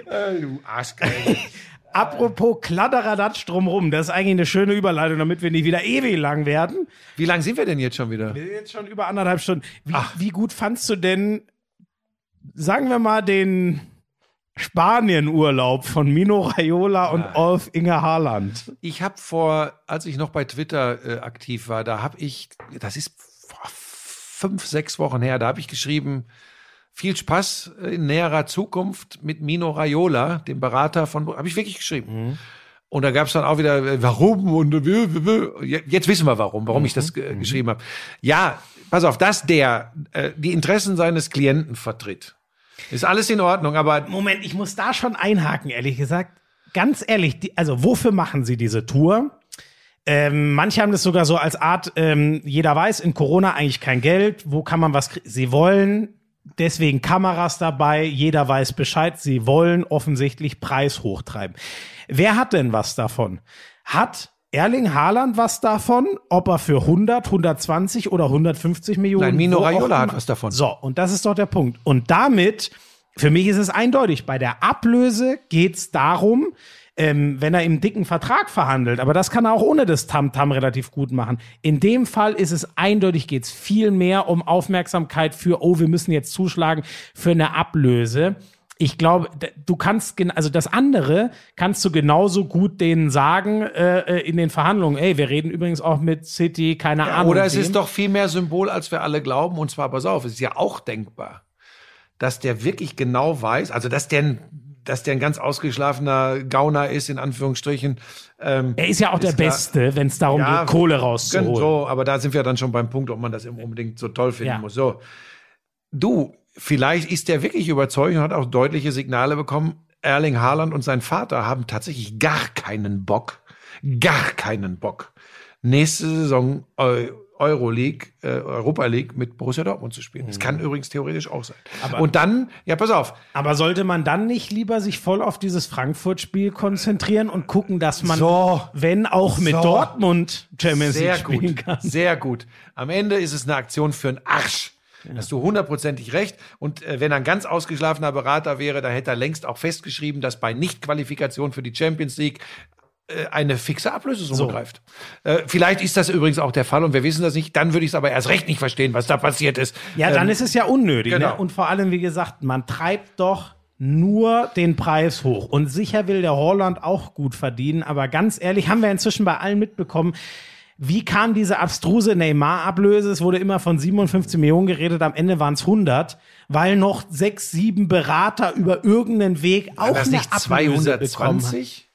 Äh, du. Apropos Kladderadatsch drumrum, das ist eigentlich eine schöne Überleitung, damit wir nicht wieder ewig lang werden. Wie lang sind wir denn jetzt schon wieder? Wir sind jetzt schon über anderthalb Stunden. Wie, wie gut fandst du denn, sagen wir mal, den Spanien-Urlaub von Mino Raiola und Olf Inge Haaland? Ich habe vor, als ich noch bei Twitter äh, aktiv war, da habe ich, das ist vor fünf, sechs Wochen her, da habe ich geschrieben, viel Spaß in näherer Zukunft mit Mino Raiola, dem Berater von, habe ich wirklich geschrieben. Und da gab es dann auch wieder, äh, warum und äh, jetzt wissen wir warum, warum ich das äh, geschrieben habe. Ja, pass auf, dass der äh, die Interessen seines Klienten vertritt, ist alles in Ordnung, aber Moment, ich muss da schon einhaken, ehrlich gesagt. Ganz ehrlich, die, also wofür machen sie diese Tour? Ähm, manche haben das sogar so als Art, ähm, jeder weiß, in Corona eigentlich kein Geld, wo kann man was kriegen? Sie wollen deswegen Kameras dabei, jeder weiß Bescheid, sie wollen offensichtlich Preis hochtreiben. Wer hat denn was davon? Hat Erling Haaland was davon, ob er für 100, 120 oder 150 Millionen Nein, Mino Raiola hat was davon. So, und das ist doch der Punkt. Und damit, für mich ist es eindeutig, bei der Ablöse geht's darum, ähm, wenn er im dicken Vertrag verhandelt, aber das kann er auch ohne das Tamtam relativ gut machen. In dem Fall ist es eindeutig, geht's viel mehr um Aufmerksamkeit für, oh, wir müssen jetzt zuschlagen für eine Ablöse. Ich glaube, du kannst, also das andere kannst du genauso gut denen sagen äh, äh, in den Verhandlungen, ey, wir reden übrigens auch mit City, keine Ahnung. Oder es wem. ist doch viel mehr Symbol, als wir alle glauben. Und zwar, pass auf, es ist ja auch denkbar, dass der wirklich genau weiß, also dass der, ein- dass der ein ganz ausgeschlafener Gauner ist, in Anführungsstrichen. Ähm, Er ist ja auch der Ist klar. Beste, wenn es darum Ja, geht, Kohle rauszuholen. So, aber da sind wir dann schon beim Punkt, ob man das unbedingt so toll finden Ja. muss. So, du, vielleicht ist der wirklich überzeugt und hat auch deutliche Signale bekommen. Erling Haaland und sein Vater haben tatsächlich gar keinen Bock, gar keinen Bock, nächste Saison Eu Euroleague, äh, Europa League mit Borussia Dortmund zu spielen. Das kann übrigens theoretisch auch sein. Mhm. Aber- und dann, ja, pass auf, Aber sollte man dann nicht lieber sich voll auf dieses Frankfurt-Spiel konzentrieren und gucken, dass man, So. wenn auch mit So. Dortmund Champions Sehr League spielen gut, kann? sehr gut. Am Ende ist es eine Aktion für einen Arsch. Hast du hundertprozentig recht. Und äh, wenn er ein ganz ausgeschlafener Berater wäre, dann hätte er längst auch festgeschrieben, dass bei Nichtqualifikation für die Champions League äh, eine fixe Ablösesumme So. greift. Äh, vielleicht ist das übrigens auch der Fall und wir wissen das nicht. Dann würde ich es aber erst recht nicht verstehen, was da passiert ist. Ja, dann Ähm, ist es ja unnötig. genau. Ne? Und vor allem, wie gesagt, man treibt doch nur den Preis hoch. Und sicher will der Holland auch gut verdienen. Aber ganz ehrlich, haben wir inzwischen bei allen mitbekommen, wie kam diese abstruse Neymar-Ablöse? Es wurde immer von 57 Millionen geredet, am Ende waren es 100, weil noch sechs, sieben Berater über irgendeinen Weg auch war das eine nicht Ablöse bekommen haben. 220?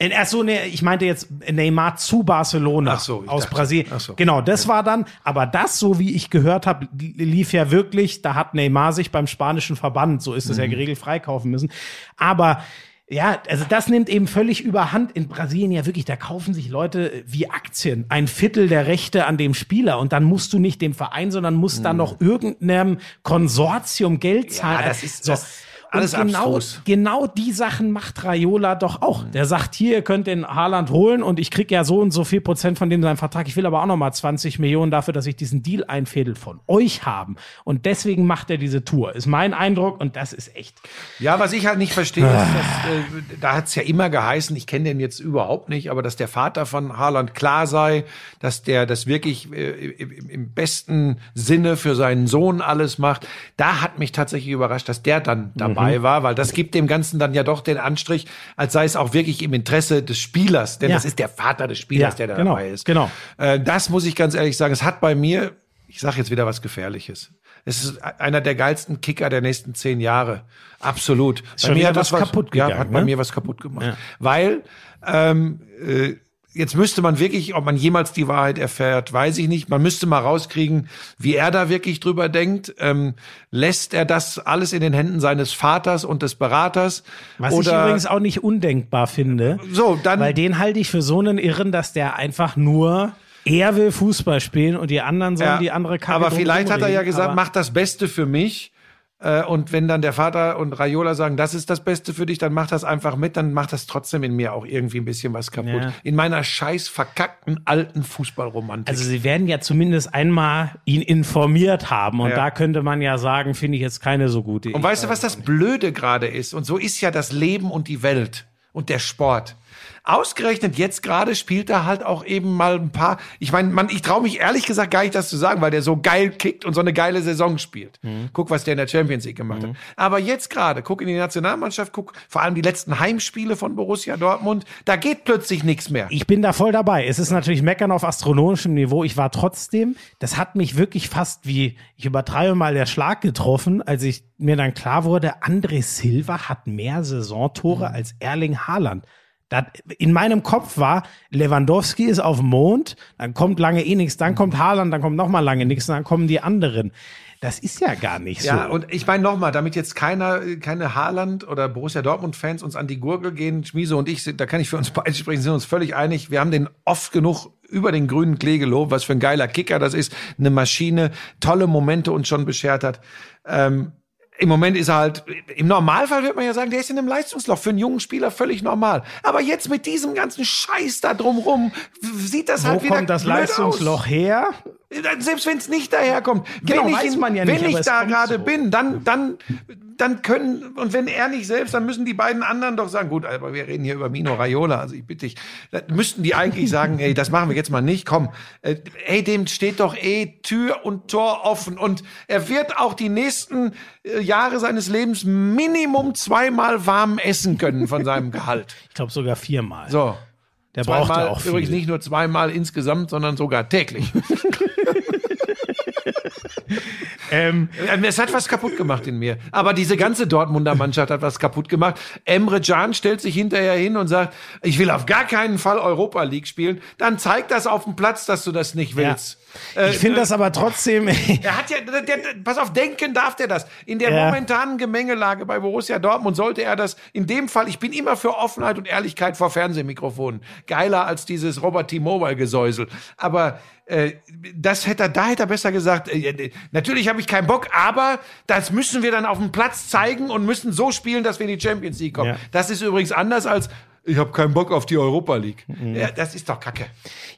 In- Ach so, nee, ich meinte jetzt Neymar zu Barcelona Ach so, aus dachte- Brasilien. so. Genau, das war dann, aber das, so wie ich gehört habe, lief ja wirklich, da hat Neymar sich beim spanischen Verband, so ist es ja Mhm. geregelt, freikaufen müssen. Aber Ja, also das nimmt eben völlig überhand in Brasilien ja wirklich. Da kaufen sich Leute wie Aktien ein Viertel der Rechte an dem Spieler und dann musst du nicht dem Verein, sondern musst dann noch irgendeinem Konsortium Geld zahlen. Hm. Ja, das ist so. das- alles und genau, abstrus. genau die Sachen macht Raiola doch auch. Der sagt, hier, ihr könnt den Haaland holen und ich krieg ja so und so viel Prozent von dem seinem Vertrag. Ich will aber auch noch mal 20 Millionen dafür, dass ich diesen Deal einfädel von euch haben. Und deswegen macht er diese Tour. Ist mein Eindruck und das ist echt. Ja, was ich halt nicht verstehe, ist, dass, äh, da hat es ja immer geheißen, ich kenne den jetzt überhaupt nicht, aber dass der Vater von Haaland klar sei, dass der das wirklich äh, im, besten Sinne für seinen Sohn alles macht. Da hat mich tatsächlich überrascht, dass der dann dabei war, weil das gibt dem Ganzen dann ja doch den Anstrich, als sei es auch wirklich im Interesse des Spielers, denn Ja. das ist der Vater des Spielers, Ja, der da genau, dabei ist. genau. Äh, das muss ich ganz ehrlich sagen, es hat bei mir, ich sage jetzt wieder was Gefährliches. Es ist einer der geilsten Kicker der nächsten zehn Jahre. Absolut. schon wieder was kaputt Ja, gegangen, hat bei ne? mir was kaputt gemacht. Ja. Weil ähm, äh, jetzt müsste man wirklich, ob man jemals die Wahrheit erfährt, weiß ich nicht. Man müsste mal rauskriegen, wie er da wirklich drüber denkt. Ähm, lässt er das alles in den Händen seines Vaters und des Beraters? Was ich Oder übrigens auch nicht undenkbar finde. So, dann- Weil den halte ich für so einen Irren, dass der einfach nur, er will Fußball spielen und die anderen sollen Ja, die andere Karte Aber vielleicht hat er ja gesagt, mach das Beste für mich. Äh, Und wenn dann der Vater und Raiola sagen, das ist das Beste für dich, dann mach das einfach mit, dann macht das trotzdem in mir auch irgendwie ein bisschen was kaputt. Ja. In meiner scheiß verkackten alten Fußballromantik. Also sie werden ja zumindest einmal ihn informiert haben und Ja. da könnte man ja sagen, finde ich jetzt keine so gute und weißt du, was das Blöde gerade ist? Und so ist ja das Leben und die Welt und der Sport. Ausgerechnet jetzt gerade spielt er halt auch eben mal ein paar. Ich meine, man, ich traue mich ehrlich gesagt gar nicht, das zu sagen, weil der so geil kickt und so eine geile Saison spielt. Guck, was der in der Champions League gemacht hat. Aber jetzt gerade, guck in die Nationalmannschaft, guck vor allem die letzten Heimspiele von Borussia Dortmund. Da geht plötzlich nichts mehr. Ich bin da voll dabei. Es ist natürlich Meckern auf astronomischem Niveau. Ich war trotzdem, das hat mich wirklich fast wie, ich übertreibe mal, der Schlag getroffen, als ich mir dann klar wurde, André Silva hat mehr Saisontore als Erling Haaland. Das, in meinem Kopf war, Lewandowski ist auf dem Mond, dann kommt lange eh nichts, dann kommt Haaland, dann kommt noch mal lange nichts, dann kommen die anderen. Das ist ja gar nicht so. Ja, und ich meine nochmal, damit jetzt keiner, keine Haaland oder Borussia Dortmund-Fans uns an die Gurgel gehen, Schmiese und ich, da kann ich für uns beide sprechen, sind uns völlig einig. Wir haben den oft genug über den grünen Klee gelobt, was für ein geiler Kicker das ist, eine Maschine, tolle Momente uns schon beschert hat. Ähm, im Moment ist er halt, im Normalfall wird man ja sagen, der ist in einem Leistungsloch für einen jungen Spieler völlig normal. Aber jetzt mit diesem ganzen Scheiß da drumrum sieht das Wo halt wieder kommt das Leistungsloch her? Selbst wenn es nicht daherkommt. Genau, wenn ich, in- ja wenn nicht, aber ich da gerade so. bin, dann, dann, dann können, und wenn er nicht selbst, dann müssen die beiden anderen doch sagen, gut, aber wir reden hier über Mino Raiola, also ich bitte dich, dann müssten die eigentlich sagen, ey, das machen wir jetzt mal nicht, komm, äh, ey, dem steht doch eh Tür und Tor offen und er wird auch die nächsten äh, Jahre seines Lebens Minimum zweimal warm essen können von seinem Gehalt. Ich glaube sogar viermal. So. Der braucht auch viel. übrigens nicht nur zweimal insgesamt, sondern sogar täglich. Ähm, Äh, Es hat was kaputt gemacht in mir. Aber diese ganze Dortmunder Mannschaft hat was kaputt gemacht. Emre Can stellt sich hinterher hin und sagt, ich will auf gar keinen Fall Europa League spielen. Dann zeig das auf dem Platz, dass du das nicht willst. Äh, ich finde das aber trotzdem. Er hat ja, der, der, pass auf, denken darf der das. In der Ja. momentanen Gemengelage bei Borussia Dortmund sollte er das, in dem Fall, ich bin immer für Offenheit und Ehrlichkeit vor Fernsehmikrofonen. Geiler als dieses Robert T-Mobile-Gesäusel. Aber äh, das hätte er, da hätte er besser gesagt, äh, äh, natürlich habe ich keinen Bock, aber das müssen wir dann auf dem Platz zeigen und müssen so spielen, dass wir in die Champions League kommen. Ja. Das ist übrigens anders als, ich habe keinen Bock auf die Europa League. Mhm. Ja, das ist doch Kacke.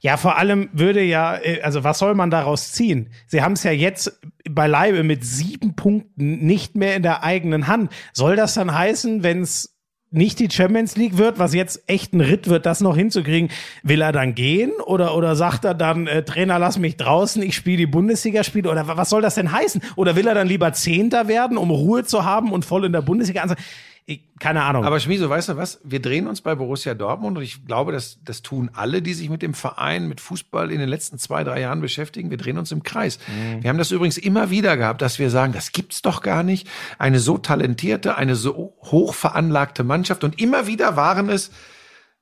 Ja, vor allem würde ja, äh, also was soll man daraus ziehen? Sie haben es ja jetzt beileibe mit sieben Punkten nicht mehr in der eigenen Hand. Soll das dann heißen, wenn es nicht die Champions League wird, was jetzt echt ein Ritt wird, das noch hinzukriegen, will er dann gehen oder oder sagt er dann äh, Trainer, lass mich draußen, ich spiele die Bundesligaspiele oder wa- was soll das denn heißen? Oder will er dann lieber Zehnter werden, um Ruhe zu haben und voll in der Bundesliga anzufangen? Ich- Keine Ahnung. Aber Schmieso, weißt du was? Wir drehen uns bei Borussia Dortmund und ich glaube, das, das tun alle, die sich mit dem Verein, mit Fußball in den letzten zwei, drei Jahren beschäftigen. Wir drehen uns im Kreis. Wir haben das übrigens immer wieder gehabt, dass wir sagen, das gibt's doch gar nicht. Eine so talentierte, eine so hoch veranlagte Mannschaft und immer wieder waren es,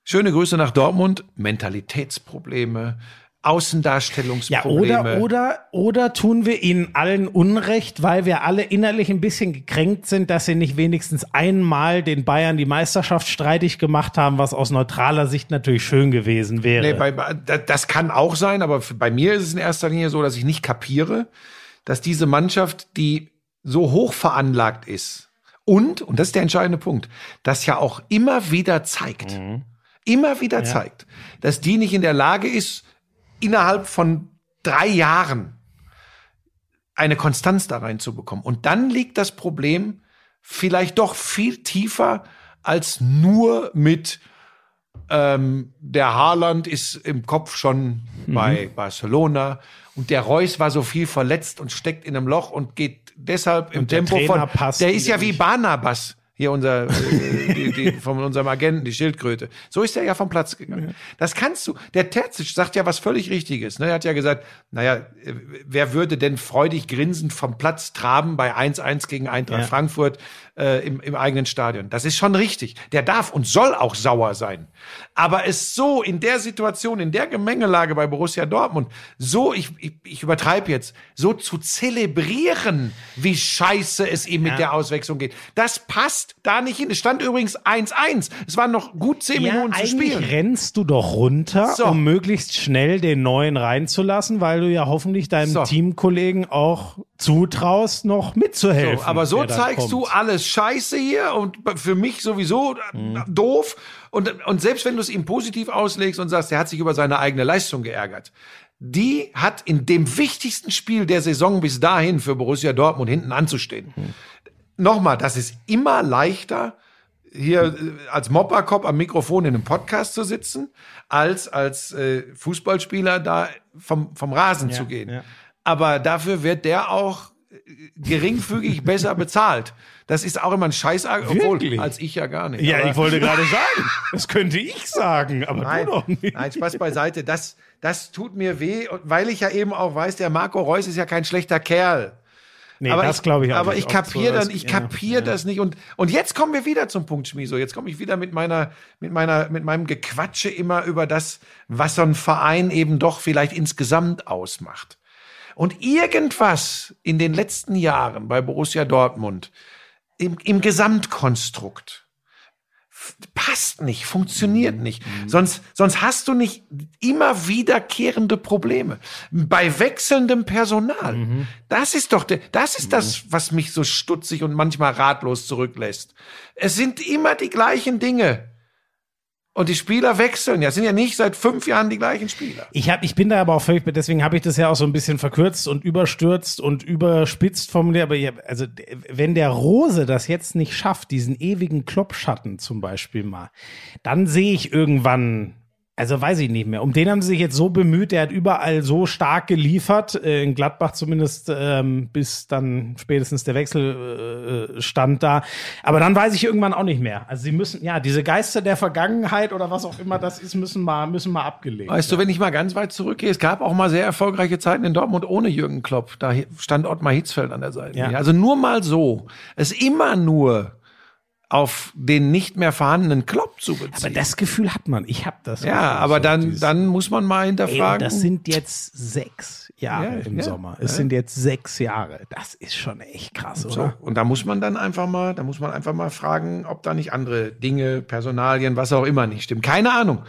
schöne Grüße nach Dortmund, Mentalitätsprobleme, Ja, Außendarstellungsprobleme. oder, oder, oder tun wir ihnen allen Unrecht, weil wir alle innerlich ein bisschen gekränkt sind, dass sie nicht wenigstens einmal den Bayern die Meisterschaft streitig gemacht haben, was aus neutraler Sicht natürlich schön gewesen wäre. Nee, bei, bei- da- das kann auch sein, aber bei mir ist es in erster Linie so, dass ich nicht kapiere, dass diese Mannschaft, die so hoch veranlagt ist und, und das ist der entscheidende Punkt, das ja auch immer wieder zeigt, immer wieder zeigt, dass die nicht in der Lage ist, innerhalb von drei Jahren eine Konstanz da reinzubekommen. Und dann liegt das Problem vielleicht doch viel tiefer als nur mit ähm, der Haaland ist im Kopf schon bei Barcelona und der Reus war so viel verletzt und steckt in einem Loch und geht deshalb im Und der Tempo von. Der ist ja wie. Barnabas. Hier unser, äh, die, die, von unserem Agenten, die Schildkröte. So ist er ja vom Platz gegangen. Das kannst du. Der Terzic sagt ja was völlig Richtiges. Ne? Er hat ja gesagt, naja, äh, wer würde denn freudig grinsend vom Platz traben bei 1-1 gegen Eintracht Ja. Frankfurt äh, im, im eigenen Stadion. Das ist schon richtig. Der darf und soll auch sauer sein. Aber es so in der Situation, in der Gemengelage bei Borussia Dortmund, so, ich, ich, ich übertreibe jetzt, so zu zelebrieren, wie scheiße es ihm mit der Auswechslung geht, das passt da nicht hin. Es stand übrigens 1-1. Es waren noch gut zehn ja, Minuten zu spielen. rennst du doch runter, So. um möglichst schnell den neuen reinzulassen, weil du ja hoffentlich deinem So. Teamkollegen auch zutraust, noch mitzuhelfen. So, aber so zeigst du kommt. alles Scheiße hier und für mich sowieso äh, doof. Und, und selbst wenn du es ihm positiv auslegst und sagst, er hat sich über seine eigene Leistung geärgert, die hat in dem wichtigsten Spiel der Saison bis dahin für Borussia Dortmund hinten anzustehen. Nochmal, das ist immer leichter, hier äh, als Mopperkopf am Mikrofon in einem Podcast zu sitzen, als als äh, Fußballspieler da vom, vom Rasen zu gehen. ja. Aber dafür wird der auch geringfügig besser bezahlt. Das ist auch immer ein Scheiß, obwohl Wirklich? als ich ja gar nicht. Ja, ich wollte gerade sagen, das könnte ich sagen, aber Nein, du doch nicht. nein, Spaß beiseite. Das, das tut mir weh, weil ich ja eben auch weiß, der Marco Reus ist ja kein schlechter Kerl. Nee, aber das glaube ich auch Aber nicht. ich kapiere so dann, ich das- kapiere ja, das nicht. Und, und jetzt kommen wir wieder zum Punkt, Schmiso. Jetzt komme ich wieder mit meiner, mit meiner, mit meinem Gequatsche immer über das, was so ein Verein eben doch vielleicht insgesamt ausmacht. Und irgendwas in den letzten Jahren bei Borussia Dortmund im, im Gesamtkonstrukt passt nicht, funktioniert nicht. Sonst, sonst hast du nicht immer wiederkehrende Probleme. Bei wechselndem Personal. Das ist doch, der, das ist das, was mich so stutzig und manchmal ratlos zurücklässt. Es sind immer die gleichen Dinge. Und die Spieler wechseln. Ja, sind ja nicht seit fünf Jahren die gleichen Spieler. Ich, hab, ich bin da aber auch völlig, deswegen habe ich das ja auch so ein bisschen verkürzt und überstürzt und überspitzt formuliert. Aber hab, also, wenn der Rose das jetzt nicht schafft, diesen ewigen Kloppschatten zum Beispiel mal, dann sehe ich irgendwann, also weiß ich nicht mehr. Um den haben sie sich jetzt so bemüht, der hat überall so stark geliefert, äh, in Gladbach zumindest, ähm, bis dann spätestens der Wechsel äh, stand da. Aber dann weiß ich irgendwann auch nicht mehr. Also sie müssen, ja, diese Geister der Vergangenheit oder was auch immer das ist, müssen mal, müssen mal abgelegt Weißt du, wenn ich mal ganz weit zurückgehe, es gab auch mal sehr erfolgreiche Zeiten in Dortmund ohne Jürgen Klopp. Da stand Ottmar Hitzfeld an der Seite. Ja. Also nur mal so. Es immer nur auf den nicht mehr vorhandenen Klopp zu beziehen. Aber das Gefühl hat man. Ich habe das. ja, Gefühl, aber so dann, dann muss man mal Ey, hinterfragen. das sind jetzt sechs Jahre Ja, im ja, Sommer. Es ja. sind jetzt sechs Jahre. Das ist schon echt krass, so. oder? Und da muss man dann einfach mal, da muss man einfach mal fragen, ob da nicht andere Dinge, Personalien, was auch immer nicht stimmen. Keine Ahnung.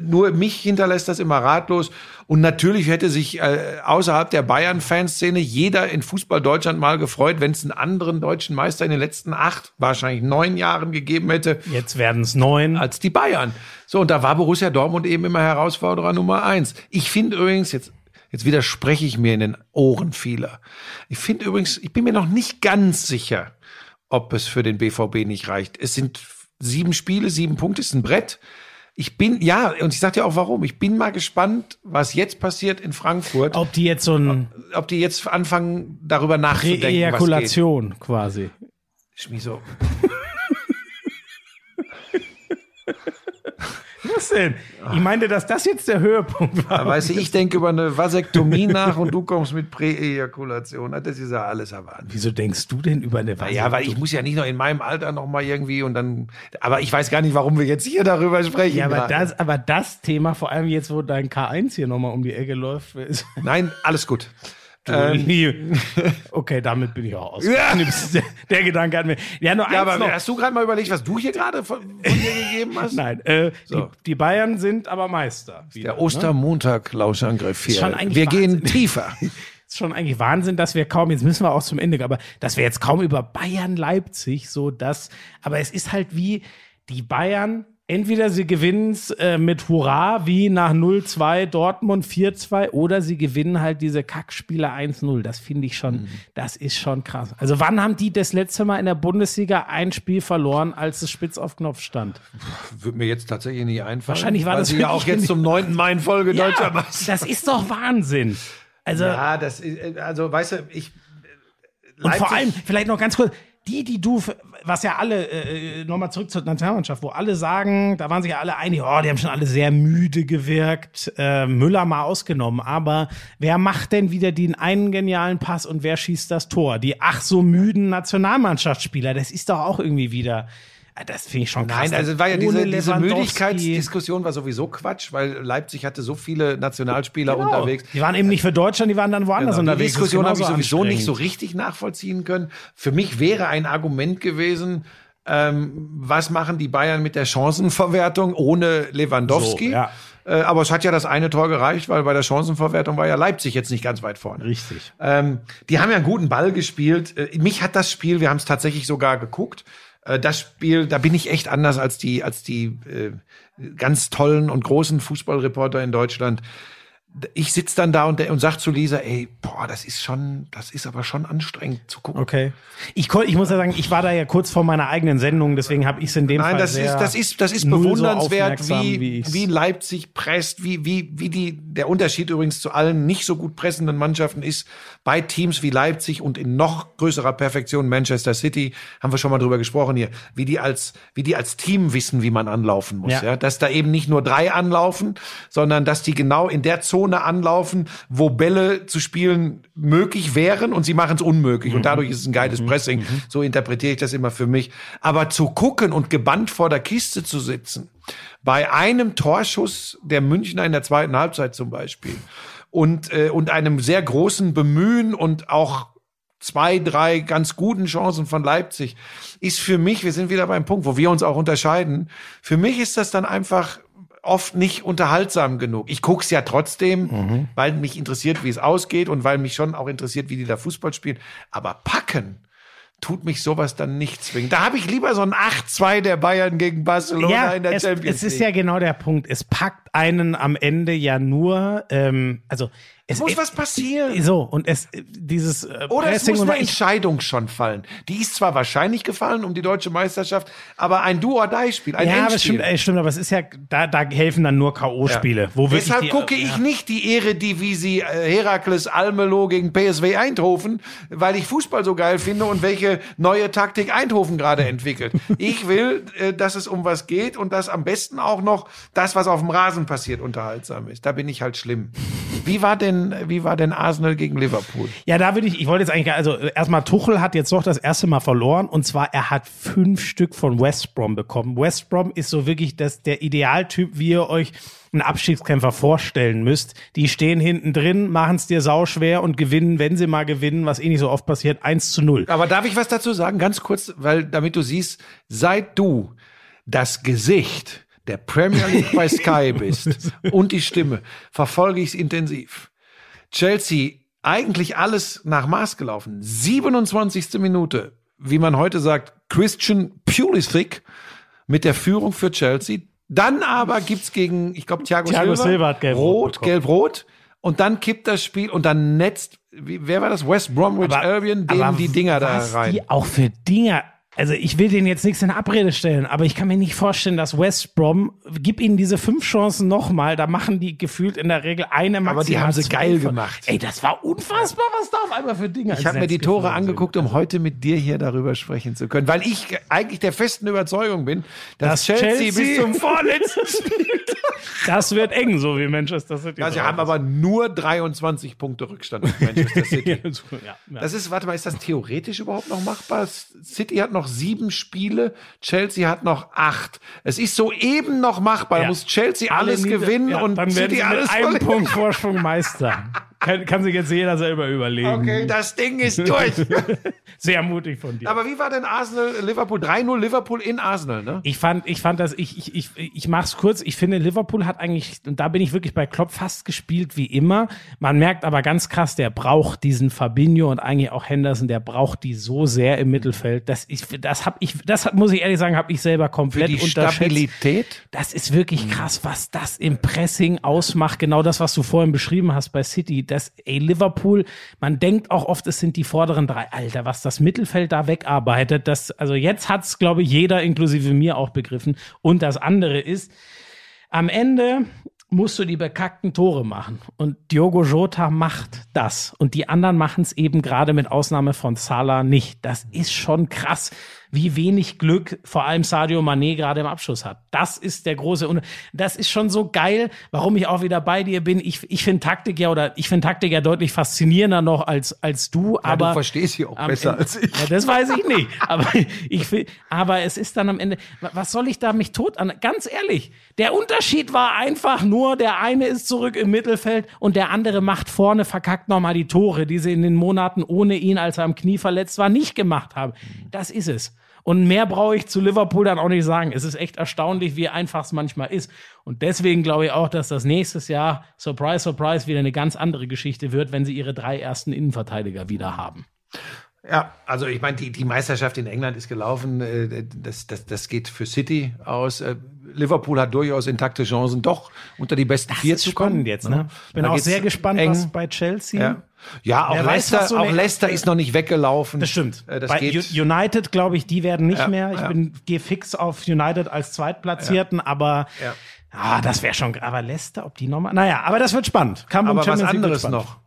Nur mich hinterlässt das immer ratlos. Und natürlich hätte sich äh, außerhalb der Bayern-Fanszene jeder in Fußball Deutschland mal gefreut, wenn es einen anderen deutschen Meister in den letzten acht, wahrscheinlich neun Jahren gegeben hätte Jetzt werden es neun. als die Bayern. So, und da war Borussia Dortmund eben immer Herausforderer Nummer eins. Ich finde übrigens, jetzt, jetzt widerspreche ich mir in den Ohren vieler. Ich finde übrigens, ich bin mir noch nicht ganz sicher, ob es für den BVB nicht reicht. Es sind sieben Spiele, sieben Punkte, ist ein Brett. Ich bin, ja, und ich sag dir auch warum. Ich bin mal gespannt, was jetzt passiert in Frankfurt. Ob die jetzt so ein Ob die jetzt anfangen, darüber nachzudenken, was geht. Reejakulation quasi. Schmieso. los denn? Ich meinte, dass das jetzt der Höhepunkt war. Weißt du, ich denke über eine Vasektomie nach und du kommst mit Präejakulation. Das ist ja alles erwartet. Wieso denkst du denn über eine Ja, weil ich muss ja nicht noch in meinem Alter noch mal irgendwie und dann. Aber ich weiß gar nicht, warum wir jetzt hier darüber sprechen. Ja, aber gerade. das, aber das Thema, vor allem jetzt, wo dein K1 hier nochmal um die Ecke läuft, ist. Nein, alles gut. Ähm, okay, damit bin ich auch aus. Ja. Der, der Gedanke hat mir. Ja, nur Ja, aber noch. hast du gerade mal überlegt, was du hier gerade von, von dir gegeben hast? Nein, äh, So. die, die Bayern sind aber Meister. wieder, Der Ostermontag-Lauschangriff hier. Schon eigentlich Wir gehen Wahnsinn. tiefer. ist schon eigentlich Wahnsinn, dass wir kaum, jetzt müssen wir auch zum Ende, aber dass wir jetzt kaum über Bayern Leipzig so das, aber es ist halt wie die Bayern, entweder sie gewinnen es äh, mit Hurra, wie nach 0-2 Dortmund 4-2, oder sie gewinnen halt diese Kackspiele 1-0. Das finde ich schon, das ist schon krass. Also wann haben die das letzte Mal in der Bundesliga ein Spiel verloren, als es spitz auf Knopf stand? Würde mir jetzt tatsächlich nicht einfallen. Wahrscheinlich war das ja auch jetzt zum neunten Mal in Folge deutscher Ja, Meister. das ist doch Wahnsinn. Also, Ja, das ist, also weißt du, ich. Und vor allem, vielleicht noch ganz kurz, die, die du, was ja alle, äh, nochmal zurück zur Nationalmannschaft, wo alle sagen, da waren sich ja alle einig, oh, die haben schon alle sehr müde gewirkt, äh, Müller mal ausgenommen, aber wer macht denn wieder den einen genialen Pass und wer schießt das Tor? Die ach so müden Nationalmannschaftsspieler, das ist doch auch irgendwie wieder, äh, das finde ich schon krass. Nein, also war ja diese, diese Müdigkeitsdiskussion war sowieso Quatsch, weil Leipzig hatte so viele Nationalspieler Genau. unterwegs. Die waren eben nicht für Deutschland, die waren dann woanders Genau, die unterwegs. Ist Diskussion habe ich sowieso nicht so richtig nachvollziehen können. Für mich wäre ein Argument gewesen, ähm, was machen die Bayern mit der Chancenverwertung ohne Lewandowski? So, ja. äh, aber es hat ja das eine Tor gereicht, weil bei der Chancenverwertung war ja Leipzig jetzt nicht ganz weit vorne. Richtig. Ähm, die haben ja einen guten Ball gespielt. Äh, mich hat das Spiel, wir haben es tatsächlich sogar geguckt. Äh, das Spiel, da bin ich echt anders als die, als die äh, ganz tollen und großen Fußballreporter in Deutschland. Ich sitz dann da und, und sag zu Lisa, ey, boah, das ist schon, das ist aber schon anstrengend zu gucken. Okay. Ich, ich muss ja sagen, ich war da ja kurz vor meiner eigenen Sendung, deswegen habe ich es in dem Nein, Fall das sehr ist, das ist, das ist so bewundernswert, aufmerksam, wie, ich's- wie Leipzig presst, wie, wie, wie die, der Unterschied übrigens zu allen nicht so gut pressenden Mannschaften ist bei Teams wie Leipzig und in noch größerer Perfektion Manchester City, haben wir schon mal drüber gesprochen hier, wie die als, wie die als Team wissen, wie man anlaufen muss, Ja. ja. Dass da eben nicht nur drei anlaufen, sondern dass die genau in der Zone anlaufen, wo Bälle zu spielen möglich wären und sie machen es unmöglich. Und dadurch ist es ein geiles Pressing. So interpretiere ich das immer für mich. Aber zu gucken und gebannt vor der Kiste zu sitzen, bei einem Torschuss der Münchner in der zweiten Halbzeit zum Beispiel und, äh, und einem sehr großen Bemühen und auch zwei, drei ganz guten Chancen von Leipzig, ist für mich, wir sind wieder beim Punkt, wo wir uns auch unterscheiden, für mich ist das dann einfach oft nicht unterhaltsam genug. Ich guck's ja trotzdem, weil mich interessiert, wie es ausgeht und weil mich schon auch interessiert, wie die da Fußball spielen. Aber packen tut mich sowas dann nicht zwingen. Da habe ich lieber so ein 8-2 der Bayern gegen Barcelona ja, in der es, Champions es ist League. ja genau der Punkt. Es packt einen am Ende ja nur, ähm, also es muss was passieren. So, und es, dieses äh, Oder es muss eine ich, Entscheidung schon fallen. Die ist zwar wahrscheinlich gefallen um die deutsche Meisterschaft, aber ein Do-or-Die-Spiel, ein ja, aber es Endspiel. stimmt, äh, stimmt, aber es ist ja, da, da helfen dann nur K.O.-Spiele. Wirklich Deshalb die, gucke ich nicht die Eredivisie äh, Herakles Almelo gegen PSW Eindhoven, weil ich Fußball so geil finde und welche neue Taktik Eindhoven gerade entwickelt. Ich will, äh, dass es um was geht und dass am besten auch noch das, was auf dem Rasen passiert, unterhaltsam ist. Da bin ich halt schlimm. Wie war denn, wie war denn Arsenal gegen Liverpool? Ja, da würde ich, ich wollte jetzt eigentlich, also erstmal Tuchel hat jetzt doch das erste Mal verloren und zwar er hat fünf Stück von West Brom bekommen. West Brom ist so wirklich das, der Idealtyp, wie ihr euch einen Abstiegskämpfer vorstellen müsst. Die stehen hinten drin, machen es dir sauschwer und gewinnen, wenn sie mal gewinnen, was eh nicht so oft passiert, 1 zu 0. Aber darf ich was dazu sagen? Ganz kurz, weil damit du siehst, seit du das Gesicht der Premier League bei Sky bist und die Stimme, verfolge ich es intensiv. Chelsea eigentlich alles nach Maß gelaufen. 27. Minute, wie man heute sagt, Christian Pulisic mit der Führung für Chelsea. Dann aber gibt's gegen, ich glaube, Thiago, Thiago Silva, Silva hat gelb-rot rot, bekommen. gelb-rot. Und dann kippt das Spiel und dann netzt, wie, wer war das? West Bromwich Albion, dem die Dinger da rein. Die auch für Dinger. Also ich will denen jetzt nichts in Abrede stellen, aber ich kann mir nicht vorstellen, dass West Brom, gib ihnen diese fünf Chancen nochmal, da machen die gefühlt in der Regel eine maximal Aber die haben sie geil gemacht. Ey, das war unfassbar, was da auf einmal für Dinge Ich habe mir die Tore angeguckt, um heute mit dir hier darüber sprechen zu können, weil ich eigentlich der festen Überzeugung bin, dass, Das Chelsea, Chelsea- bis zum vorletzten Spiel. Das wird eng, so wie Manchester City. Ja, sie haben aber nur 23 Punkte Rückstand mit Manchester City. ja, ja. Das ist, warte mal, ist das theoretisch überhaupt noch machbar? City hat noch sieben Spiele, Chelsea hat noch acht. Es ist so eben noch machbar. Da Ja. muss Chelsea Alle alles nieder- gewinnen ja, und dann werden sie alles mit einem. Punkt Vorsprung Meister. Kann, kann sich jetzt jeder selber überlegen. Okay, das Ding ist durch. Sehr mutig von dir. Aber wie war denn Arsenal, Liverpool? 3-0 Liverpool in Arsenal, ne? Ich fand, ich fand das, ich, ich, ich, ich mach's kurz. Ich finde, Liverpool hat eigentlich, und da bin ich wirklich bei Klopp fast gespielt wie immer. Man merkt aber ganz krass, der braucht diesen Fabinho und eigentlich auch Henderson, der braucht die so sehr im Mittelfeld. Das, ich, das hab ich, das muss ich ehrlich sagen, habe ich selber komplett Die unterschätzt. Stabilität. Das ist wirklich krass, was das im Pressing ausmacht. Genau das, was du vorhin beschrieben hast bei City. Das, ey, Liverpool, man denkt auch oft, es sind die vorderen drei. Alter, was das Mittelfeld da wegarbeitet, das, also jetzt hat's, glaube ich, jeder, inklusive mir, auch begriffen. Und das andere ist, am Ende musst du die bekackten Tore machen. Und Diogo Jota macht das. Und die anderen machen es eben gerade mit Ausnahme von Salah nicht. Das ist schon krass, wie wenig Glück vor allem Sadio Mané gerade im Abschluss hat. Das ist der große und das ist schon so geil, warum ich auch wieder bei dir bin. Ich, ich finde Taktik ja oder ich finde Taktik ja deutlich faszinierender noch als als du, aber du verstehst sie auch besser Ende- als ich. Ja, das weiß ich nicht. Aber ich will, aber es ist dann am Ende, wa- was soll ich da mich tot an? Ganz ehrlich, der Unterschied war einfach nur, der eine ist zurück im Mittelfeld und der andere macht vorne verkackt nochmal die Tore, die sie in den Monaten ohne ihn, als er am Knie verletzt war, nicht gemacht haben. Das ist es. Und mehr brauche ich zu Liverpool dann auch nicht sagen. Es ist echt erstaunlich, wie einfach es manchmal ist. Und deswegen glaube ich auch, dass das nächstes Jahr, surprise, surprise, wieder eine ganz andere Geschichte wird, wenn sie ihre drei ersten Innenverteidiger wieder haben. Ja, also ich meine, die, die Meisterschaft in England ist gelaufen. äh, Das, das, das geht für City aus. Liverpool hat durchaus intakte Chancen, doch unter die besten vier ist zu kommen. spannend jetzt, ne? Bin Da auch sehr gespannt, eng. was bei Chelsea. Ja, ja auch, weiß, Leicester, was so auch Leicester ist noch nicht weggelaufen. Das stimmt. Äh, Das bei geht. United, glaube ich, die werden nicht Ja, mehr. Ich ja. bin gehe fix auf United als Zweitplatzierten, aber Ja. ah, das wäre schon. Aber Leicester, ob die nochmal. Naja, aber das wird spannend. Kampf um Aber was anderes noch.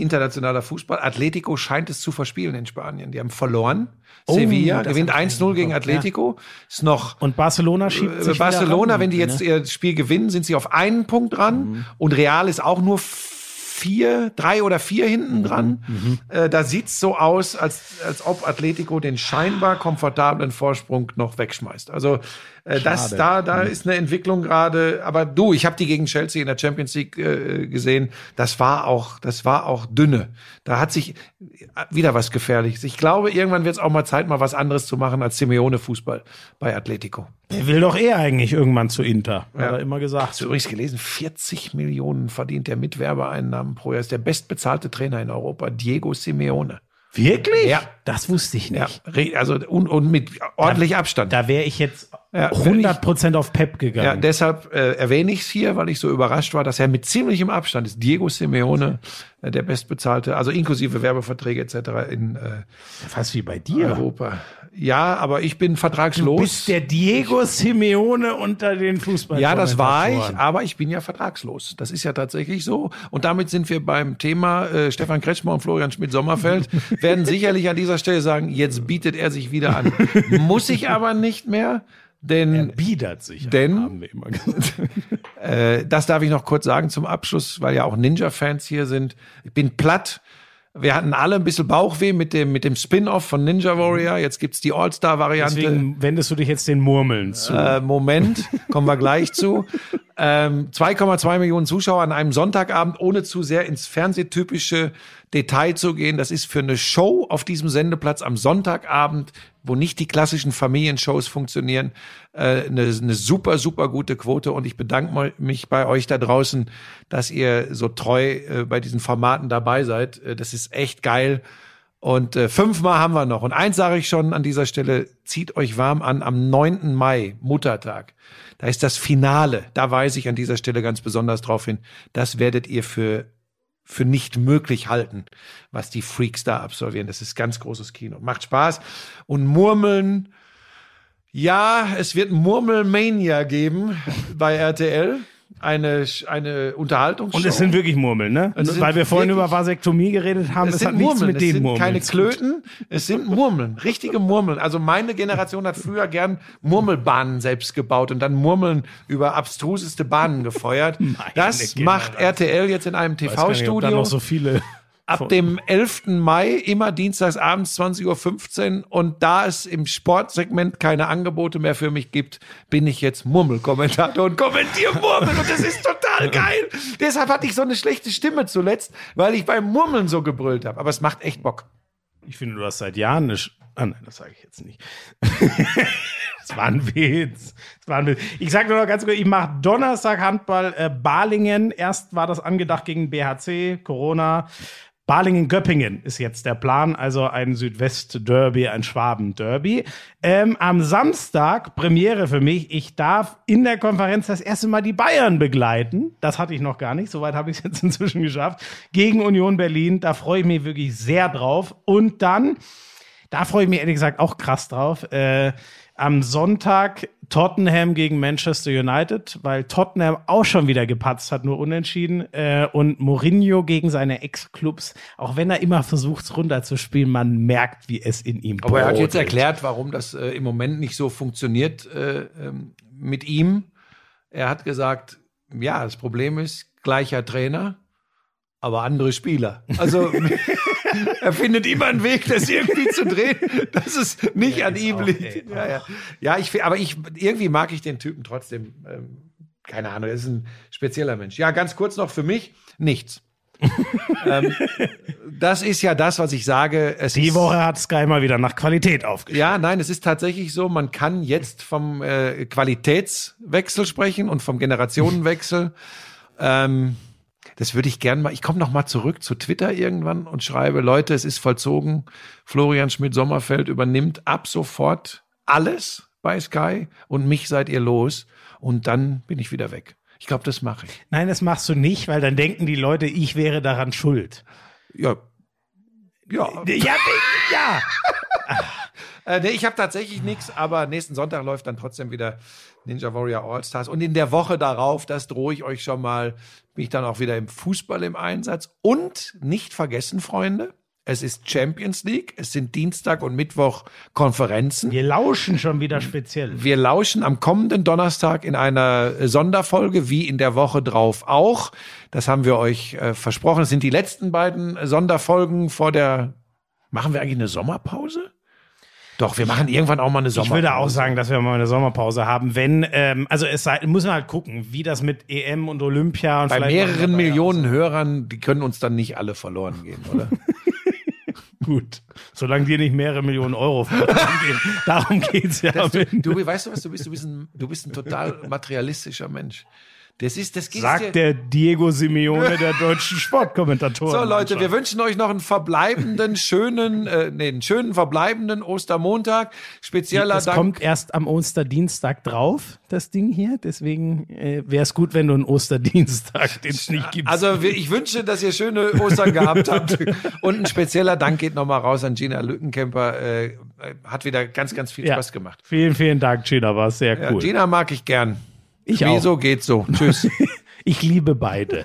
Internationaler Fußball. Atletico scheint es zu verspielen in Spanien. Die haben verloren. Oh, Sevilla gewinnt hab ich 1-0 gegen Atletico. Ist noch Und Barcelona schiebt Äh, sich Barcelona, ran, wenn die jetzt ne? ihr Spiel gewinnen, sind sie auf einen Punkt dran. Und Real ist auch nur vier, drei oder vier hinten dran. Äh, da sieht's so aus, als, als ob Atletico den scheinbar komfortablen Vorsprung noch wegschmeißt. Also äh, das, da, da ist eine Entwicklung gerade. Aber du, ich habe die gegen Chelsea in der Champions League äh, gesehen. Das war auch, das war auch dünne. Da hat sich äh, wieder was Gefährliches. Ich glaube, irgendwann wird es auch mal Zeit, mal was anderes zu machen als Simeone-Fußball bei Atletico. Der will doch eher eigentlich irgendwann zu Inter. Hat Ja. er immer gesagt. Hast du übrigens gelesen, 40 Millionen verdient der mit Werbeeinnahmen pro Jahr. Ist der bestbezahlte Trainer in Europa, Diego Simeone. Wirklich? Ja. Das wusste ich Ja, nicht. re- also und, und mit ordentlich Abstand. Da wäre ich jetzt Ja, 100% auf Pep Ja, gegangen. deshalb äh, erwähne ich es hier, weil ich so überrascht war, dass er mit ziemlichem Abstand ist. Diego Simeone, äh, der bestbezahlte, also inklusive Werbeverträge etc. in äh, Fast wie bei dir. Europa. Ja, aber ich bin vertragslos. Du bist der Diego Simeone unter den Fußball. Ja, das war ich, aber ich bin ja vertragslos. Das ist ja tatsächlich so. Und damit sind wir beim Thema äh, Stefan Kretschmer und Florian Schmidt-Sommerfeld. werden sicherlich an dieser Stelle sagen, jetzt bietet er sich wieder an. Muss ich aber nicht mehr, denn biedert sich. Denn- äh, das darf ich noch kurz sagen zum Abschluss, weil ja auch Ninja-Fans hier sind. Ich bin platt. Wir hatten alle ein bisschen Bauchweh mit dem, mit dem Spin-off von Ninja Warrior. Jetzt gibt's die All-Star-Variante. Deswegen wendest du dich jetzt den Murmeln zu. Äh, Moment, kommen wir gleich zu. Ähm, 2,2 Millionen Zuschauer an einem Sonntagabend, ohne zu sehr ins fernsehtypische Detail zu gehen. Das ist für eine Show auf diesem Sendeplatz am Sonntagabend, wo nicht die klassischen Familienshows funktionieren, äh, eine, eine super, super gute Quote. Und ich bedanke mich bei euch da draußen, dass ihr so treu äh, bei diesen Formaten dabei seid. Äh, das ist echt geil. Und äh, fünfmal haben wir noch. Und eins sage ich schon an dieser Stelle, zieht euch warm an am 9. Mai, Muttertag. Da ist das Finale. Da weise ich an dieser Stelle ganz besonders drauf hin. Das werdet ihr für für nicht möglich halten, was die Freaks da absolvieren. Das ist ganz großes Kino. Macht Spaß. Und Murmeln, ja, es wird Murmelmania geben bei RTL. Eine, eine Unterhaltungsshow. Und es sind wirklich Murmeln, ne? Weil wir vorhin über Vasektomie geredet haben, es es, sind hat nichts Murmeln, mit es den sind Murmeln. keine. Klöten, es sind Murmeln, richtige Murmeln. Also meine Generation hat früher gern Murmelbahnen selbst gebaut und dann Murmeln über abstruseste Bahnen gefeuert. das macht Generation. RTL jetzt in einem TV-Studio. noch so viele. Ab dem 11. Mai, immer dienstags abends 20.15 Uhr. Und da es im Sportsegment keine Angebote mehr für mich gibt, bin ich jetzt Murmelkommentator und kommentiere Murmeln. Und das ist total geil. Deshalb hatte ich so eine schlechte Stimme zuletzt, weil ich beim Murmeln so gebrüllt habe. Aber es macht echt Bock. Ich finde, du hast seit Jahren eine. Sch ah, nein, das sage ich jetzt nicht. das war ein Witz. Das war ein Witz. Ich sage nur noch ganz kurz, ich mache Donnerstag Handball äh, Balingen. Erst war das angedacht gegen BHC, Corona. Balingen-Göppingen ist jetzt der Plan, also ein Südwest-Derby, ein Schwaben-Derby. Ähm, am Samstag, Premiere für mich, ich darf in der Konferenz das erste Mal die Bayern begleiten. Das hatte ich noch gar nicht, soweit habe ich es jetzt inzwischen geschafft. Gegen Union Berlin, da freue ich mich wirklich sehr drauf. Und dann, da freue ich mich ehrlich gesagt auch krass drauf, äh, am Sonntag Tottenham gegen Manchester United, weil Tottenham auch schon wieder gepatzt hat, nur unentschieden. Äh, und Mourinho gegen seine Ex-Clubs, auch wenn er immer versucht, es runterzuspielen, man merkt, wie es in ihm Aber er hat jetzt erklärt, warum das äh, im Moment nicht so funktioniert äh, ähm, mit ihm. Er hat gesagt, ja, das Problem ist gleicher Trainer, aber andere Spieler. Also er findet immer einen Weg, das irgendwie zu drehen, dass es nicht an ist ihm auch, liegt. ey, ja, ja. ja, ich, aber ich irgendwie mag ich den Typen trotzdem. Ähm, keine Ahnung, er ist ein spezieller Mensch. Ja, ganz kurz noch für mich nichts. ähm, das ist ja das, was ich sage. Die Woche hat Sky mal wieder nach Qualität aufgestellt. ja, nein, es ist tatsächlich so, man kann jetzt vom äh, Qualitätswechsel sprechen und vom Generationenwechsel. ähm, das würde ich gern mal. Ich komme noch mal zurück zu Twitter irgendwann und schreibe, Leute, es ist vollzogen. Florian Schmidt-Sommerfeld übernimmt ab sofort alles bei Sky und mich seid ihr los. Und dann bin ich wieder weg. Ich glaube, das mache ich. Nein, das machst du nicht, weil dann denken die Leute, ich wäre daran schuld. Ja. Ja, Ja, ja. Äh, nee, ich habe tatsächlich nichts, aber nächsten Sonntag läuft dann trotzdem wieder Ninja Warrior All-Stars. Und in der Woche darauf, das drohe ich euch schon mal, bin ich dann auch wieder im Fußball im Einsatz. Und nicht vergessen, Freunde, es ist Champions League, es sind Dienstag und Mittwoch Konferenzen. Wir lauschen schon wieder speziell. Wir lauschen am kommenden Donnerstag in einer Sonderfolge, wie in der Woche drauf auch. Das haben wir euch äh, versprochen. Es sind die letzten beiden Sonderfolgen vor der. Machen wir eigentlich eine Sommerpause? Doch, wir machen irgendwann auch mal eine Ich Sommerpause. würde auch sagen, dass wir mal eine Sommerpause haben, wenn, ähm, also es sei, muss man halt gucken, wie das mit EM und Olympia und Bei mehreren Millionen Hörern, die können uns dann nicht alle verloren gehen, oder? Gut. Solange dir nicht mehrere Millionen Euro verloren gehen. Darum geht's ja. am Ende. du, weißt du was, du bist, du bist ein, du bist ein total materialistischer Mensch. Das ist, das geht Sagt der Diego Simeone der deutschen Sportkommentatoren. So Leute, wir wünschen euch noch einen verbleibenden schönen, äh, nee, einen schönen verbleibenden Ostermontag. Spezieller Das Dank. kommt erst am Osterdienstag drauf, das Ding hier. Deswegen äh, wäre es gut, wenn du einen Osterdienstag, den es nicht gibt. Also ich wünsche, dass ihr schöne Ostern gehabt habt. Und ein spezieller Dank geht nochmal raus an Gina Lückenkämper. Äh, hat wieder ganz, ganz viel Ja. Spaß gemacht. Vielen, vielen Dank, Gina, war sehr Ja, cool. Gina mag ich gern. Ich Wieso auch. geht so? Tschüss. Ich liebe beide.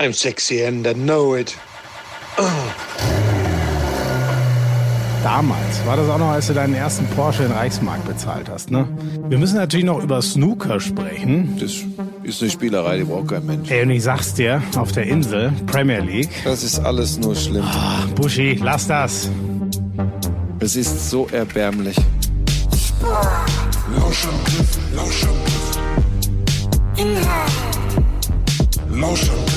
I'm sexy and I know it. Damals war das auch noch, als du deinen ersten Porsche in Reichsmark bezahlt hast, ne? Wir müssen natürlich noch über Snooker sprechen. Das ist eine Spielerei, die braucht kein Mensch. Ey, und ich sag's dir, auf der Insel, Premier League. Das ist alles nur schlimm. Ach, Buschi, lass das. Es ist so erbärmlich. Lauschangriff, Lauschangriff. Inhalt. Lauschangriff.